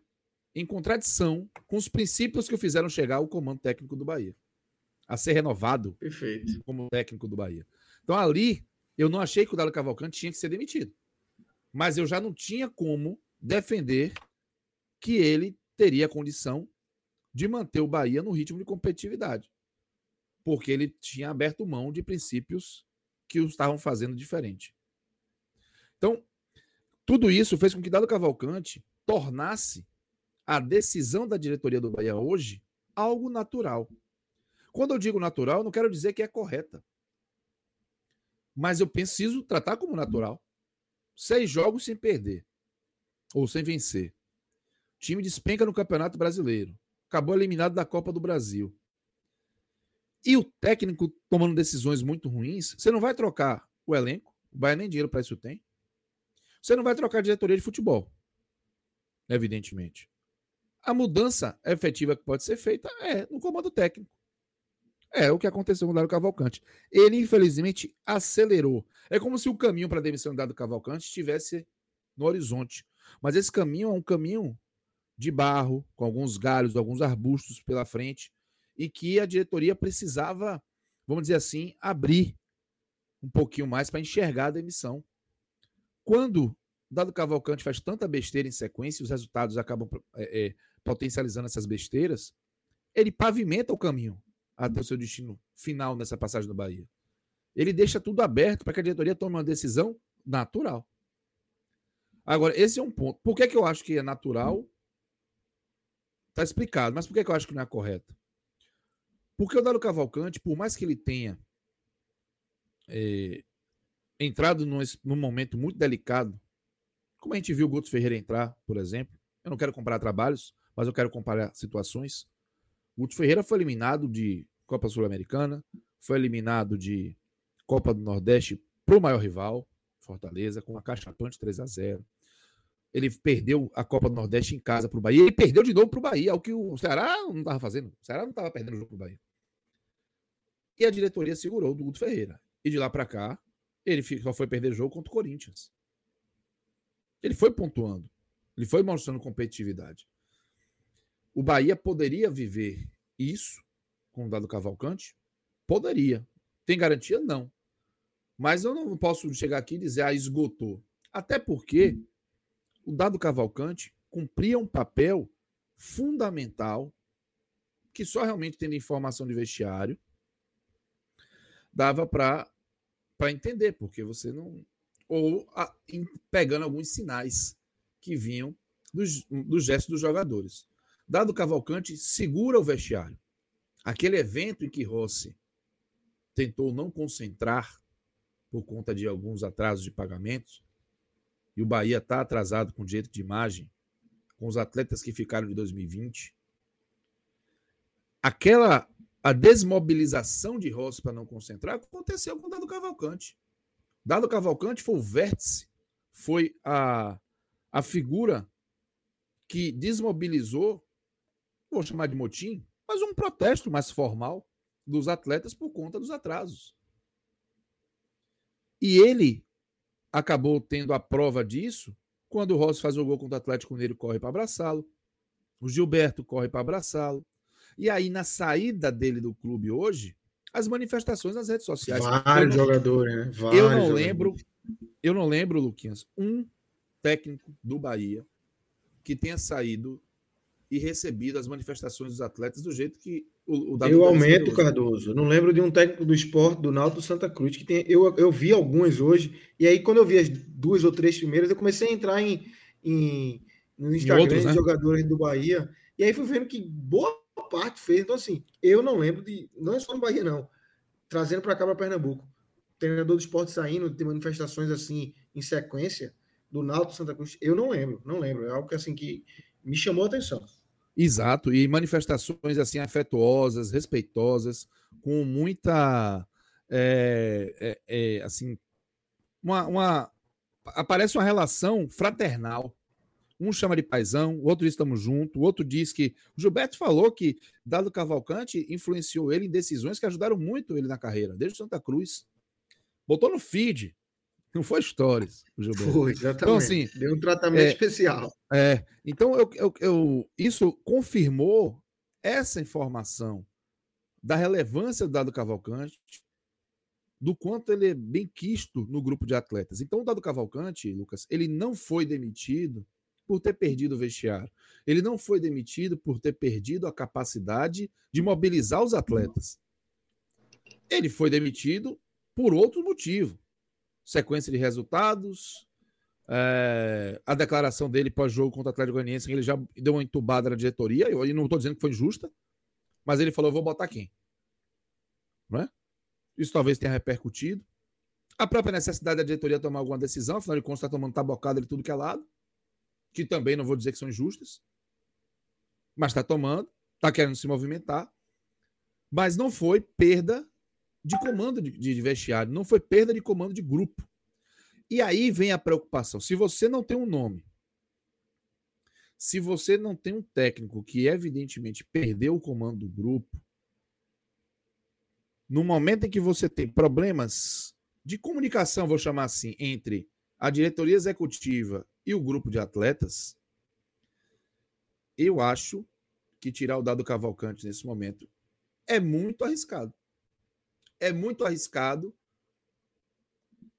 em contradição com os princípios que o fizeram chegar ao comando técnico do Bahia a ser renovado Perfeito. como técnico do Bahia. Então ali, eu não achei que o Dado Cavalcante tinha que ser demitido. Mas eu já não tinha como defender que ele teria condição de manter o Bahia no ritmo de competitividade. Porque ele tinha aberto mão de princípios que o estavam fazendo diferente. Então, tudo isso fez com que Dado Cavalcante tornasse a decisão da diretoria do Bahia hoje algo natural. Quando eu digo natural, não quero dizer que é correta. Mas eu preciso tratar como natural. Seis jogos sem perder. Ou sem vencer. O time despenca no Campeonato Brasileiro. Acabou eliminado da Copa do Brasil. E o técnico tomando decisões muito ruins, você não vai trocar o elenco. O Bahia nem dinheiro para isso tem. Você não vai trocar a diretoria de futebol. Evidentemente. A mudança efetiva que pode ser feita é no comando técnico. É o que aconteceu com o Dário Cavalcante. Ele, infelizmente, acelerou. É como se o caminho para a demissão do Dário Cavalcante estivesse no horizonte. Mas esse caminho é um caminho de barro, com alguns galhos, alguns arbustos pela frente, e que a diretoria precisava, vamos dizer assim, abrir um pouquinho mais para enxergar a demissão. Quando Dado Cavalcante faz tanta besteira em sequência, os resultados acabam é, é, potencializando essas besteiras, ele pavimenta o caminho até o seu destino final nessa passagem do Bahia. Ele deixa tudo aberto para que a diretoria tome uma decisão natural. Agora, esse é um ponto. Por que, que eu acho que é natural? Está explicado. Mas por que, que eu acho que não é correto? Porque o Dado Cavalcante, por mais que ele tenha é, entrado num, num, momento muito delicado, como a gente viu o Guto Ferreira entrar, por exemplo, eu não quero comparar trabalhos, mas eu quero comparar situações. Guto Ferreira foi eliminado de Copa Sul-Americana, foi eliminado de Copa do Nordeste para o maior rival, Fortaleza, com uma caixa de 3 a 0 Ele perdeu a Copa do Nordeste em casa para o Bahia. Ele perdeu de novo para o Bahia, o que o Ceará não estava fazendo. O Ceará não estava perdendo o jogo para o Bahia. E a diretoria segurou do Guto Ferreira. E de lá para cá, ele só foi perder jogo contra o Corinthians. Ele foi pontuando. Ele foi mostrando competitividade. O Bahia poderia viver isso com o Dado Cavalcante? Poderia. Tem garantia? Não. Mas eu não posso chegar aqui e dizer, ah, esgotou. Até porque o Dado Cavalcante cumpria um papel fundamental que só realmente tendo informação de vestiário dava para entender, porque você não. Ou a, em, pegando alguns sinais que vinham dos, dos gestos dos jogadores. Dado Cavalcante segura o vestiário. Aquele evento em que Rossi tentou não concentrar por conta de alguns atrasos de pagamentos, e o Bahia está atrasado com direito de imagem, com os atletas que ficaram de 2020. Aquela a desmobilização de Rossi para não concentrar aconteceu com o Dado Cavalcante. Dado Cavalcante foi o vértice, foi a, a figura que desmobilizou, vou chamar de motim, mas um protesto mais formal dos atletas por conta dos atrasos. E ele acabou tendo a prova disso quando o Rossi faz o gol contra o Atlético Mineiro corre para abraçá-lo. O Gilberto corre para abraçá-lo. E aí, na saída dele do clube hoje, as manifestações nas redes sociais. Vários jogadores, né? Vários eu não lembro, eu não lembro, Luquinhas, um técnico do Bahia que tenha saído e recebido as manifestações dos atletas do jeito que o, o Eu aumento, Cardoso. Não lembro de um técnico do esporte do Náutico Santa Cruz que tem. Eu, eu vi alguns hoje, e aí, quando eu vi as duas ou três primeiras, eu comecei a entrar em, em no Instagram outros, de né? jogadores do Bahia, e aí fui vendo que boa parte fez. Então, assim, eu não lembro de. Não é só no Bahia, não. Trazendo para cá para Pernambuco. Treinador do esporte saindo, tem manifestações assim em sequência do Náutico Santa Cruz. Eu não lembro, não lembro. É algo que assim que me chamou a atenção. Exato, e manifestações assim afetuosas, respeitosas, com muita é, é, é, assim uma, uma aparece uma relação fraternal. Um chama de paisão, o outro diz estamos juntos, o outro diz que. O Gilberto falou que Dado Cavalcante influenciou ele em decisões que ajudaram muito ele na carreira, desde Santa Cruz. Botou no feed não foi stories, o Gilberto. Foi, exatamente. Então, assim, Deu um tratamento é, especial. É. Então, eu, eu, eu, isso confirmou essa informação da relevância do Dado Cavalcante, do quanto ele é bem quisto no grupo de atletas. Então, o Dado Cavalcante, Lucas, ele não foi demitido por ter perdido o vestiário. Ele não foi demitido por ter perdido a capacidade de mobilizar os atletas. Ele foi demitido por outro motivo sequência de resultados, é, a declaração dele pós-jogo contra o Atlético Goianiense, ele já deu uma entubada na diretoria, eu não estou dizendo que foi injusta, mas ele falou, vou botar quem? Não é? Isso talvez tenha repercutido. A própria necessidade da diretoria tomar alguma decisão, afinal de contas está tomando tabocada de tudo que é lado, que também não vou dizer que são injustas, mas está tomando, está querendo se movimentar, mas não foi perda de comando de, de vestiário, não foi perda de comando de grupo. E aí vem a preocupação. Se você não tem um nome, se você não tem um técnico que evidentemente perdeu o comando do grupo, no momento em que você tem problemas de comunicação, vou chamar assim, entre a diretoria executiva e o grupo de atletas, eu acho que tirar o dado Cavalcante nesse momento é muito arriscado é muito arriscado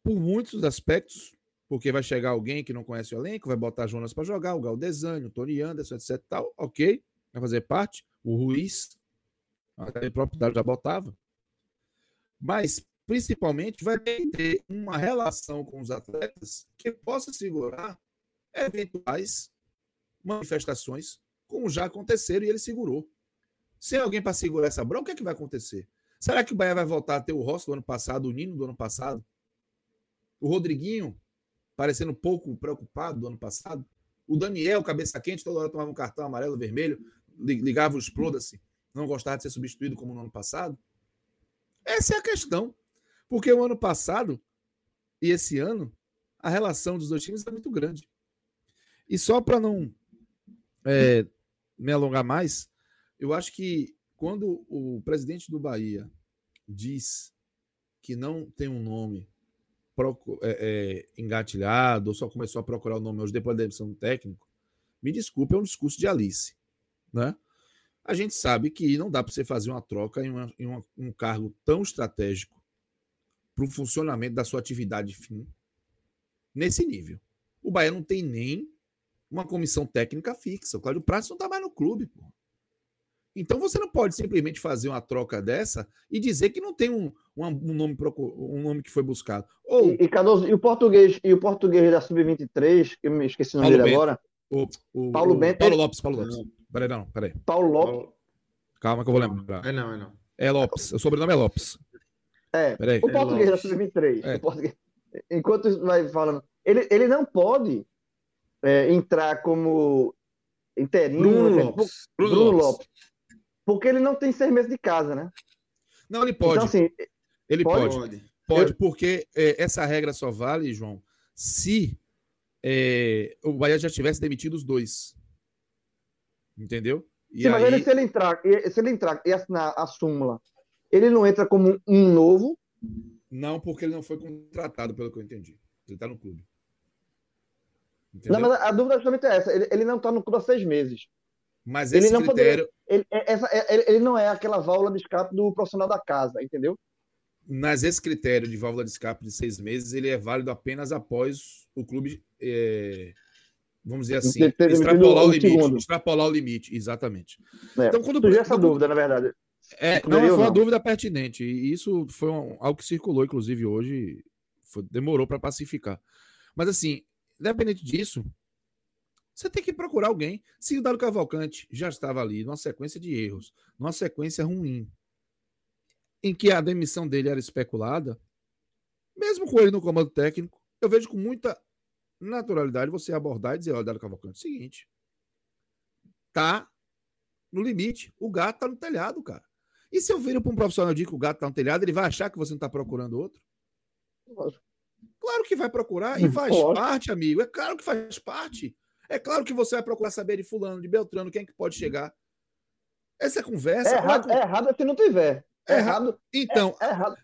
por muitos aspectos, porque vai chegar alguém que não conhece o elenco, vai botar Jonas para jogar, o Galdesani, o Tony Anderson, etc. Tal, ok, vai fazer parte. O Ruiz, o próprio já botava. Mas, principalmente, vai ter uma relação com os atletas que possa segurar eventuais manifestações, como já aconteceram e ele segurou. Sem alguém para segurar essa bronca, o que, é que vai acontecer? Será que o Bahia vai voltar a ter o Rossi do ano passado, o Nino do ano passado? O Rodriguinho, parecendo pouco preocupado do ano passado? O Daniel, cabeça quente, toda hora tomava um cartão amarelo, vermelho, ligava o exploda-se, não gostava de ser substituído como no ano passado? Essa é a questão. Porque o ano passado e esse ano, a relação dos dois times é muito grande. E só para não é, me alongar mais, eu acho que quando o presidente do Bahia diz que não tem um nome é, é, engatilhado, ou só começou a procurar o nome hoje depois da demissão do técnico, me desculpe, é um discurso de Alice. Né? A gente sabe que não dá para você fazer uma troca em, uma, em uma, um cargo tão estratégico para o funcionamento da sua atividade fim nesse nível. O Bahia não tem nem uma comissão técnica fixa. O Cláudio Prates não está mais no clube. Pô. Então você não pode simplesmente fazer uma troca dessa e dizer que não tem um, um, nome, um nome que foi buscado. Ou, e, e, Cardoso, e o português, e o português da Sub-23, que eu me esqueci o nome Paulo dele Bento. agora. O, o, Paulo o, Bento. Paulo Lopes, Paulo Lopes. Peraí, não, peraí. Paulo Lopes. Calma que eu vou lembrar. É não, é não. É Lopes. O sobrenome é Lopes. É. Peraí. O português é da Sub-23. É. Português... Enquanto vai falando. Ele, ele não pode é, entrar como interino. Bruno. Bruno, Bruno Lopes. Lopes. Porque ele não tem seis meses de casa, né? Não, ele pode. Então, assim, ele pode. Pode, pode eu... porque é, essa regra só vale, João, se é, o Bahia já tivesse demitido os dois. Entendeu? E Sim, aí... mas ele, se ele entrar, se ele entrar e assinar a súmula, ele não entra como um novo? Não, porque ele não foi contratado, pelo que eu entendi. Ele está no clube. Entendeu? Não, mas a dúvida é justamente essa. Ele, ele não está no clube há seis meses. Mas esse ele não critério... Poderia, ele, é, essa, é, ele, ele, não é aquela válvula de escape do profissional da casa, entendeu? Mas esse critério de válvula de escape de seis meses, ele é válido apenas após o clube, é, vamos dizer assim, extrapolar o, limite. Segundo. Extrapolar o limite, exatamente. É, então, quando surgiu essa dúvida, na verdade. É, não, foi uma dúvida pertinente. E isso foi um, algo que circulou, inclusive, hoje. Foi, demorou para pacificar. Mas, assim, independente disso, você tem que procurar alguém. Se o Dado Cavalcante já estava ali, numa sequência de erros, numa sequência ruim, em que a demissão dele era especulada, mesmo com ele no comando técnico, eu vejo com muita naturalidade você abordar e dizer: olha, Dado Cavalcante, é seguinte, tá no limite, o gato tá no telhado, cara. E se eu viro para um profissional de que o gato tá no telhado, ele vai achar que você não está procurando outro? Claro que vai procurar e faz parte, amigo. É claro que faz parte. É claro que você vai procurar saber de fulano, de Beltrano, quem é que pode chegar. Essa conversa. É errado, é errado se não tiver. É, é errado. Então, é, é errado.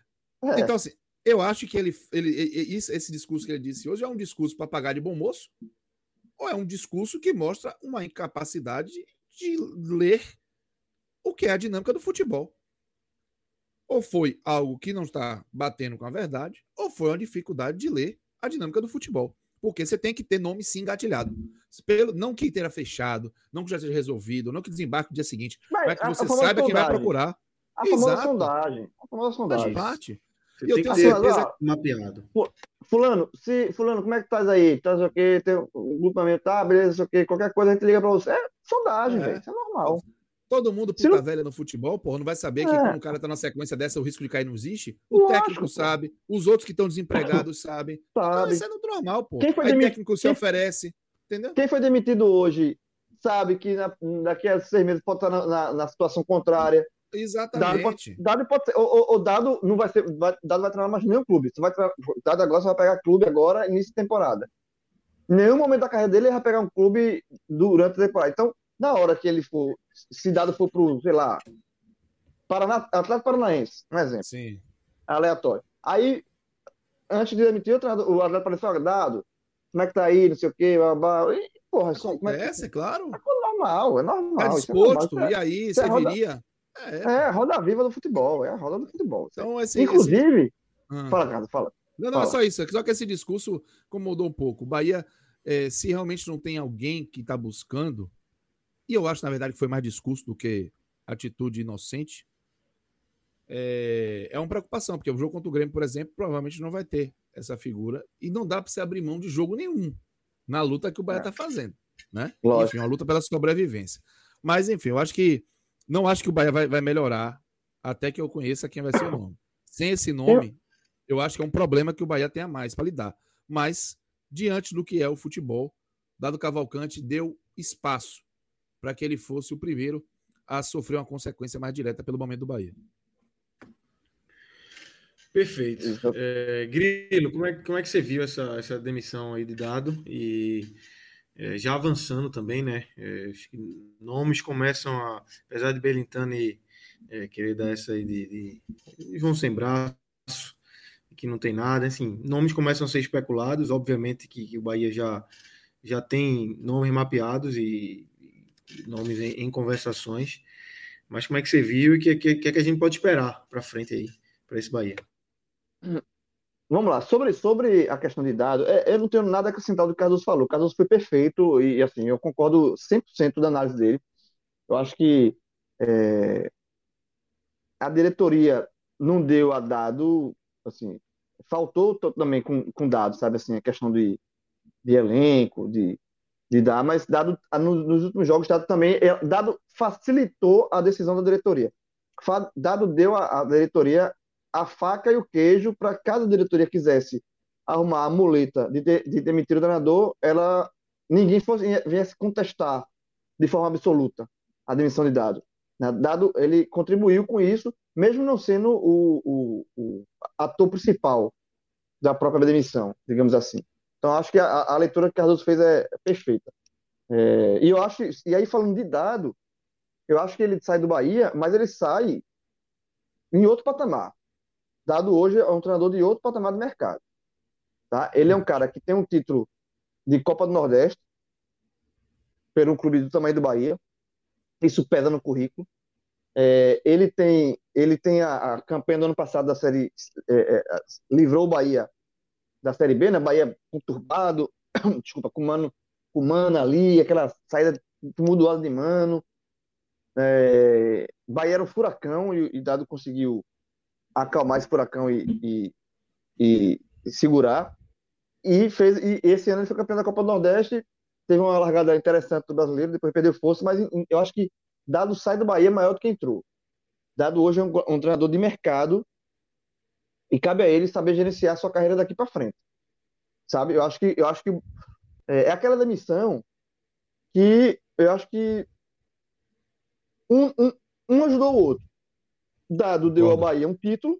É. Então, assim, eu acho que ele, ele, esse discurso que ele disse hoje é um discurso para pagar de bom moço, ou é um discurso que mostra uma incapacidade de ler o que é a dinâmica do futebol. Ou foi algo que não está batendo com a verdade, ou foi uma dificuldade de ler a dinâmica do futebol. Porque você tem que ter nome sim engatilhado. Pelo, não que tenha fechado, não que já seja resolvido, não que desembarque no dia seguinte, mas, mas que você saiba quem vai procurar. A famosa Exato. sondagem. A famosa sondagem. Faz parte. Você eu tenho que certeza mapeado. Fulano, se, fulano, como é que estás aí? Estás o quê? Tem um grupamento, tá, beleza, o quê? Qualquer coisa a gente liga para você. É sondagem, é. velho. Isso é normal. Todo mundo puta não... velha no futebol, porra, não vai saber é. que quando o cara tá na sequência dessa, o risco de cair não existe. O Lógico, técnico sabe, os outros que estão desempregados *laughs* sabem. Sabe. isso é normal, pô. Quem foi Aí demit... técnico se Quem... oferece, entendeu? Quem foi demitido hoje sabe que na, daqui a seis meses pode estar na, na, na situação contrária. Exatamente. Dado pode, dado pode ser, o, o, dado não vai ser, vai, dado vai treinar mais nenhum clube. Você vai treinar, dado agora você vai pegar clube agora início de temporada. Em nenhum momento da carreira dele ele vai pegar um clube durante a temporada. Então, na hora que ele for, se dado for pro, sei lá, Paraná, Atlético Paranaense, um exemplo. Sim. Aleatório. Aí, antes de demitir o o Atlético apareceu, ó, dado, como é que tá aí, não sei o quê, blá, e, porra, isso, como é, que... claro. É normal, é normal. Tá disposto, é normal. e aí, é você roda... viria... É. é, roda viva do futebol, é a roda do futebol. Então, esse, Inclusive, esse... Ah. fala, Carlos, fala. Não, não, é fala. é só isso, só que esse discurso incomodou um pouco. Bahia, é, se realmente não tem alguém que está buscando, e eu acho, na verdade, que foi mais discurso do que atitude inocente. É, é uma preocupação, porque o jogo contra o Grêmio, por exemplo, provavelmente não vai ter essa figura e não dá para você abrir mão de jogo nenhum na luta que o Bahia está é. fazendo, né? Lógico. Enfim, uma luta pela sobrevivência. Mas, enfim, eu acho que não acho que o Bahia vai, vai melhorar até que eu conheça quem vai ser o nome. Sem esse nome, eu acho que é um problema que o Bahia tenha mais para lidar. Mas, diante do que é o futebol, Dado Cavalcante deu espaço para que ele fosse o primeiro a sofrer uma consequência mais direta pelo momento do Bahia. Perfeito. É, Grilo, como é, como é que você viu essa, essa demissão aí de dado? E é, já avançando também, né? É, nomes começam a. Apesar de Belintani é, querer dar essa aí de, de, de João Sem Braço, que não tem nada. Assim, nomes começam a ser especulados. Obviamente que, que o Bahia já, já tem nomes mapeados e, e nomes em, em, conversações. Mas como é que você viu e o que, que, que, é que a gente pode esperar para frente aí, para esse Bahia? Vamos lá, sobre, sobre a questão de dados, é, eu não tenho nada a acrescentar do que o Carlos falou. O Carlos foi perfeito e, assim, eu concordo 100% da análise dele. Eu acho que é, a diretoria não deu a dado, assim, faltou também com, com dados, sabe, assim, a questão de, de elenco, de, de dar, mas dado nos últimos jogos, dado também, é, dado facilitou a decisão da diretoria. Dado deu à diretoria a faca e o queijo para caso a diretoria quisesse arrumar a muleta de, de, de demitir o treinador, ela ninguém fosse viesse contestar de forma absoluta a demissão de Dado. Né? Dado ele contribuiu com isso, mesmo não sendo o, o, o ator principal da própria demissão, digamos assim. Então acho que a, a leitura que Cardoso fez é, é perfeita. É, e eu acho, e aí falando de Dado, eu acho que ele sai do Bahia, mas ele sai em outro patamar. Dado hoje é um treinador de outro patamar de mercado. Tá? Ele é um cara que tem um título de Copa do Nordeste pelo clube do tamanho do Bahia. Isso pesa no currículo. É, ele tem, ele tem a, a, campanha do ano passado da série é, é, livrou o Bahia da série B, né? Bahia conturbado, *coughs* desculpa, com mano, com mano ali, aquela saída tumultuada de mano. É, Bahia era um furacão e, e Dado conseguiu acalmar esse furacão e, e, e, e segurar. E, fez, e esse ano ele foi campeão da Copa do Nordeste, teve uma largada interessante do brasileiro, depois perdeu força, mas eu acho que Dado sai do Bahia maior do que entrou. Dado hoje é um, um treinador de mercado e cabe a ele saber gerenciar a sua carreira daqui para frente. Sabe? Eu acho que eu acho que é, é aquela demissão que eu acho que um, um, um ajudou o outro. Dado deu ao Bahia um título,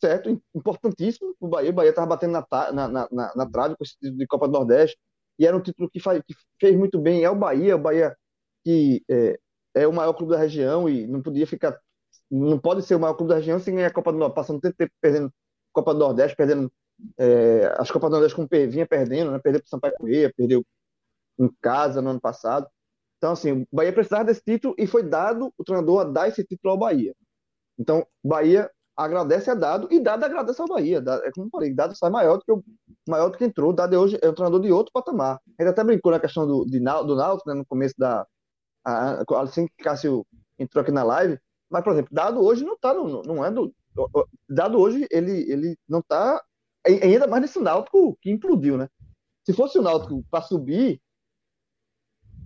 certo? Importantíssimo o Bahia. O Bahia estava batendo na, na, na, na, trave com esse título de Copa do Nordeste. E era um título que, faz, que fez muito bem. É o Bahia, o Bahia que é, é, o maior clube da região e não podia ficar. Não pode ser o maior clube da região sem ganhar a Copa do Nordeste, passando tanto tempo perdendo Copa do Nordeste, perdendo é, as Copas do Nordeste como vinha perdendo, né? Perdeu para o Sampaio Correia, perdeu em casa no ano passado. Então, assim, o Bahia precisava desse título e foi dado o treinador a dar esse título ao Bahia. Então, Bahia agradece a Dado e Dado agradece ao Bahia. Dado, é como eu falei, Dado sai maior do que, o, maior do que entrou. Dado é hoje é um treinador de outro patamar. Ele até brincou na questão do, de, do Náutico, né, no começo da. A, assim que Cássio entrou aqui na live. Mas, por exemplo, Dado hoje não está no. Não é do, Dado hoje, ele, ele não está. Ainda mais nesse Náutico que implodiu, né? Se fosse o Náutico para subir,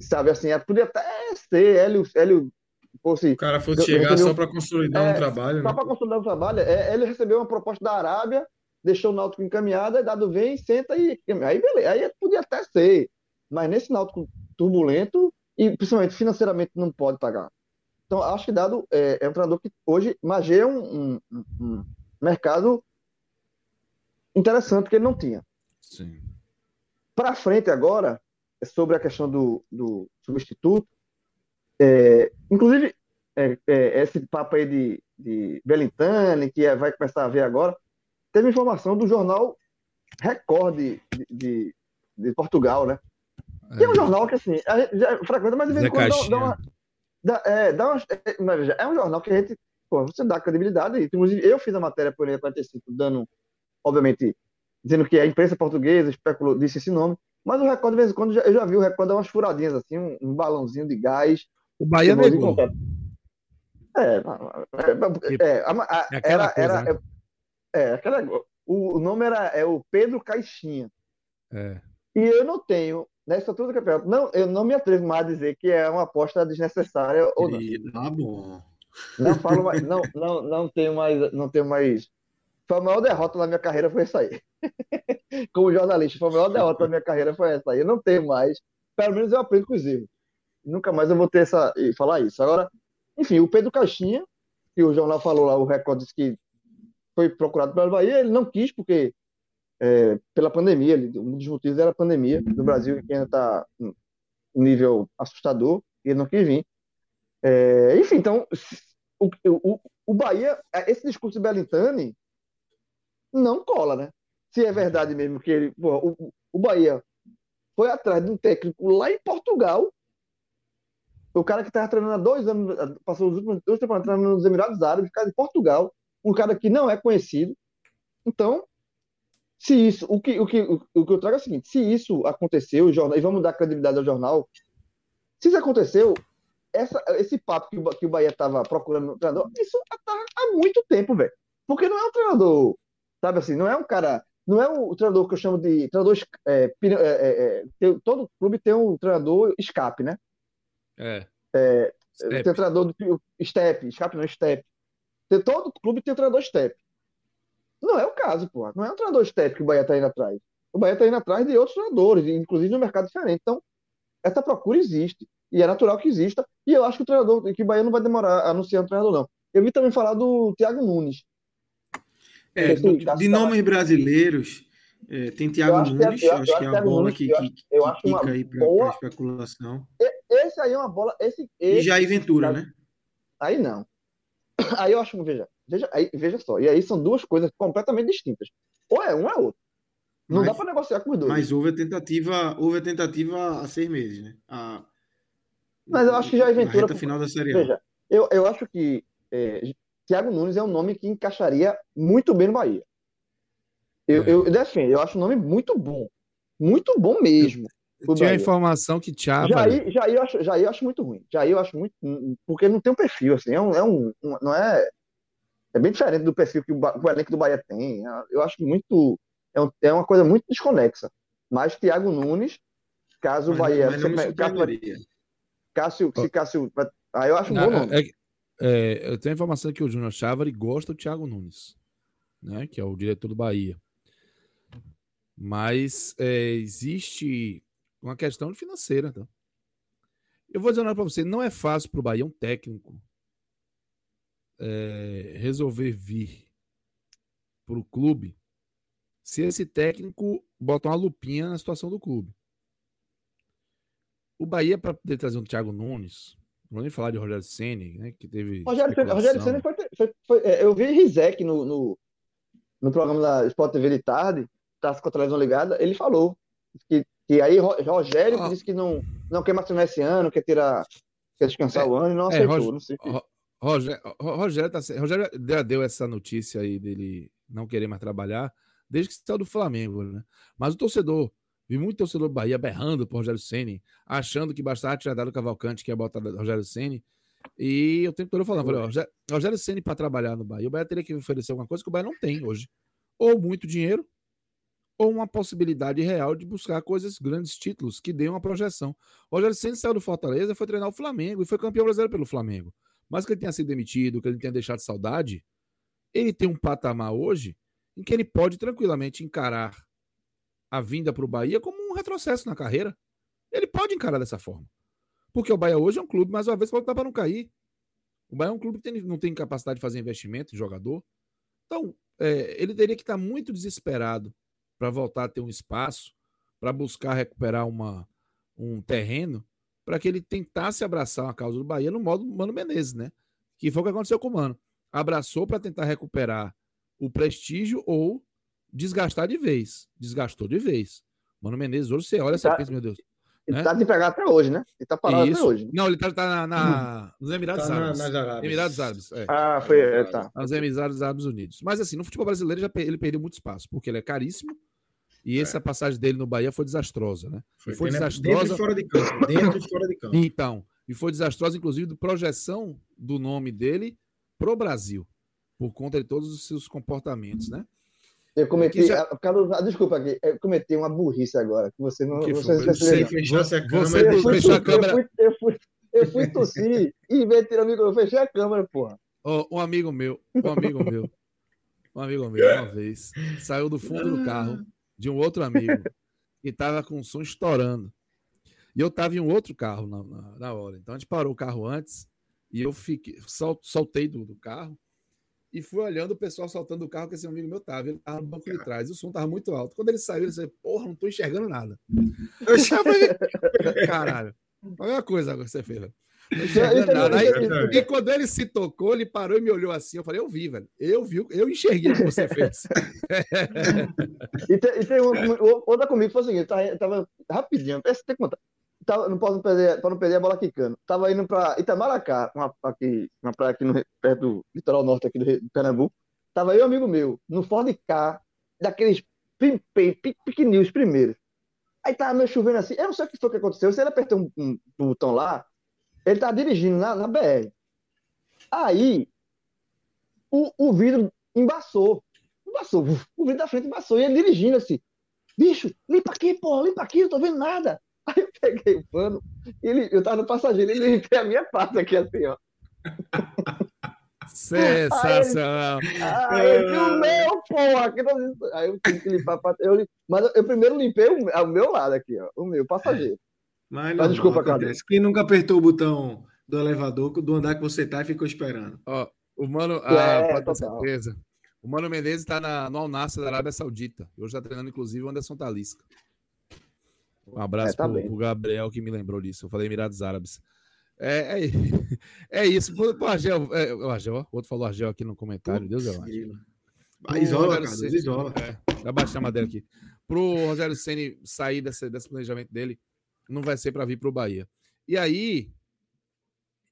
sabe assim, podia até ser Hélio, Hélio fosse. O cara fosse chegar recebeu, só para consolidar é, um trabalho. Só né? para consolidar um trabalho. É, ele recebeu uma proposta da Arábia, deixou o Náutico encaminhado, aí dado vem, senta e. Aí beleza, aí podia até ser. Mas nesse Náutico turbulento, e principalmente financeiramente não pode pagar. Então, acho que dado é, é um treinador que hoje magia um, um, um mercado interessante que ele não tinha. Sim. Para frente agora, sobre a questão do, do substituto, é, inclusive, é, é, esse papo aí de, de Belintani, que é, vai começar a ver agora, teve informação do jornal Record de, de, de Portugal, né? Que é um é. jornal que, assim, a gente já frequenta, mas de vez em quando dá, dá, uma. Dá, é, dá é, é um jornal que a gente. Pô, você dá credibilidade. Inclusive, eu fiz a matéria por ele 45, dando, obviamente, dizendo que a imprensa portuguesa especulou, disse esse nome. Mas o Record, de vez em quando, eu já vi o Record dar umas furadinhas assim, um, um balãozinho de gás o Bahia negou. É, é, era, era, é, aquela, o, o nome era é o Pedro Caixinha. É. E eu não tenho, nessa altura do campeonato, não, eu não me atrevo mais a dizer que é uma aposta desnecessária ou não. E, tá bom. Não falo mais, não, não, não tenho mais, não tenho mais. Foi a maior derrota da minha carreira foi essa aí. *laughs* Como jornalista, foi a maior derrota da minha carreira foi essa aí. Eu não tenho mais. Pelo menos eu aprendo com os erros nunca mais eu vou ter essa falar isso. Agora, enfim, o Pedro Caixinha, que o jornal falou lá, o recorde disse que foi procurado pela Bahia, ele não quis porque é, pela pandemia, um dos motivos era a pandemia no Brasil, que ainda está em nível assustador, e ele não quis vir. É, enfim, então, o, o, o Bahia, esse discurso de Belintani não cola, né? Se é verdade mesmo que ele. Pô, o, o Bahia foi atrás de um técnico lá em Portugal. O cara que estava treinando há dois anos, passou os últimos dois temporadas treinando nos Emirados Árabes, cara de Portugal, um cara que não é conhecido. Então, se isso, o que, o que, o que eu trago é o seguinte: se isso aconteceu, jornal, e vamos dar credibilidade ao jornal, se isso aconteceu, essa, esse papo que o, que o Bahia estava procurando no treinador, isso está há muito tempo, velho. Porque não é um treinador, sabe assim, não é um cara, não é o treinador que eu chamo de treinador. É, é, é, é todo clube tem um treinador escape, né? É. é tem um treinador do step, escape não, step. Tem, todo clube tem um treinador step. Não é o caso, pô. Não é um treinador step que o Bahia está indo atrás. O Bahia está indo atrás de outros treinadores, inclusive no mercado diferente. Então, essa procura existe. E é natural que exista. E eu acho que o treinador, que o Bahia não vai demorar a anunciar um treinador, não. Eu vi também falar do Thiago Nunes. É, de nomes brasileiros, é, tem Thiago Nunes, eu, acho que é a bola Nunes, que, que, que, eu acho uma aí para especulação. Esse aí é uma bola. Esse, esse, e Jair Ventura, né? Aí não. *coughs* Aí eu acho, veja, veja, aí, veja só. E aí são duas coisas completamente distintas. Ou é um, ou é outro. Não mas, dá para negociar com os dois. Mas houve a tentativa, houve a tentativa há seis meses, né? A, mas eu acho que Jair Ventura. Na final da Série. Veja, eu, eu acho que é, Thiago Nunes é um nome que encaixaria muito bem no Bahia. Eu, é. eu defendo, eu acho um nome muito bom. Muito bom mesmo. Tinha a informação que Thiago. Jair, Jair, eu acho, Jair eu acho muito ruim. Jair eu acho muito. Porque não tem um perfil, assim. É um. É um, um não é. É bem diferente do perfil que o, o elenco do Bahia tem. Eu acho muito. É, um, é uma coisa muito desconexa. Mas Thiago Nunes, caso o Bahia. Mas não caso, Cássio, se Cássio. Ah, eu acho um bom nome. É, é, eu tenho a informação que o Júnior Chávari gosta do Thiago Nunes, né? Que é o diretor do Bahia. Mas é, existe uma questão financeira, tá? Eu vou dizer uma para você, não é fácil para o Bahia um técnico é, resolver vir para o clube se esse técnico bota uma lupinha na situação do clube. O Bahia, para poder trazer um Thiago Nunes, não vou nem falar de Rogério Senni, né? Que teve. Rogério, Rogério Senni foi, foi, foi, é, Eu vi Rizek no, no, no, programa da Sport TV de tarde, tá com a televisão ligada, ele falou que, que aí Rogério ah. disse que não, não quer mais treinar esse ano, quer tirar. Quer descansar é, o ano e não é, aceitou. Não sei. Rogério, Rogério, tá, Rogério já deu essa notícia aí dele não querer mais trabalhar desde que saiu do Flamengo, né? Mas o torcedor Vi muito torcedor do Bahia berrando por Rogério Ceni, achando que bastava tirar dado o Cavalcante, que ia botar Rogério Ceni. E eu tempo todo falando, falei, Rogério, Rogério Ceni para trabalhar no Bahia, o Bahia teria que oferecer alguma coisa que o Bahia não tem hoje. Ou muito dinheiro, ou uma possibilidade real de buscar coisas, grandes títulos, que dêem uma projeção. O Rogério Ceni saiu do Fortaleza, foi treinar o Flamengo e foi campeão brasileiro pelo Flamengo. Mas que ele tenha sido demitido, que ele tenha deixado saudade, ele tem um patamar hoje em que ele pode tranquilamente encarar a vinda para o Bahia como um retrocesso na carreira. Ele pode encarar dessa forma. Porque o Bahia hoje é um clube, mais uma vez, que para não cair. O Bahia é um clube que tem, não tem capacidade de fazer investimento em jogador. Então, é, ele teria que estar muito desesperado para voltar a ter um espaço, para buscar recuperar uma, um terreno, para que ele tentasse abraçar a causa do Bahia no modo Mano Menezes, né? Que foi o que aconteceu com o Mano. Abraçou para tentar recuperar o prestígio ou desgastar de vez. Desgastou de vez. Mano Menezes, hoje você olha essa tá, meu Deus. Ele né? tá de pegar até hoje, né? Ele tá parado Isso. até hoje. Não, ele tá, tá na, na nos Emirados tá Árabes. Na, Emirados Árabes. É. Ah, foi. É, tá. Nos Emirados Árabes Unidos. Mas assim, no futebol brasileiro já, ele perdeu muito espaço, porque ele é caríssimo. E é. essa passagem dele no Bahia foi desastrosa, né? Foi, foi desastrosa. Dentro e fora de campo. *coughs* Dentro e fora de campo. Então, e foi desastrosa, inclusive, de projeção do nome dele pro Brasil, por conta de todos os seus comportamentos, né? Eu cometi. Já... Carlos, ah, desculpa aqui, eu cometi uma burrice agora. Que você não. Que você não você fechasse a câmera. Você fechou a câmera. Eu fui, eu fui, eu fui tossir e de tirar o microfone, eu fechei a câmera, porra. Oh, um amigo meu, um amigo meu, um amigo meu, uma vez, saiu do fundo do carro de um outro amigo *laughs* e tava com o som estourando. E eu tava em um outro carro na, na, na hora. Então a gente parou o carro antes e eu fiquei, sol, soltei do, do carro e fui olhando o pessoal saltando do carro que esse amigo meu tava. Ele tava no banco de trás e o som tava muito alto. Quando ele saiu, ele disse: Porra, não tô enxergando nada. Eu já falei: *laughs* Caralho, olha a coisa agora que você fez. Aí, e quando ele se tocou, ele parou e me olhou assim. Eu falei, eu vi, velho. Eu vi, eu enxerguei o que você fez. *laughs* *laughs* e, tem, e tem uma, outra comigo foi o seguinte: tava, tava rapidinho, tem que contar. Tava, não posso perder, para não perder a bola quicando. Tava indo para Itamaracá, uma, aqui, uma praia aqui no, perto do litoral norte aqui do, do Pernambuco. Tava eu amigo meu, no Ford K, daqueles pequenininhos primeiros. Aí tava meio chovendo assim. Eu não sei o que foi que aconteceu. Se ele apertou um, um, um botão lá, ele tá dirigindo na, na BR. Aí, o, o vidro embaçou. Embaçou. O vidro da frente embaçou. E ele dirigindo assim. Bicho, limpa aqui, porra, limpa aqui, eu tô vendo nada. *laughs* Aí eu peguei o pano, ele, eu tava no passageiro, ele limpei a minha parte aqui assim, ó. Sensacional. Aí ele, o meu, porra. Aí eu tive que limpar. Eu, mas eu primeiro limpei o, o meu lado aqui, ó. O meu, passageiro. Mas, não, mas desculpa, cara. Quem nunca apertou o botão do elevador, do andar que você tá e ficou esperando? Ó, o mano, ah, é, pode ter certeza. O Mano Menezes está no Al-Nassr da Arábia Saudita. Hoje está treinando, inclusive, o Anderson Talisca. Um abraço é, tá pro, pro, Gabriel que me lembrou disso. Eu falei Emirados Árabes. É, é, *laughs* é isso. O Argel, é, o Argel, outro falou Argel aqui no comentário. Deus é mais. Isola, cara, Ceni, isola. É, a madeira aqui. Pro Rogério Ceni sair desse, desse planejamento dele, não vai ser para vir pro Bahia. E aí,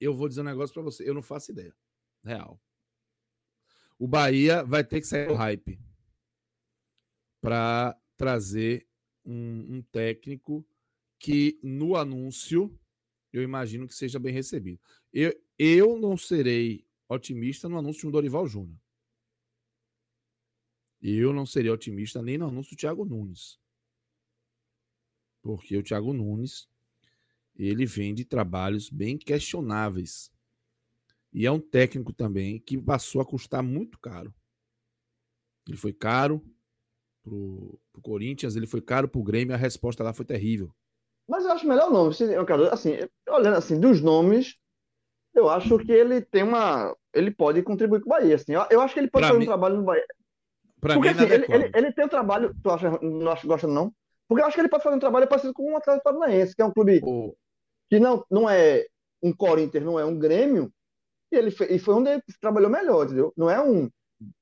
eu vou dizer um negócio para você. Eu não faço ideia. Real. O Bahia vai ter que sair do hype para trazer um, um técnico que no anúncio eu imagino que seja bem recebido. Eu, eu não serei otimista no anúncio de um Dorival Júnior. Eu não seria otimista nem no anúncio do Thiago Nunes. Porque o Thiago Nunes, ele vem de trabalhos bem questionáveis. E é um técnico também que passou a custar muito caro. Ele foi caro pro, pro Corinthians, ele foi caro pro Grêmio, a resposta lá foi terrível. Mas eu acho melhor o nome. Assim, olhando assim, dos nomes, eu acho que ele tem uma. Ele pode contribuir com o Bahia. Assim. Eu, eu acho que ele pode pra fazer mim, um trabalho no Bahia. Pra Porque mim, assim, ele, ele, ele, tem um trabalho. Tu acha, não acha, gosta, não? Porque eu acho que ele pode fazer um trabalho parecido com o um Atlético Paranaense, que é um clube oh. que não, não é um Corinthians, não é um Grêmio, e ele foi, e foi onde ele trabalhou melhor, entendeu? Não é um.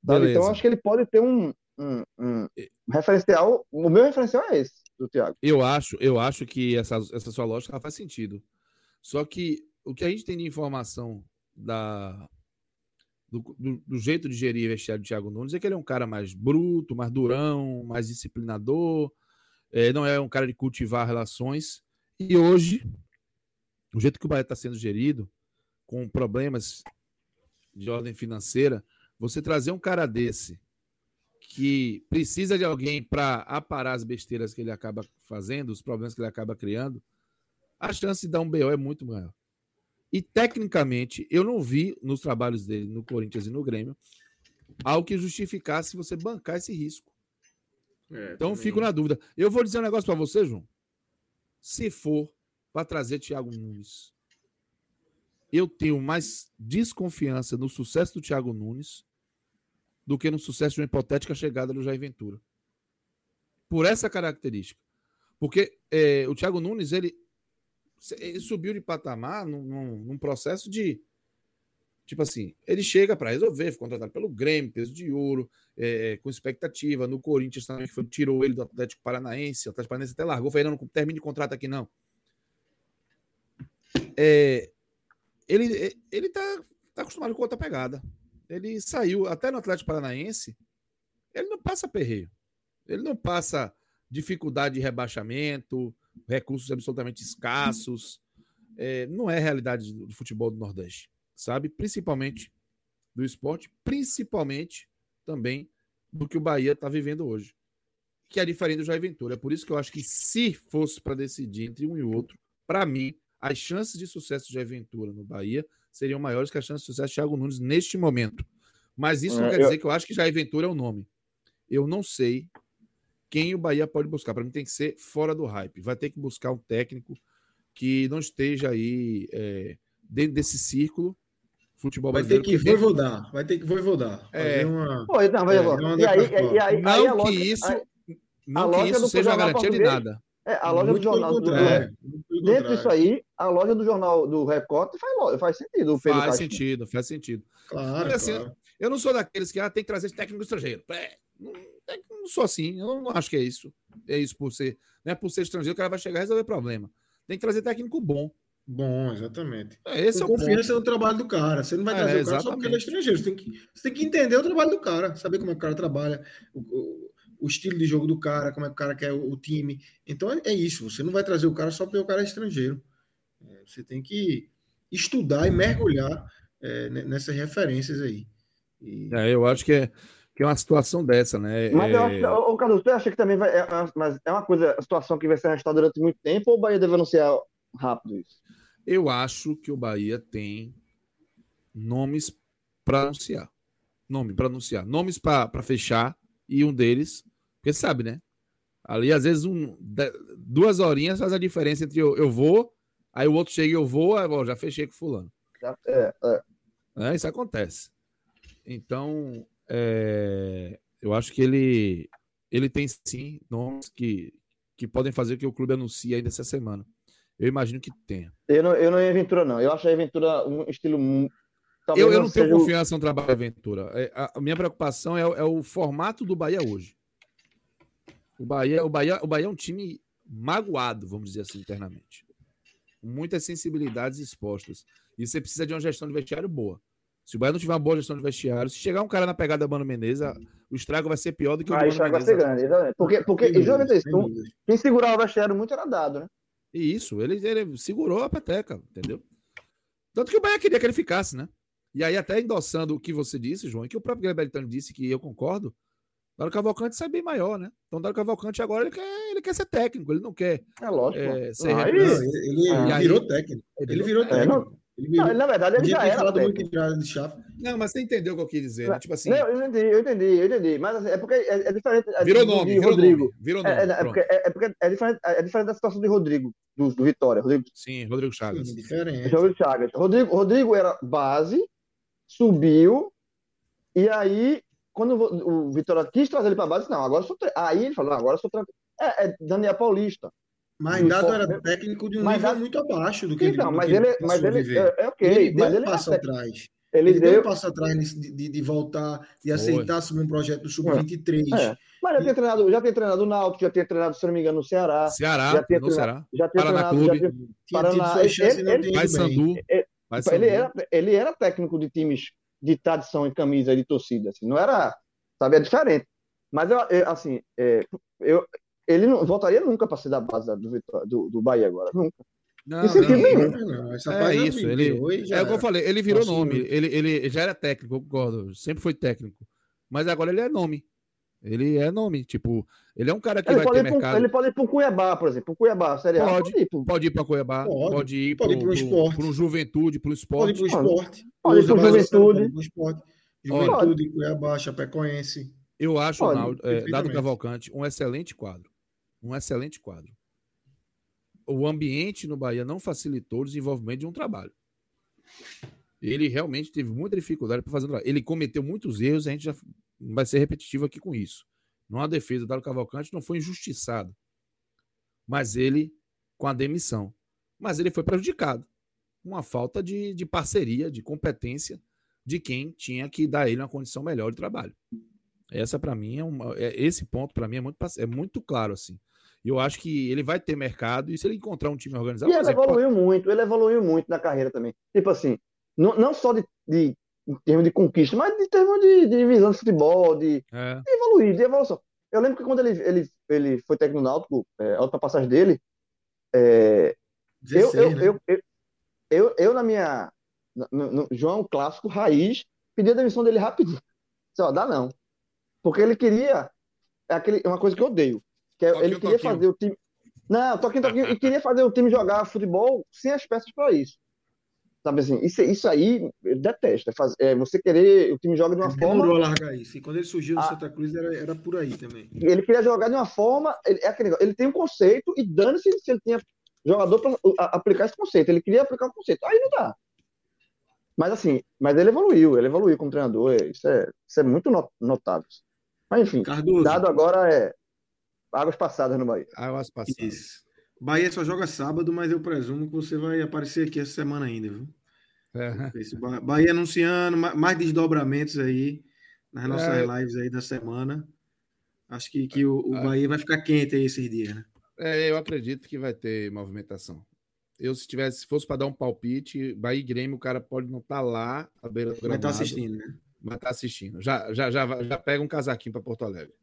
Então, eu acho que ele pode ter um, um, um referencial. O meu referencial é esse do Thiago. Eu acho, eu acho que essa, essa sua lógica faz sentido. Só que o que a gente tem de informação da, do, do, do, jeito de gerir o vestiário do Thiago Nunes é que ele é um cara mais bruto, mais durão, mais disciplinador, é, não é um cara de cultivar relações. E hoje, o jeito que o Bahia está sendo gerido, com problemas de ordem financeira, você trazer um cara desse que precisa de alguém para aparar as besteiras que ele acaba fazendo, os problemas que ele acaba criando, a chance de dar um BO é muito maior. E tecnicamente, eu não vi nos trabalhos dele no Corinthians e no Grêmio algo que justificasse você bancar esse risco. É, então também. fico na dúvida. Eu vou dizer um negócio para você, João. Se for para trazer Thiago Nunes, eu tenho mais desconfiança no sucesso do Thiago Nunes do que no sucesso de uma hipotética chegada do Jair Ventura. Por essa característica. Porque é, o Thiago Nunes, ele, ele subiu de patamar num, num, num, processo de. Tipo assim, ele chega para resolver, foi contratado pelo Grêmio, peso de ouro, é, com expectativa. No Corinthians também, foi, tirou ele do Atlético Paranaense. O Atlético Paranaense até largou, foi: não, não termine de contrato aqui, não. É, ele, ele tá, tá acostumado com outra pegada. Ele saiu até no Atlético Paranaense. Ele não passa perreio. Ele não passa dificuldade de rebaixamento, recursos absolutamente escassos. É, não é a realidade do futebol do Nordeste, sabe? Principalmente do esporte, principalmente também do que o Bahia está vivendo hoje, que é diferente do Jair Ventura. É por isso que eu acho que se fosse para decidir entre um e outro, para mim, as chances de sucesso de Jair Ventura no Bahia seriam maiores que as chances de sucesso de Thiago Nunes neste momento. Mas isso não é, quer dizer que eu acho que Jair Ventura é o nome. Eu não sei quem o Bahia pode buscar. Para mim tem que ser fora do hype. Vai ter que buscar um técnico que não esteja aí é, dentro desse círculo. Futebol vai ter que voivodar, vai ter que voivodar. É. Uma... Pô, não, vai, é, e aí, e aí, não aí, que isso, aí, não que isso seja uma garantia de nada. É, a loja Muito do jornal. do- muito pelo dentro disso aí, a loja do jornal do Recorte faz, faz sentido. Faz Caixinha. sentido, faz sentido. Claro, Mas, assim, claro. Eu não sou daqueles que ah, tem que trazer técnico estrangeiro. É, não, é não sou assim. Eu não acho que é isso. É isso por ser. Não é por ser estrangeiro que o cara vai chegar e resolver problema. Tem que trazer técnico bom. Bom, exatamente. É, esse é o confiança ponto. no trabalho do cara. Você não vai É, trazer o cara só porque ele é estrangeiro. Você tem, que, você tem que entender o trabalho do cara, saber como é que o cara trabalha, o, o- o estilo de jogo do cara, como é que o cara quer o, o time. Então é, é isso. Você não vai trazer o cara só porque o cara é estrangeiro. É, você tem que estudar e mergulhar é, ne- nessas referências aí. E- É, eu acho que é, que é uma situação dessa, né? Mas eu É, acho ô, ô, Cadu, você acha que também vai. É, é- mas é uma coisa, a situação que vai ser arrastada durante muito tempo ou o Bahia deve anunciar rápido isso? Eu acho que o Bahia tem nomes para anunciar. Nome para anunciar. Nomes para fechar. E um deles, porque sabe, né? Ali, às vezes, um, duas horinhas faz a diferença entre eu, eu vou, aí o outro chega e eu vou, aí, ó, já fechei com fulano. É, é. né? Isso acontece. Então, é, eu acho que ele, ele tem sim nomes que, que podem fazer que o clube anuncie ainda essa semana. Eu imagino que tenha. Eu não, eu não ia Aventura, não. Eu acho a Aventura um estilo. Eu, eu não tenho seja o- confiança no trabalho da Aventura. É, A, minha preocupação é, o- é o formato do Bahia hoje. O Bahia, o, Bahia, o Bahia é um time magoado, vamos dizer assim, internamente. Muitas sensibilidades expostas. E você precisa de uma gestão de vestiário boa. Se o Bahia não tiver uma boa gestão de vestiário, se chegar um cara na pegada da Mano Menezes, o estrago vai ser pior do que o do Aí Mano já vai ser grande, exatamente. Porque, porque justamente isso. Quem segurava o vestiário muito era dado, né? E isso, ele, ele segurou a peteca, entendeu? Tanto que o Bahia queria que ele ficasse, né? E aí, até endossando o que você disse, João, e que o próprio Beltrano disse, que eu concordo, Dário Cavalcante sai bem maior, né? Então, Dário Cavalcante agora ele quer, ele quer ser técnico, ele não quer É lógico. é, ser aí- representante. ele ele E aí- virou técnico. Ele virou É, técnico. Ele. Não, na verdade, ele já era. muito de chave. Não, mas você entendeu o que eu quis dizer, né? Tipo assim, Não, eu entendi, eu entendi, eu entendi. Mas assim, é porque é, é diferente. é virou nome, virou Rodrigo. nome, virou nome. É, é, é pronto. porque, é, é porque é diferente, é diferente da situação de Rodrigo, do, do Vitória. Rodrigo, Sim, Rodrigo Chagas. Sim, diferente. Rodrigo Chagas. Rodrigo, Rodrigo era base, subiu, e aí, quando o, o Vitória quis trazer ele para base, não, agora eu sou. tre- Aí ele falou, não, agora eu sou. É, é Daniel Paulista. Mas Dado era técnico de um Mas nível Dado- muito abaixo do que Então, do mas ele, mas ele é, é ok, Ele deu mas um ele, passo atrás. ele, Ele deu deu. um passo atrás de, de, de voltar, de Foi. aceitar assumir um projeto do Sub-23. É. Mas já tinha treinado, já tinha treinado o Náutico, já tinha treinado, se não me engano, no Ceará, Ceará, já tinha no treinado- Ceará. já tinha Paraná treinado, Clube. Paraná, e ele- tem. Sandu. Vai Tipo, ele, era, ele era técnico de times de tradição em camisa de torcida, assim, não era, sabe, é diferente. Mas eu, eu, assim, é, eu, ele não voltaria nunca para ser da base do, Vitória- do, do Bahia agora, nunca. Não, não. Não, não, essa É página isso, ele- É o que eu falei, ele virou Assim, nome. né? Ele, ele já era técnico, eu concordo. Sempre foi técnico. Mas agora ele é nome. Ele é nome. Tipo, ele é um cara que Ele vai ter pro, mercado. ele pode ir para o Cuiabá, por exemplo, o Cuiabá, Série Pode. pode ir pro, Pode ir para Cuiabá, Pode. pode, ir Pode ir para pro esporte. Juventude, para o Pode esporte. ir pro esporte. Pode ir pro Juventude. pode ir pro esporte. Olha. Juventude, Cuiabá, Chapecoense. Eu acho, Pode, Naldo, é, Dado. Cavalcante, um excelente quadro. Um excelente quadro. O ambiente no Bahia não facilitou o desenvolvimento de um trabalho. Ele realmente teve muita dificuldade para fazer um trabalho. Ele cometeu muitos erros, a gente já vai ser repetitivo aqui com isso. Não há defesa. O Dado Cavalcante não foi injustiçado. Mas ele, com a demissão. Mas ele foi prejudicado. Uma falta de, de parceria, de competência de quem tinha que dar ele uma condição melhor de trabalho. Essa para mim é uma, é- esse ponto para mim é muito é muito claro assim. Eu acho que ele vai ter mercado e se ele encontrar um time organizado, E ele exemplo, evoluiu muito, ele evoluiu muito na carreira também. Tipo assim, não, não só de, de, em termos de conquista, mas de termos de, de visão de futebol, de, é, de evoluir, de evolução. Eu lembro que quando ele, ele, ele foi técnico Náutico, é, a outra passagem dele, é, eu, 16, eu, né? eu, eu, eu, eu, na minha. No, no- João Clássico Raiz, pedi a demissão dele rapidinho. Disse, ó, dá não. Porque ele queria. É aquele, é uma coisa que eu odeio. Que é, ele queria toquinho. fazer o time. Não, toquinho, toquinho. *laughs* E queria fazer o time jogar futebol sem as peças para isso. Sabe assim? Isso, isso aí eu detesto. É, fazer, você querer. O time joga de uma Ele forma. demorou a largar isso. E quando ele surgiu no Ah. Santa Cruz, era, era por aí também. Ele queria jogar de uma forma. Ele, é aquele ele tem um conceito e dane-se se ele tinha jogador para aplicar esse conceito. Ele queria aplicar o conceito. Aí não dá. Mas assim, mas ele evoluiu, ele evoluiu como treinador. Isso é, isso é muito no- notável. Mas enfim, Cardoso, dado agora é. águas passadas no Bahia. Águas passadas. Isso. Bahia só joga sábado, mas eu presumo que você vai aparecer aqui essa semana ainda, viu? É. Bahia anunciando ma- mais desdobramentos aí nas nossas É. lives aí da semana. Acho que, que o, o Ah. Bahia vai ficar quente aí esses dias, né? É, eu acredito que vai ter movimentação. Eu, se tivesse, se fosse para dar um palpite, Bahia e Grêmio, o cara pode não estar lá à beira do Vai estar gramado, assistindo, né? Mas tá assistindo. Já, já, já, já pega um casaquinho para Porto Alegre.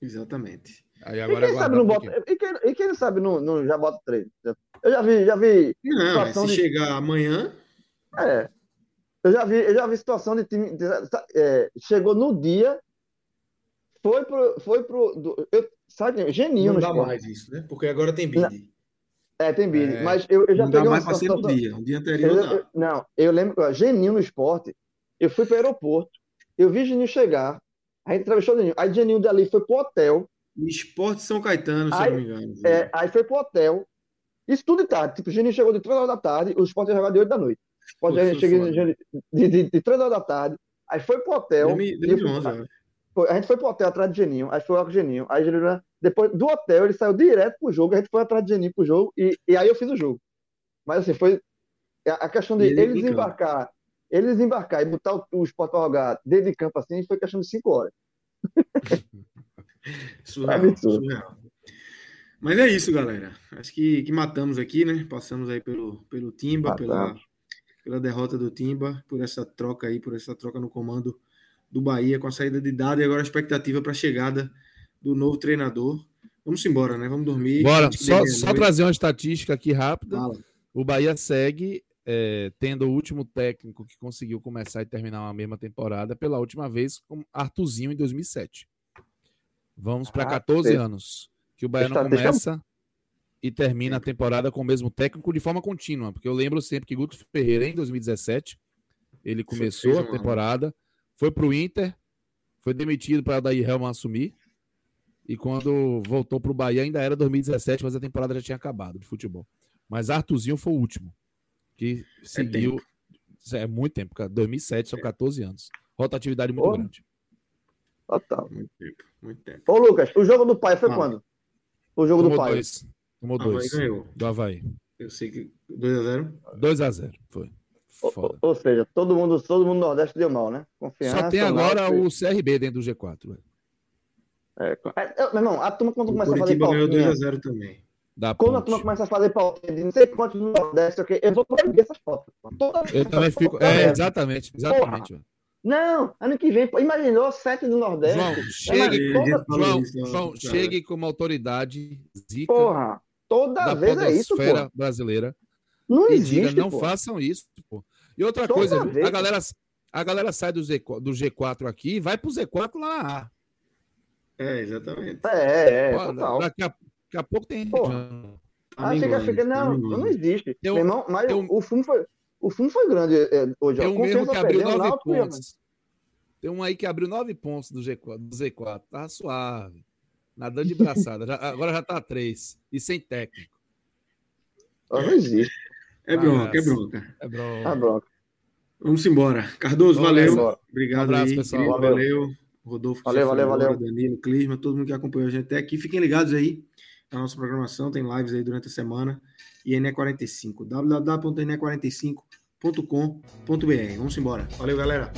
Exatamente. Aí E agora quem sabe não bota. E quem, e quem sabe não, não já bota três? Eu já vi, já vi. Não, Situação se de- chegar amanhã, É. Eu já vi, eu já vi situação de time. de- é, chegou no dia, foi pro. Foi pro do, eu, sabe, geninho não no dá esporte. mais isso, né? Porque agora tem bid. É, tem bid. É. Mas eu, eu já Não dá peguei uma mais para ser no dia. O dia anterior Eu- dá. eu- não, eu lembro, ó, Geninho no esporte, eu fui para o aeroporto, eu vi Geninho chegar, a gente entrevistou o Geninho, aí Geninho dali foi pro hotel, Esporte São Caetano, se Aí- não me engano. é, aí foi pro hotel, isso tudo de tarde, tipo, o Geninho chegou de 3 horas da tarde, o esporte ia jogar de 8 da noite. O esporte chegar foda. de, de, de 3 horas da tarde, aí foi pro hotel, 2011, e eu fui- ó. Foi- A gente foi pro hotel atrás de Geninho, aí foi lá com o Geninho. Aí Geninho, depois do hotel, ele saiu direto pro jogo, a gente foi atrás de Geninho pro jogo, e, e aí eu fiz o jogo. Mas assim, foi a a questão de E ele ele desembarcar, ele desembarcar e botar o, o Sport pra jogar dentro de campo assim, foi questão de 5 horas. *laughs* Surreal, Absurdo. surreal. Mas é isso, galera. Acho que, que matamos aqui, né? Passamos aí pelo, pelo Timba, pela, Matamos. pela derrota do Timba, por essa troca aí, por essa troca no comando do Bahia com a saída de dado e agora a expectativa para a chegada do novo treinador. Vamos embora, né? Vamos dormir. Bora, só, só trazer uma estatística aqui rápida. Fala. O Bahia segue é, tendo o último técnico que conseguiu começar e terminar a mesma temporada pela última vez com Artuzinho em 2007. Vamos para Ah, 14 deixa- anos que o Bahia não deixa- começa e termina a temporada com o mesmo técnico de forma contínua, porque eu lembro sempre que Guto Ferreira em 2017 ele começou a temporada, foi para o Inter, foi demitido para daí Helman assumir e quando voltou para o Bahia ainda era 2017, mas a temporada já tinha acabado de futebol. Mas Artuzinho foi o último que seguiu. É, muito tempo, cara. 2007 são 14 anos. Rotatividade muito Porra. grande. Total. Muito tempo, muito tempo. Ô, Lucas, o jogo do pai foi Ah. quando? O jogo do Tomou pai. dois. Tomou Havaí dois. ganhou. Do Havaí. Eu sei que 2x0. 2x0. Foi. Ou, Foda. ou seja, todo mundo, todo mundo no Nordeste deu mal, né? Confiança. Só tem agora o CRB dentro do G4. velho. É, é, meu irmão, a turma quando começa a fazer Curitiba ganhou pautinha, 2x0 também. Da quando a ponte. turma começa a fazer pautinha de não sei quantos no Nordeste, ok, eu vou proibir essas fotos. Toda vez Eu que também fico. É, exatamente. Exatamente. Não, ano que vem, imaginou sete do Nordeste. João, chegue, toda, João, isso, ó, João, chegue como autoridade zica porra, toda da vez é isso, pô. brasileira Não e existe, diga, não pô. façam isso, pô. E outra Toda coisa, vez. a galera, a galera sai do, Z, do G4 aqui e vai pro Z4 lá na A. É, exatamente. É, é, Pô, total. daqui, a, daqui a pouco tem. Tá Ah, fica, tá não, não existe. Um- Meu irmão, mas um- o fumo foi, o fumo foi grande é, hoje. Tem um mesmo que abriu perdendo, nove pontos. Tem um aí que abriu nove pontos do G4. Do Z4. Tá suave. Nadando de braçada. Já- agora já tá três. E sem técnico. Não existe. É bronca, é bronca. É bro. Ah, bronca. Vamos embora. Cardoso, Vamos valeu. embora. Obrigado Um abraço, aí. pessoal. querido, Valeu. valeu. Rodolfo, Valeu, valeu, valeu. Danilo, Clisma, todo mundo que acompanhou a gente até aqui. Fiquem ligados aí na nossa programação. Tem lives aí durante a semana. E NE45. www.ne45.com.br. Vamos embora. Valeu, galera.